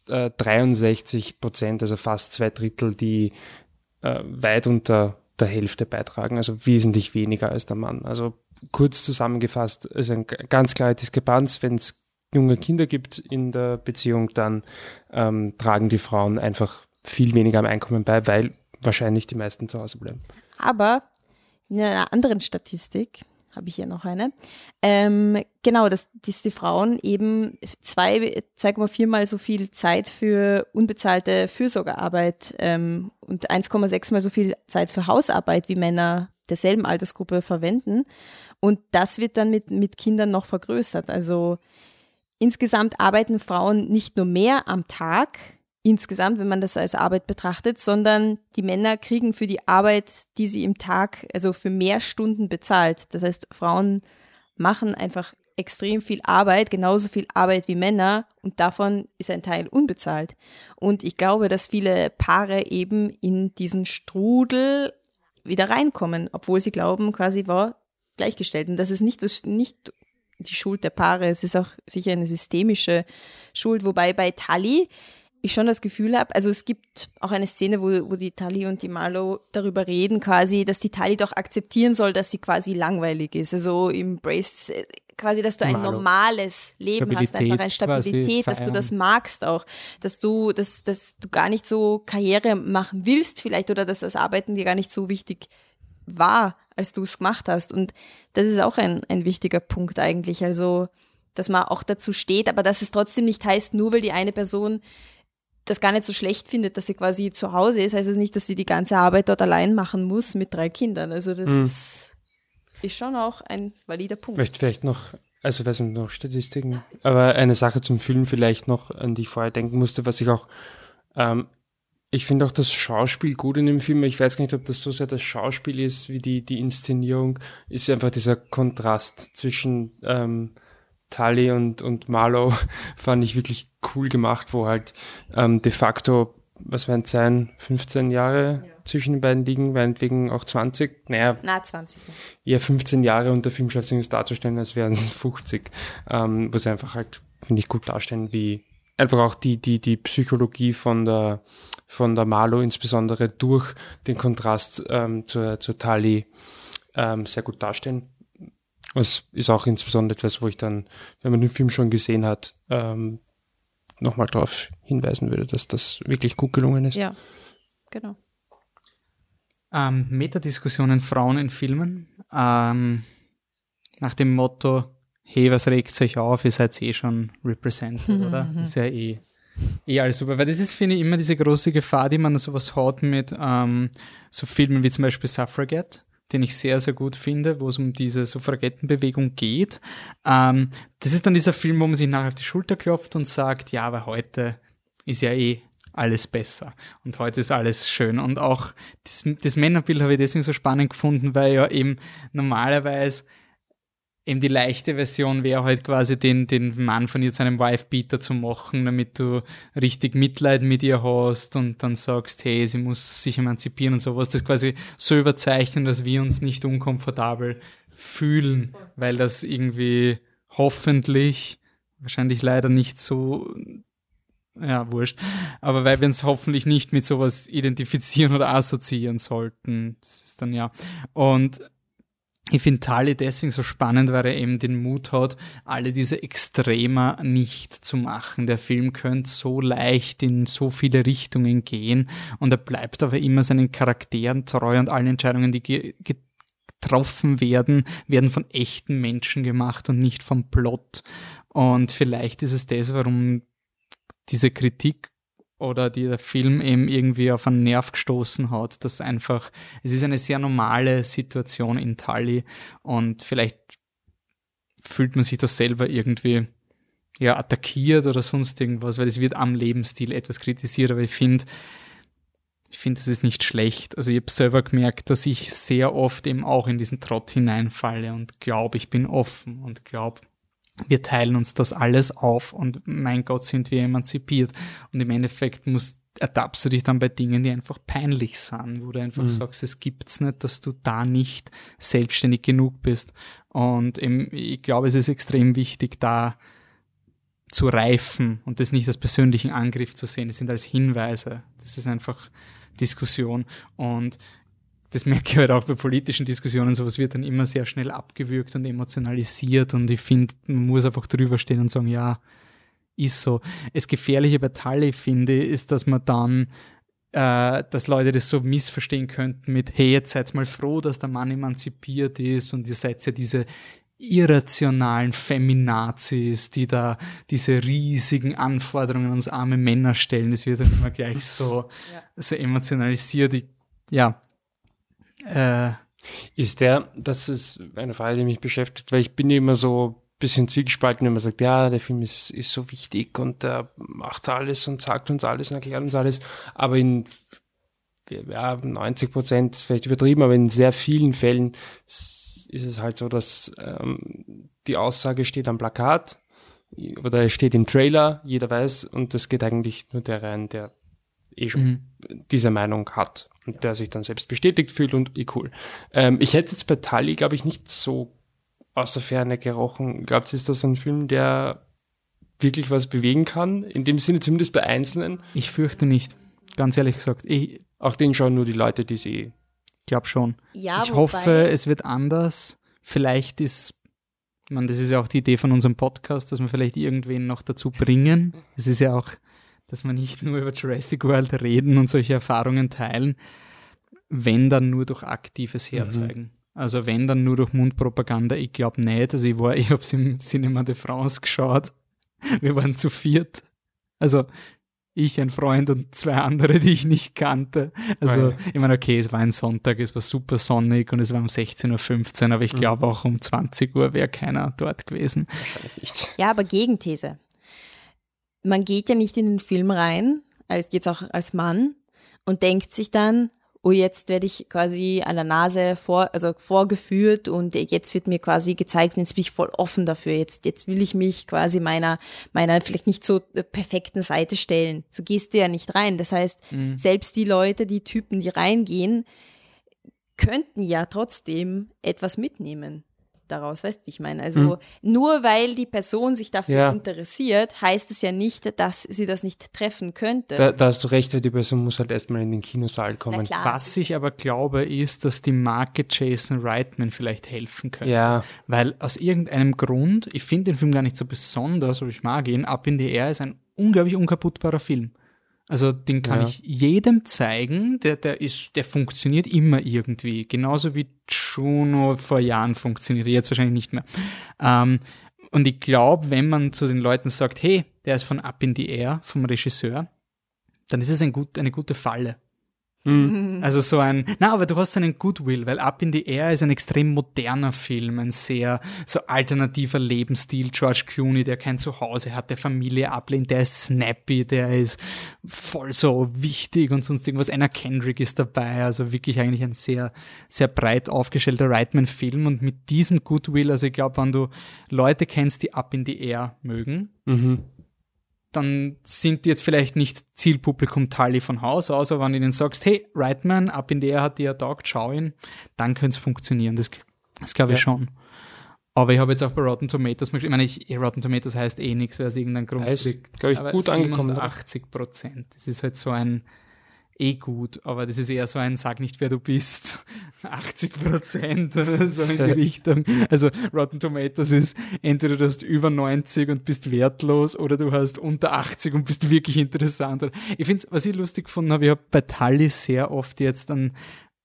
äh, 63 Prozent, also fast zwei Drittel, die äh, weit unter der Hälfte beitragen, also wesentlich weniger als der Mann. Also kurz zusammengefasst, ist eine ganz klare Diskrepanz. Wenn es junge Kinder gibt in der Beziehung, dann ähm, tragen die Frauen einfach viel weniger am Einkommen bei, weil wahrscheinlich die meisten zu Hause bleiben. Aber in einer anderen Statistik habe ich hier noch eine. Ähm, genau, dass, dass die Frauen eben 2,4 mal so viel Zeit für unbezahlte Fürsorgearbeit ähm, und 1,6 mal so viel Zeit für Hausarbeit wie Männer derselben Altersgruppe verwenden. Und das wird dann mit, mit Kindern noch vergrößert. Also insgesamt arbeiten Frauen nicht nur mehr am Tag, insgesamt, wenn man das als Arbeit betrachtet, sondern die Männer kriegen für die Arbeit, die sie im Tag, also für mehr Stunden bezahlt. Das heißt, Frauen machen einfach extrem viel Arbeit, genauso viel Arbeit wie Männer und davon ist ein Teil unbezahlt. Und ich glaube, dass viele Paare eben in diesen Strudel wieder reinkommen, obwohl sie glauben, quasi war gleichgestellt. Und das ist nicht, das, nicht die Schuld der Paare, es ist auch sicher eine systemische Schuld, wobei bei Tali ich schon das Gefühl habe, also es gibt auch eine Szene, wo, wo die Tali und die Marlo darüber reden, quasi, dass die Tali doch akzeptieren soll, dass sie quasi langweilig ist. Also embrace quasi, dass du ein Marlo. normales Leben Stabilität hast, einfach eine Stabilität, dass du das magst auch, dass du, dass, dass du gar nicht so Karriere machen willst vielleicht oder dass das Arbeiten dir gar nicht so wichtig war, als du es gemacht hast. Und das ist auch ein, ein wichtiger Punkt eigentlich. Also, dass man auch dazu steht, aber dass es trotzdem nicht heißt, nur weil die eine Person das gar nicht so schlecht findet, dass sie quasi zu Hause ist, heißt es nicht, dass sie die ganze Arbeit dort allein machen muss mit drei Kindern. Also das Mhm. ist, ist schon auch ein valider Punkt. Vielleicht, vielleicht noch, also weiß nicht, noch Statistiken, aber eine Sache zum Film vielleicht noch, an die ich vorher denken musste, was ich auch, ähm, ich finde auch das Schauspiel gut in dem Film. Ich weiß gar nicht, ob das so sehr das Schauspiel ist, wie die, die Inszenierung, ist einfach dieser Kontrast zwischen ähm, Tully und, und Marlow fand ich wirklich cool gemacht, wo halt ähm, de facto, was werden es sein, 15 Jahre zwischen den beiden liegen, meinetwegen auch 20, naja, Na, 20. eher 15 Jahre und der Film schafft es darzustellen, als wären es 50. Ähm, wo sie einfach halt, finde ich, gut darstellen, wie einfach auch die, die, die Psychologie von der, von der Marlo insbesondere durch den Kontrast ähm, zur, zur Tali ähm, sehr gut darstellen. Das ist auch insbesondere etwas, wo ich dann, wenn man den Film schon gesehen hat, ähm, nochmal darauf hinweisen würde, dass das wirklich gut gelungen ist. Ja, genau. Ähm, Metadiskussionen Frauen in Filmen. Ähm, nach dem Motto, hey, was regt euch auf? Ihr seid eh schon represented, oder? Das ist ja eh, eh alles super. Weil das ist, finde ich, immer diese große Gefahr, die man sowas hat mit ähm, so Filmen wie zum Beispiel Suffragette, den ich sehr, sehr gut finde, wo es um diese Suffragettenbewegung geht. Ähm, das ist dann dieser Film, wo man sich nachher auf die Schulter klopft und sagt, ja, aber heute ist ja eh alles besser und heute ist alles schön und auch das, das Männerbild habe ich deswegen so spannend gefunden, weil ja eben normalerweise eben die leichte Version wäre halt quasi den, den Mann von ihr zu einem Wife-Beater zu machen, damit du richtig Mitleid mit ihr hast und dann sagst, hey, sie muss sich emanzipieren und sowas. Das quasi so überzeichnen, dass wir uns nicht unkomfortabel fühlen, weil das irgendwie hoffentlich, wahrscheinlich leider nicht so ja, wurscht. Aber weil wir uns hoffentlich nicht mit sowas identifizieren oder assoziieren sollten. Das ist dann ja. Und ich finde Tali deswegen so spannend, weil er eben den Mut hat, alle diese Extremer nicht zu machen. Der Film könnte so leicht in so viele Richtungen gehen und er bleibt aber immer seinen Charakteren treu und allen Entscheidungen, die ge getroffen werden, werden von echten Menschen gemacht und nicht vom Plot. Und vielleicht ist es das, warum diese Kritik oder die der Film eben irgendwie auf einen Nerv gestoßen hat, dass einfach, es ist eine sehr normale Situation in Tali und vielleicht fühlt man sich das selber irgendwie ja attackiert oder sonst irgendwas, weil es wird am Lebensstil etwas kritisiert, aber ich finde, ich finde, das ist nicht schlecht. Also ich habe selber gemerkt, dass ich sehr oft eben auch in diesen Trott hineinfalle und glaube, ich bin offen und glaube, wir teilen uns das alles auf und mein Gott sind wir emanzipiert. Und im Endeffekt musst ertappst du dich dann bei Dingen, die einfach peinlich sind, wo du einfach Mhm. sagst, es gibt's nicht, dass du da nicht selbstständig genug bist. Und eben, ich glaube, es ist extrem wichtig, da zu reifen und das nicht als persönlichen Angriff zu sehen, das sind als Hinweise. Das ist einfach Diskussion und das merke ich halt auch bei politischen Diskussionen, sowas wird dann immer sehr schnell abgewürgt und emotionalisiert und ich finde, man muss einfach drüber stehen und sagen, ja, ist so. Das Gefährliche bei Tully, finde ich, ist, dass man dann, äh, dass Leute das so missverstehen könnten mit, hey, jetzt seid mal froh, dass der Mann emanzipiert ist und ihr seid ja diese irrationalen Feminazis, die da diese riesigen Anforderungen an uns arme Männer stellen. Das wird dann immer gleich so, so emotionalisiert. Ich, ja. Äh, Ist der, das ist eine Frage, die mich beschäftigt, weil ich bin immer so ein bisschen zielgespalten, wenn man sagt, ja, der Film ist, ist so wichtig und der macht alles und sagt uns alles und erklärt uns alles, aber in ja, 90 Prozent ist vielleicht übertrieben, aber in sehr vielen Fällen ist es halt so, dass ähm, die Aussage steht am Plakat oder steht im Trailer, jeder weiß und das geht eigentlich nur der rein, der eh schon diese Meinung hat der sich dann selbst bestätigt fühlt und eh cool. Ähm, ich hätte jetzt bei Tully, glaube ich, nicht so aus der Ferne gerochen. Glaubt ihr, ist das ein Film, der wirklich was bewegen kann? In dem Sinne zumindest bei Einzelnen. ich fürchte nicht. Ganz ehrlich gesagt. Ich Auch den schauen nur die Leute, die sie glaube schon. Ja, ich hoffe, es wird anders. Vielleicht ist, ich meine, das ist ja auch die Idee von unserem Podcast, dass wir vielleicht irgendwen noch dazu bringen. Es ist ja auch, dass wir nicht nur über Jurassic World reden und solche Erfahrungen teilen, wenn dann nur durch aktives Herzeigen. Also wenn dann nur durch Mundpropaganda, ich glaube nicht. Also ich war, ich habe es im Cinema de France geschaut. Wir waren zu viert. Also ich, ein Freund und zwei andere, die ich nicht kannte. Also, Ah, ja. ich meine, okay, es war ein Sonntag, es war super sonnig und es war um 16.15 Uhr, aber ich glaube auch um 20 Uhr wäre keiner dort gewesen. wahrscheinlich nicht. Ja, aber Gegenthese. Man geht ja nicht in den Film rein, als jetzt auch als Mann, und denkt sich dann, oh, jetzt werde ich quasi an der Nase vor, also vorgeführt und jetzt wird mir quasi gezeigt, jetzt bin ich voll offen dafür. Jetzt, jetzt will ich mich quasi meiner, meiner vielleicht nicht so äh, perfekten Seite stellen. So gehst du ja nicht rein. Das heißt, selbst die Leute, die Typen, die reingehen, könnten ja trotzdem etwas mitnehmen daraus, weißt du, wie ich meine? Also nur weil die Person sich dafür Ja. interessiert, heißt es ja nicht, dass sie das nicht treffen könnte. Da, da hast du recht, die Person muss halt erstmal in den Kinosaal kommen. klar. Was ich aber glaube, ist, dass die Marke Jason Reitman vielleicht helfen könnte. Ja, Weil aus irgendeinem Grund, ich finde den Film gar nicht so besonders, aber ich mag ihn, Up in the Air ist ein unglaublich unkaputtbarer Film. Also den kann Ja. ich jedem zeigen, der, der ist, der funktioniert immer irgendwie. Genauso wie Juno vor Jahren funktioniert, jetzt wahrscheinlich nicht mehr. Ähm, und ich glaube, wenn man zu den Leuten sagt, hey, der ist von Up in the Air, vom Regisseur, dann ist es ein gut, eine gute Falle. Also so ein, na, aber du hast einen Goodwill, weil Up in the Air ist ein extrem moderner Film, ein sehr so alternativer Lebensstil. George Clooney, der kein Zuhause hat, der Familie ablehnt, der ist snappy, der ist voll so wichtig und sonst irgendwas. Anna Kendrick ist dabei, also wirklich eigentlich ein sehr, sehr breit aufgestellter Reitman-Film und mit diesem Goodwill, also ich glaube, wenn du Leute kennst, die Up in the Air mögen, dann sind die jetzt vielleicht nicht Zielpublikum Tully von Haus aus, aber wenn du ihnen sagst, hey, Reitman, ab in der hat dir ja taugt, schau ihn, dann könnte es funktionieren. Das, das glaube ich schon. Aber ich habe jetzt auch bei Rotten Tomatoes, ich meine, ich, Rotten Tomatoes heißt eh nichts, weil es irgendeinen Grund Heißt, kriegt. glaub ich, gut angekommen, oder? 80 Prozent. Das ist halt so ein, eh gut, aber das ist eher so ein Sag nicht, wer du bist. 80 Prozent oder so in die Richtung. Also Rotten Tomatoes ist entweder du hast über 90 und bist wertlos oder du hast unter 80 und bist wirklich interessant. Ich finde was ich lustig gefunden habe, ich habe bei Tully sehr oft jetzt an,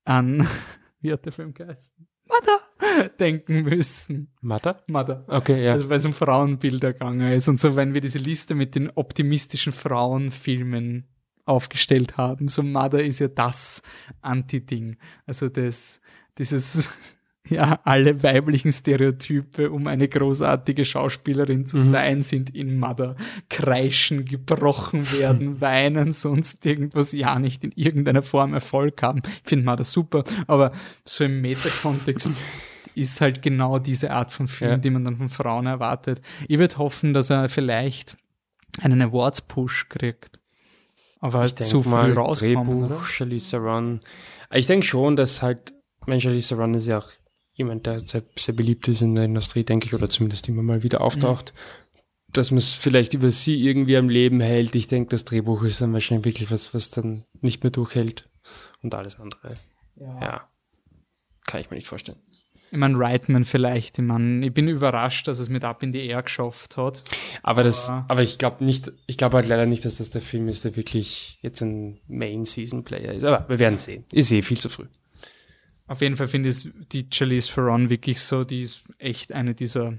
an wie hat der Film geheißen? Mother denken müssen. Mata? Mother. Okay, ja. Also weil es um Frauenbilder gegangen ist und so, wenn wir diese Liste mit den optimistischen Frauenfilmen aufgestellt haben, so Mother ist ja das Anti-Ding. Also das, dieses, ja, alle weiblichen Stereotype, um eine großartige Schauspielerin zu sein, sind in Mother. Kreischen, gebrochen werden, weinen, sonst irgendwas, ja nicht in irgendeiner Form Erfolg haben. Ich finde Mother super, aber so im Metakontext ist halt genau diese Art von Film, Ja. die man dann von Frauen erwartet. Ich würde hoffen, dass er vielleicht einen Awards-Push kriegt. Aber Ich zu denke früh mal, rauskommen, Drehbuch? Charlize Theron. Ich denke schon, dass halt, mein Charlize Theron ist ja auch jemand, der sehr, sehr beliebt ist in der Industrie, denke ich, oder zumindest immer mal wieder auftaucht, dass man es vielleicht über sie irgendwie am Leben hält. Ich denke, das Drehbuch ist dann wahrscheinlich wirklich was, was dann nicht mehr durchhält und alles andere. Ja. Kann ich mir nicht vorstellen. Ich meine, Reitman vielleicht. Ich, mein, ich bin überrascht, dass es mit Up in the Air geschafft hat. Aber das, Aber- aber ich glaube nicht, ich glaube halt leider nicht, dass das der Film ist, der wirklich jetzt ein Main-Season-Player ist. Aber wir werden sehen. Ist eh viel zu früh. Auf jeden Fall finde ich die Charlize Theron wirklich so, die ist echt eine dieser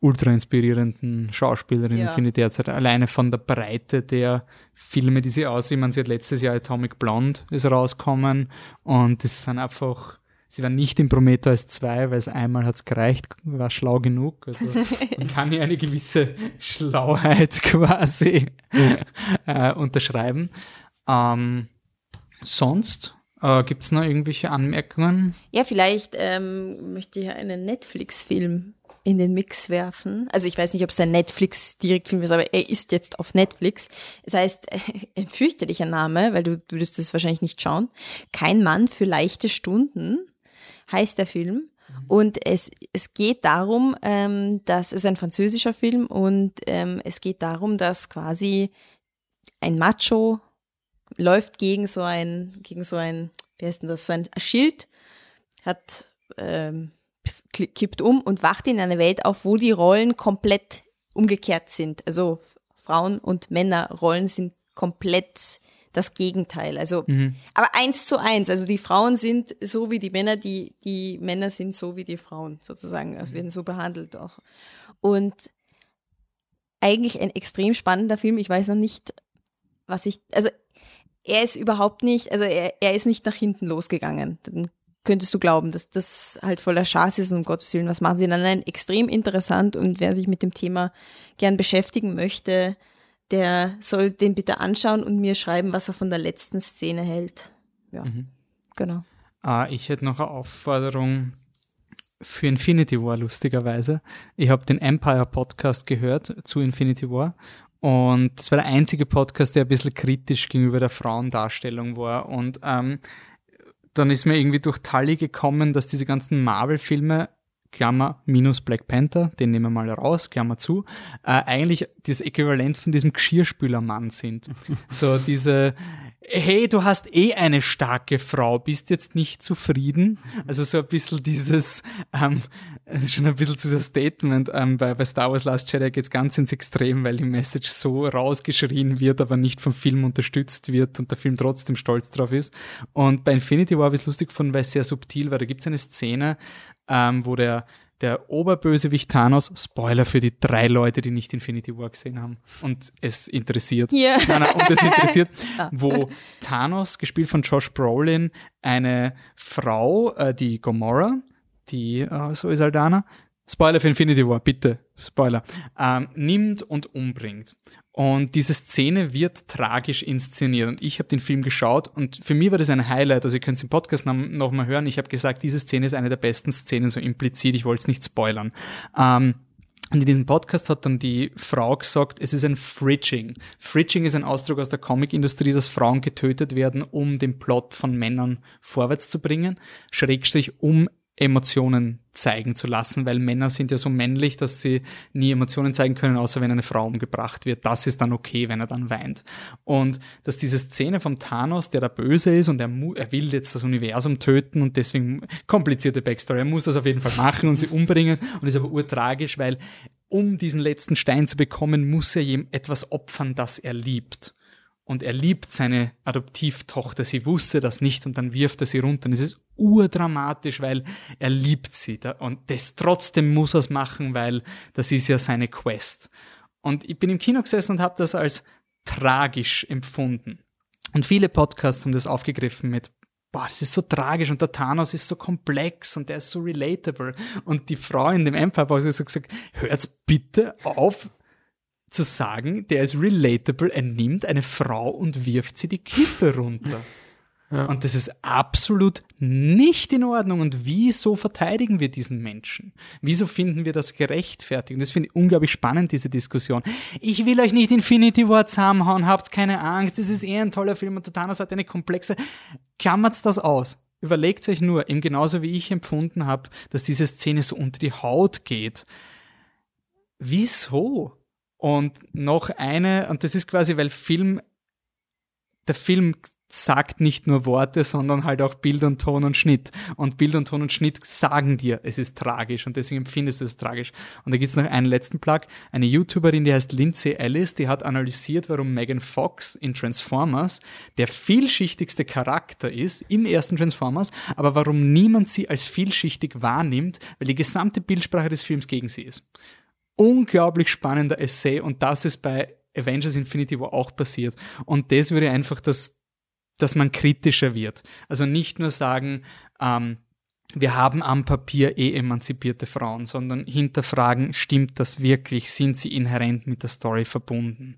ultra inspirierenden Schauspielerinnen, Ja. finde ich derzeit. Alleine von der Breite der Filme, die sie aussieht. Man, sie hat letztes Jahr Atomic Blonde ist rausgekommen und das sind einfach, sie war nicht in Prometheus 2, weil es einmal hat's gereicht, war schlau genug. Also man kann hier eine gewisse Schlauheit quasi äh, unterschreiben. Ähm, sonst äh, gibt's noch irgendwelche Anmerkungen? Ja, vielleicht ähm, möchte ich einen Netflix-Film in den Mix werfen. Also ich weiß nicht, ob es ein Netflix-Direktfilm ist, aber er ist jetzt auf Netflix. Es heißt, ein fürchterlicher Name, weil du würdest es wahrscheinlich nicht schauen. Kein Mann für leichte Stunden heißt der Film. Und es, es geht darum, ähm, dass es ein französischer Film und ähm, es geht darum, dass quasi ein Macho läuft gegen so ein, gegen so ein, wie heißt denn das, so ein Schild, hat, ähm, kippt um und wacht in einer Welt auf, wo die Rollen komplett umgekehrt sind. Also Frauen- und Männerrollen sind komplett das Gegenteil. Also, aber eins zu eins. Also die Frauen sind so wie die Männer, die, die Männer sind so wie die Frauen sozusagen. Also werden so behandelt auch. Und eigentlich ein extrem spannender Film. Ich weiß noch nicht, was ich, also er ist überhaupt nicht, also er, er ist nicht nach hinten losgegangen. Dann könntest du glauben, dass das halt voller Schaß ist und um Gottes Willen, was machen sie? Nein, nein, extrem interessant und wer sich mit dem Thema gern beschäftigen möchte, der soll den bitte anschauen und mir schreiben, was er von der letzten Szene hält. Ja, genau. Ah, ich hätte noch eine Aufforderung für Infinity War, lustigerweise. Ich habe den Empire Podcast gehört zu Infinity War und das war der einzige Podcast, der ein bisschen kritisch gegenüber der Frauendarstellung war. Und ähm, dann ist mir irgendwie durch Tully gekommen, dass diese ganzen Marvel-Filme Klammer minus Black Panther, den nehmen wir mal raus, Klammer zu, äh, eigentlich das Äquivalent von diesem Geschirrspülermann sind. so diese, hey, du hast eh eine starke Frau, bist jetzt nicht zufrieden? Also so ein bisschen dieses, ähm, schon ein bisschen dieser Statement, ähm, bei, bei Star Wars Last Jedi geht's ganz ins Extrem, weil die Message so rausgeschrien wird, aber nicht vom Film unterstützt wird und der Film trotzdem stolz drauf ist. Und bei Infinity War habe ich es lustig gefunden, weil es sehr subtil war. Da gibt's eine Szene, ähm, wo der, der Oberbösewicht Thanos, Spoiler für die drei Leute, die nicht Infinity War gesehen haben und es interessiert. Ja. Nein, nein, und es interessiert, wo Thanos, gespielt von Josh Brolin, eine Frau, äh, die Gomorra, die äh, so ist Aldana, Spoiler für Infinity War, bitte, Spoiler, ähm, nimmt und umbringt. Und diese Szene wird tragisch inszeniert. Und ich habe den Film geschaut und für mich war das ein Highlight. Also ihr könnt es im Podcast nochmal hören. Ich habe gesagt, diese Szene ist eine der besten Szenen, so implizit. Ich wollte es nicht spoilern. Ähm, und in diesem Podcast hat dann die Frau gesagt, es ist ein Fridging. Fridging ist ein Ausdruck aus der Comicindustrie, dass Frauen getötet werden, um den Plot von Männern vorwärts zu bringen, schrägstrich um Emotionen zeigen zu lassen, weil Männer sind ja so männlich, dass sie nie Emotionen zeigen können, außer wenn eine Frau umgebracht wird. Das ist dann okay, wenn er dann weint. Und dass diese Szene vom Thanos, der da böse ist und er, er will jetzt das Universum töten und deswegen komplizierte Backstory, er muss das auf jeden Fall machen und sie umbringen und ist aber urtragisch, weil um diesen letzten Stein zu bekommen, muss er ihm etwas opfern, das er liebt und er liebt seine Adoptivtochter. Sie wusste das nicht und dann wirft er sie runter. Und es ist urdramatisch, weil er liebt sie. Und das trotzdem muss er es machen, weil das ist ja seine Quest. Und ich bin im Kino gesessen und habe das als tragisch empfunden. Und viele Podcasts haben das aufgegriffen mit boah, das ist so tragisch und der Thanos ist so komplex und der ist so relatable. Und die Frau in dem Empire Box hat so gesagt, hört's bitte auf zu sagen, der ist relatable, er nimmt eine Frau und wirft sie die Klippe runter. Und das ist absolut nicht in Ordnung. Und wieso verteidigen wir diesen Menschen? Wieso finden wir das gerechtfertigt? Und das finde ich unglaublich spannend, diese Diskussion. Ich will euch nicht Infinity War zusammenhauen, habt keine Angst, es ist eh ein toller Film und der Thanos hat eine komplexe. Klammert das aus. Überlegt euch nur, eben genauso wie ich empfunden habe, dass diese Szene so unter die Haut geht. Wieso? Und noch eine, und das ist quasi, weil Film, der Film sagt nicht nur Worte, sondern halt auch Bild und Ton und Schnitt. Und Bild und Ton und Schnitt sagen dir, es ist tragisch und deswegen empfindest du es tragisch. Und da gibt es noch einen letzten Plug, eine YouTuberin, die heißt Lindsay Ellis, die hat analysiert, warum Megan Fox in Transformers der vielschichtigste Charakter ist im ersten Transformers, aber warum niemand sie als vielschichtig wahrnimmt, weil die gesamte Bildsprache des Films gegen sie ist. Unglaublich spannender Essay und das ist bei Avengers Infinity War auch passiert. Und das würde einfach das dass man kritischer wird. Also nicht nur sagen, ähm, wir haben am Papier eh emanzipierte Frauen, sondern hinterfragen, stimmt das wirklich? Sind sie inhärent mit der Story verbunden?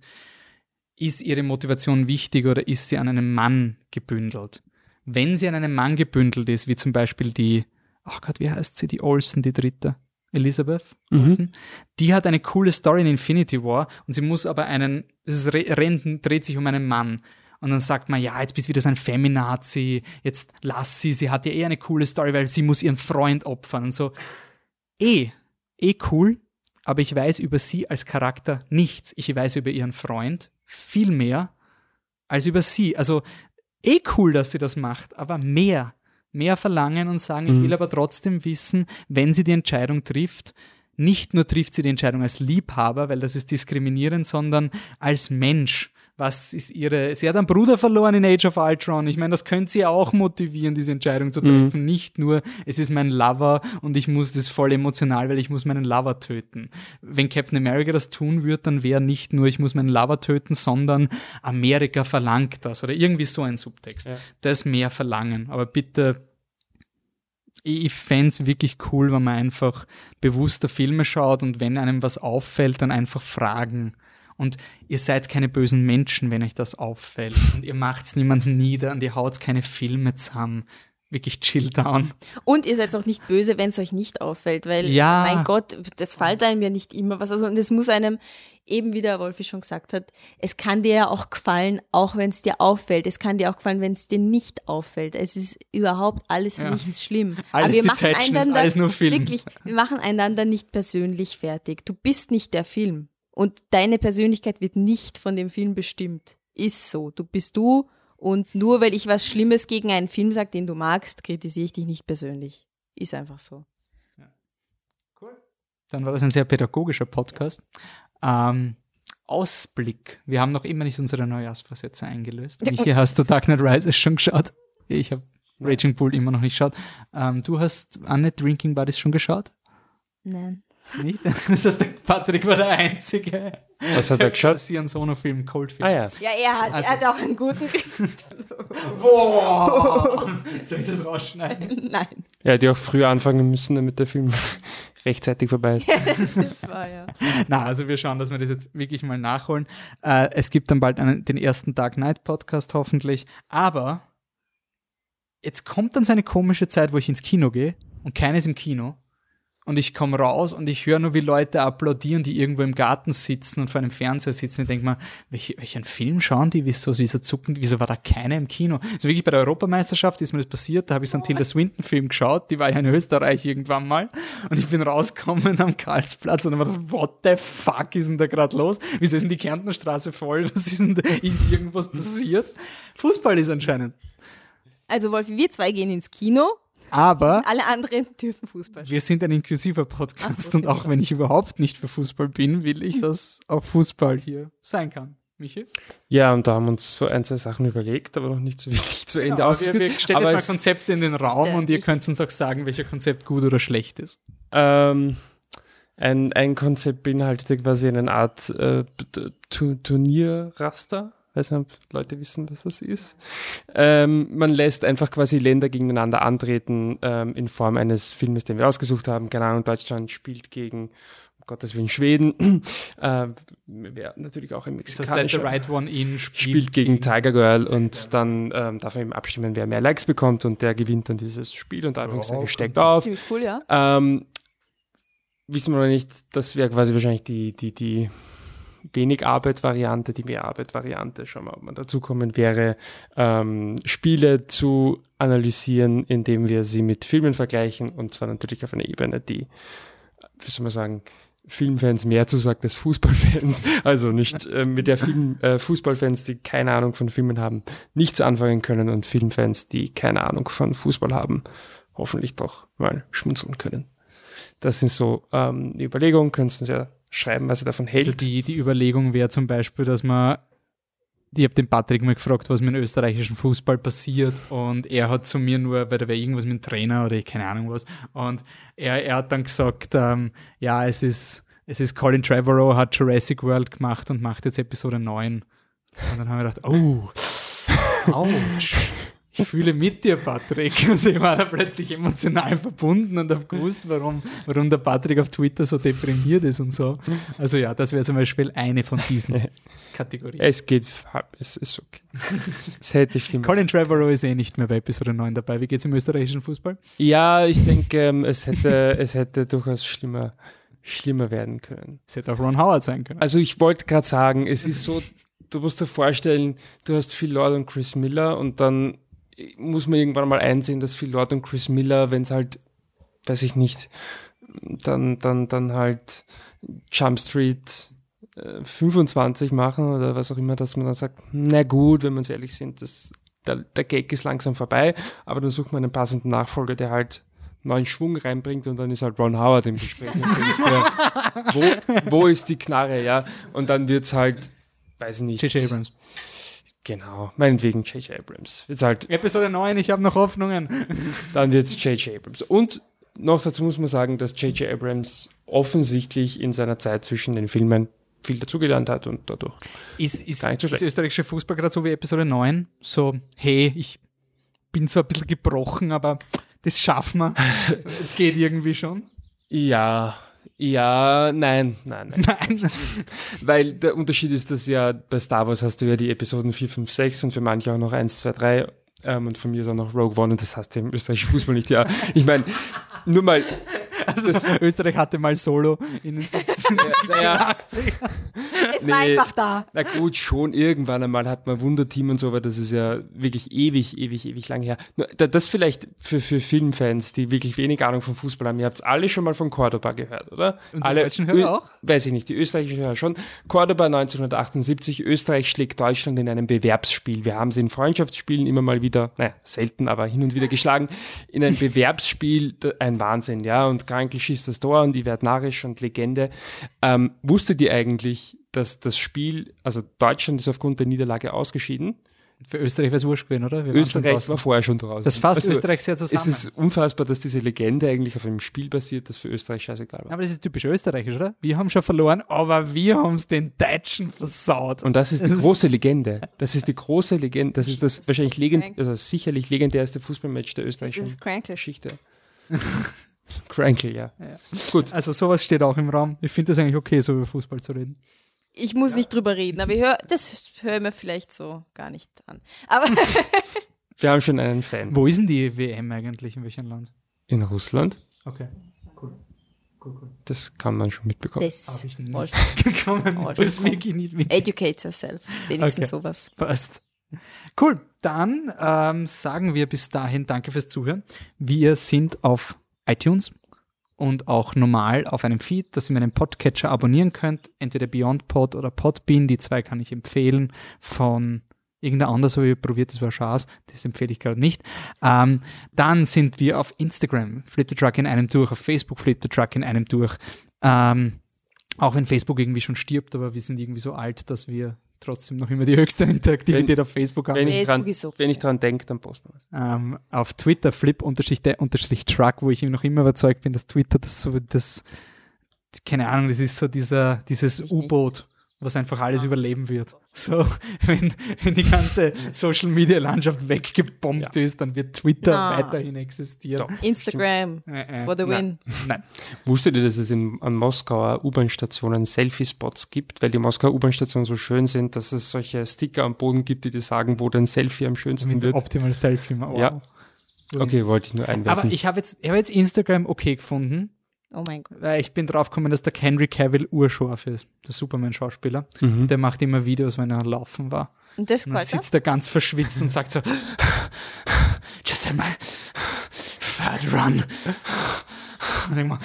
Ist ihre Motivation wichtig oder ist sie an einem Mann gebündelt? Wenn sie an einem Mann gebündelt ist, wie zum Beispiel die, ach Gott, wie heißt sie, die Olsen, die dritte? Elisabeth Olsen. Die hat eine coole Story in Infinity War und sie muss aber einen, es rennt, dreht sich um einen Mann. Und dann sagt man, ja, jetzt bist du wieder so ein Feminazi, jetzt lass sie, sie hat ja eh eine coole Story, weil sie muss ihren Freund opfern und so. Eh, eh cool, aber ich weiß über sie als Charakter nichts. Ich weiß über ihren Freund viel mehr als über sie. Also eh cool, dass sie das macht, aber mehr. Mehr verlangen und sagen, ich will aber trotzdem wissen, wenn sie die Entscheidung trifft, nicht nur trifft sie die Entscheidung als Liebhaber, weil das ist diskriminierend, sondern als Mensch. Was ist ihre, sie hat einen Bruder verloren in Age of Ultron. Ich meine, das könnte sie auch motivieren, diese Entscheidung zu treffen. Nicht nur, es ist mein Lover und ich muss das voll emotional, weil ich muss meinen Lover töten. Wenn Captain America das tun würde, dann wäre nicht nur, ich muss meinen Lover töten, sondern Amerika verlangt das oder irgendwie so ein Subtext. Ja. Das mehr verlangen. Aber bitte ich fände es wirklich cool, wenn man einfach bewusster Filme schaut und wenn einem was auffällt, dann einfach fragen. Und ihr seid keine bösen Menschen, wenn euch das auffällt. Und ihr macht's niemanden nieder und ihr haut keine Filme zusammen. Wirklich chill down. Und ihr seid auch nicht böse, wenn es euch nicht auffällt, weil, Ja. mein Gott, das fällt einem ja nicht immer was. Also, und es muss einem, eben wie der Wolfi schon gesagt hat, es kann dir ja auch gefallen, auch wenn es dir auffällt. Es kann dir auch gefallen, wenn es dir nicht auffällt. Es ist überhaupt alles Ja. nichts schlimm. Alles Aber wir machen einander, alles nur Film. wirklich, wir machen einander nicht persönlich fertig. Du bist nicht der Film. Und deine Persönlichkeit wird nicht von dem Film bestimmt. Ist so. Du bist du. Und nur weil ich was Schlimmes gegen einen Film sage, den du magst, kritisiere ich dich nicht persönlich. Ist einfach so. Dann war das ein sehr pädagogischer Podcast. Ähm, Ausblick. Wir haben noch immer nicht unsere Neujahrsvorsätze eingelöst. Michi, hast du Dark Knight Rises schon geschaut? Ich habe Raging Bull immer noch nicht geschaut. Ähm, du hast Anne Drinking Buddies schon geschaut? Nein. Nicht? Das heißt, der Patrick war der Einzige. Was hat er geschaut? Sian Sono-Film, Cold Ah ja. Ja, er hat, Also- er hat auch einen guten. Boah! Soll ich das rausschneiden? Nein, Er hätte ja auch früher anfangen müssen, damit der Film rechtzeitig vorbei ist. das war ja. Na, also wir schauen, dass wir das jetzt wirklich mal nachholen. Äh, es gibt dann bald einen, den ersten Dark Knight Podcast hoffentlich. Aber jetzt kommt dann so eine komische Zeit, wo ich ins Kino gehe und keines im Kino. Und ich komme raus und ich höre nur, wie Leute applaudieren, die irgendwo im Garten sitzen und vor einem Fernseher sitzen. Ich denke mal, welch, welchen Film schauen die? Wieso, wieso zucken? Wieso war da keiner im Kino? Also wirklich bei der Europameisterschaft ist mir das passiert. Da habe ich so einen Tilda Swinton-Film geschaut. Die war ja in Österreich irgendwann mal. Und ich bin rausgekommen am Karlsplatz und habe gedacht, what the fuck ist denn da gerade los? Wieso ist denn die Kärntner Straße voll? Was ist denn da? Ist irgendwas passiert? Fußball ist anscheinend. Also Wolfi, wir zwei gehen ins Kino, Aber alle anderen dürfen Fußball spielen. Wir sind ein inklusiver Podcast Ach so, und auch wenn ich überhaupt nicht für Fußball bin, will ich, dass auch Fußball hier sein kann. Michi? Ja, und da haben wir uns so ein, zwei Sachen überlegt, aber noch nicht so wirklich zu Ende Ja, aber wir, ausgeführt. wir stellen aber jetzt mal Konzepte in den Raum Ja, und ihr könnt uns auch sagen, welcher Konzept gut oder schlecht ist. Ähm, ein, ein Konzept beinhaltet quasi eine Art äh, Turnierraster. Weiß nicht, ob Leute wissen, was das ist. Ähm, man lässt einfach quasi Länder gegeneinander antreten ähm, in Form eines Filmes, den wir ausgesucht haben. Keine Ahnung, Deutschland spielt gegen, um Gottes Willen, Schweden. äh, wäre natürlich auch Das the mexikanischer Right One In spielt, spielt gegen Tiger Girl und dann ähm, darf man eben abstimmen, wer mehr Likes bekommt und der gewinnt dann dieses Spiel und Anführungszeichen steckt auf. Ziemlich cool, ja. Ähm, wissen wir noch nicht, das wäre quasi wahrscheinlich die, die, die wenig Arbeit-Variante, die mehr Arbeit-Variante. Schauen wir, ob man dazu kommen wäre, ähm, Spiele zu analysieren, indem wir sie mit Filmen vergleichen und zwar natürlich auf einer Ebene, die, wie soll man sagen, Filmfans mehr zusagt als Fußballfans. Also nicht äh, mit der Film, äh, Fußballfans, die keine Ahnung von Filmen haben, nichts anfangen können und Filmfans, die keine Ahnung von Fußball haben, hoffentlich doch mal schmunzeln können. Das sind so ähm, Überlegungen, Sie uns ja schreiben, was ihr davon hält. Also die, die Überlegung wäre zum Beispiel, dass man, ich habe den Patrick mal gefragt, was mit dem österreichischen Fußball passiert und er hat zu mir nur, weil da wäre irgendwas mit dem Trainer oder ich keine Ahnung was und er, er hat dann gesagt, ähm, ja, es ist, es ist Colin Trevorrow, hat Jurassic World gemacht und macht jetzt Episode 9. Und dann haben wir gedacht, oh, ouch. Ich fühle mit dir, Patrick. Also ich war da plötzlich emotional verbunden und habe gewusst, warum, warum der Patrick auf Twitter so deprimiert ist und so. Also ja, das wäre zum Beispiel eine von diesen Kategorien. es geht, es ist okay. es hätte schlimmer. Colin Trevorrow ist eh nicht mehr bei Episode 9 dabei. Wie geht's im österreichischen Fußball? Ja, ich denke, ähm, es hätte, es hätte durchaus schlimmer, schlimmer werden können. Es hätte auch Ron Howard sein können. Also ich wollte gerade sagen, es ist so, du musst dir vorstellen, du hast Phil Lord und Chris Miller und dann muss man irgendwann mal einsehen, dass Phil Lord und Chris Miller, wenn es halt, weiß ich nicht, dann, dann, dann halt Jump Street äh, 25 machen oder was auch immer, dass man dann sagt, na gut, wenn wir uns ehrlich sind, das, der, der Gag ist langsam vorbei, aber dann sucht man einen passenden Nachfolger, der halt neuen Schwung reinbringt und dann ist halt Ron Howard im Gespräch. Ist der, wo, wo ist die Knarre, ja? Und dann wird's halt, weiß ich nicht. J.J. Abrams. Genau, meinetwegen J.J. Abrams. Wird's halt, Episode 9, ich habe noch Hoffnungen. dann wird's J.J. Abrams. Und noch dazu muss man sagen, dass J.J. Abrams offensichtlich in seiner Zeit zwischen den Filmen viel dazugelernt hat und dadurch. Ist, ist, ist österreichische Fußball gerade so wie Episode 9? So, hey, ich bin zwar ein bisschen gebrochen, aber das schaffen wir. Es geht irgendwie schon. Ja, ja, nein, nein, nein. Nein. Weil der Unterschied ist, dass ja bei Star Wars hast du ja die Episoden 4, 5, 6 und für manche auch noch 1, 2, 3 ähm, und von mir ist auch noch Rogue One und das heißt ja im österreichischen Fußball nicht, ja. Ich meine, nur mal, Also, Österreich hatte mal Solo in den 70 naja, 80 Es war Nee. einfach da. Na gut, schon irgendwann einmal hat man Wunderteam und so, aber das ist ja wirklich ewig, ewig, ewig lang her. Das vielleicht für, für Filmfans, die wirklich wenig Ahnung vom Fußball haben. Ihr habt alle schon mal von Cordoba gehört, oder? Unsere alle deutschen Hörer auch? Weiß ich nicht, die österreichischen Hörer schon. Cordoba 1978, Österreich schlägt Deutschland in einem Bewerbsspiel. Wir haben sie in Freundschaftsspielen immer mal wieder, naja, selten, aber hin und wieder geschlagen. In einem Bewerbsspiel, ein Wahnsinn, ja. Und Krankel schießt das Tor und die wird narrisch und Legende. Ähm, wusstet ihr eigentlich, dass das Spiel, also Deutschland ist aufgrund der Niederlage ausgeschieden. Für Österreich wäre es wurscht gewesen, oder? Wir Österreich war vorher schon draußen. Das fasst Also, Österreich sehr zusammen. Es ist unfassbar, dass diese Legende eigentlich auf einem Spiel basiert, das für Österreich scheißegal war. aber das ist typisch österreichisch, oder? Wir haben schon verloren, aber wir haben es den Deutschen versaut. Und das ist die Das ist- große Legende. Das ist die große Legende. Das ist das wahrscheinlich legend, Crank. also sicherlich legendärste Fußballmatch der Das österreichischen ist Crankle. Geschichte. Crankle, ja. Gut. Also sowas steht auch im Raum. Ich finde das eigentlich okay, so über Fußball zu reden. Ich muss nicht drüber reden, aber ich hör, das höre ich mir vielleicht so gar nicht an. Aber Wir haben schon einen Fan. Wo ist denn die WM eigentlich? In welchem Land? In Russland. Okay. Cool. Cool, cool. Das kann man schon mitbekommen. das Habe ich nicht gekommen. Wolf. Das wirklich nicht mit. educate yourself. Wenigstens Okay. sowas. Passt. Cool. Dann ähm, sagen wir bis dahin Danke fürs Zuhören. Wir sind auf iTunes und auch normal auf einem Feed, dass ihr meinen Podcatcher abonnieren könnt. Entweder BeyondPod oder Podbean. Die zwei kann ich empfehlen. Von irgendeiner anders habe ich probiert, das war Schaß. Das empfehle ich gerade nicht. Ähm, dann sind wir auf Instagram. Flip the Truck in einem durch. Auf Facebook Flip the Truck in einem durch. Ähm, auch wenn Facebook irgendwie schon stirbt, aber wir sind irgendwie so alt, dass wir trotzdem noch immer die höchste Interaktivität auf Facebook haben. Wenn ich, dran, wenn ich dran denke, dann posten wir es. Ähm, auf Twitter flip unterstrich der unterstrich truck, wo ich noch immer überzeugt bin, dass Twitter das so das keine Ahnung, das ist so dieser dieses U-Boot was einfach alles überleben wird. So, wenn, wenn die ganze Social Media Landschaft weggebombt ist, dann wird Twitter Na. weiterhin existieren. Instagram Äh, äh, for the nein. win. Nein. Wusstet ihr, dass es in, an Moskauer U-Bahn-Stationen Selfie-Spots gibt, weil die Moskauer U-Bahn-Stationen so schön sind, dass es solche Sticker am Boden gibt, die dir sagen, wo dein Selfie am schönsten Mit wird? Optimal Selfie. Wow. Ja. Okay, wollte ich nur einwerfen. Aber ich habe jetzt, ich hab jetzt Instagram okay gefunden, Oh mein Gott. weil ich bin draufgekommen, dass der Henry Cavill urscharf ist, der Superman-Schauspieler. Mhm. Der macht immer Videos, wenn er laufen war. Und das Und dann sitzt er ganz verschwitzt und sagt so, just in my fat run. Und ich mach,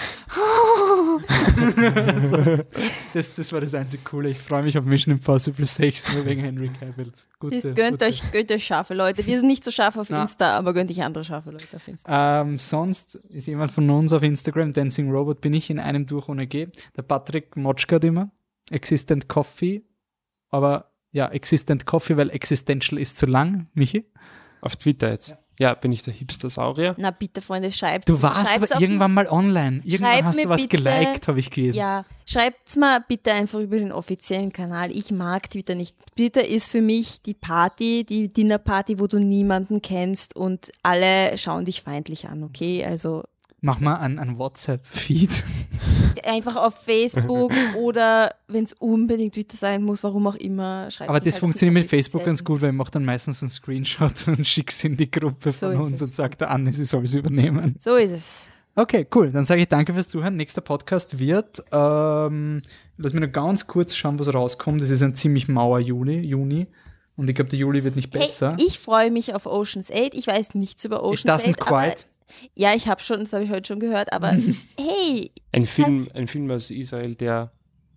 das, das war das einzig Coole. Ich freue mich auf Mission Impossible 6 nur wegen Henry Cavill. Gute, Das gönnt gute- euch, gönnt euch scharfe Leute. Wir sind nicht so scharf auf Na. Insta, aber gönnt euch andere scharfe Leute auf Insta. Ähm, sonst ist jemand von uns auf Instagram, Dancing Robot, bin ich in einem durch ohne G. Der Patrick Motschkat immer. Existent Coffee. Aber ja, Existent Coffee, weil Existential ist zu lang, Michi. Auf Twitter jetzt. Ja, bin ich der Hipster-Saurier. Na bitte, Freunde, schreibt Du warst schreibt's aber irgendwann mal online. Irgendwann hast du was bitte- geliked, habe ich gelesen. Ja, schreibt's mal bitte einfach über den offiziellen Kanal. Ich mag Twitter nicht. Twitter ist für mich die Party, die Dinnerparty, wo du niemanden kennst und alle schauen dich feindlich an, okay? Also Mach mal einen, einen WhatsApp-Feed. einfach auf Facebook oder wenn es unbedingt Twitter sein muss, warum auch immer, schreibt Aber es das halt funktioniert mit Facebook ganz gut, weil ich mache dann meistens einen Screenshot und schick's in die Gruppe So von ist uns es. und sage der Anne, sie soll es übernehmen. So ist es. Okay, cool. Dann sage ich danke fürs Zuhören. Nächster Podcast wird, ähm, lass mich noch ganz kurz schauen, was rauskommt. Das ist ein ziemlich mauer Juli, Juni. Und ich glaube, der Juli wird nicht besser. Hey, ich freue mich auf Ocean's 8. Ich weiß nichts über It Ocean's doesn't 8. Aber, quite. Ja, ich habe schon, das habe ich heute schon gehört, aber hey, Ein Film, Halt. ein Film aus Israel, der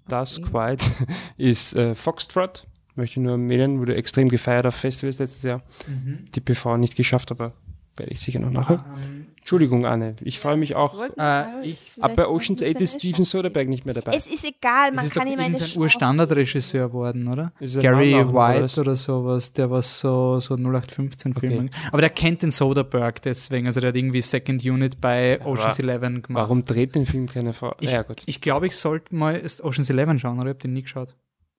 das quite ist äh, Foxtrot. Möchte ich nur erwähnen, wurde extrem gefeiert auf Festivals letztes Jahr. Mhm. Die PV nicht geschafft, aber werde ich sicher noch nachholen. Ähm, Entschuldigung, Anne. Ich freue mich auch. Äh, ich- es ist Ab bei Ocean's noch 8 ist Steven Soderbergh nicht mehr dabei. Es ist egal, man ist doch kann ihm eine Chance Urstandardregisseur geworden, oder? Ist er Gary oder White was? oder sowas, der war so, so 0815 Okay. Filme. Aber der kennt den Soderbergh deswegen, also der hat irgendwie Second Unit bei Ocean's aber Eleven gemacht. Warum dreht den Film keine Frau? Ich, ja, gut. ich glaube, ich sollte mal Ocean's Eleven schauen, oder? Ich habe den nie geschaut.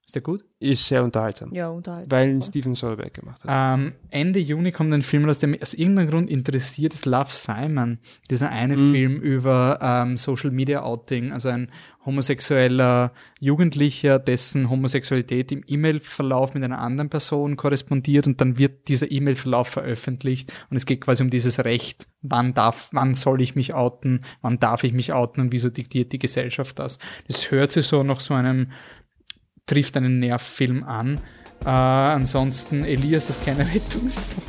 Ist der gut? Ist sehr unterhaltsam. Ja, unterhalten. Weil ihn Steven Soderbergh gemacht hat. Ähm, Ende Juni kommt ein Film, raus, der mich aus irgendeinem Grund interessiert, ist Love Simon. Dieser eine Mhm. Film über ähm, Social Media Outing, also ein homosexueller Jugendlicher, dessen Homosexualität im E-Mail-Verlauf mit einer anderen Person korrespondiert und dann wird dieser E-Mail-Verlauf veröffentlicht und es geht quasi um dieses Recht, wann darf, wann soll ich mich outen, wann darf ich mich outen und wieso diktiert die Gesellschaft das. Das hört sich so nach so einem trifft einen Nervfilm an. Äh, ansonsten Elias, das kleine Rettungsboot.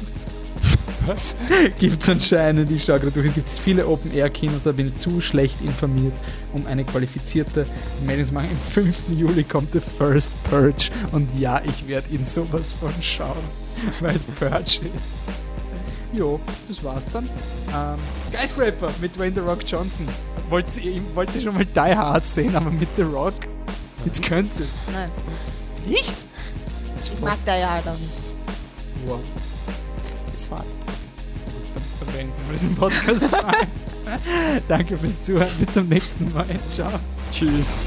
Was? Gibt es anscheinend, ich schaue gerade durch, es gibt viele Open-Air-Kinos, da bin ich zu schlecht informiert, um eine qualifizierte Meldung zu machen. Am 5. Juli kommt The First Purge und ja, ich werde ihn sowas von schauen, weil es Purge ist. Jo, das war's dann. Ähm, Skyscraper mit Dwayne The Rock Johnson. Wollt ihr, wollt ihr schon mal Die Hard sehen, aber mit The Rock? Jetzt könnt ihr es. Nein, Nicht? Das ich mag da ja halt auch nicht. Wow. Ist fad. Dann beenden wir diesen Podcast mal. Danke fürs Zuhören. Bis zum nächsten Mal. Ciao. Tschüss.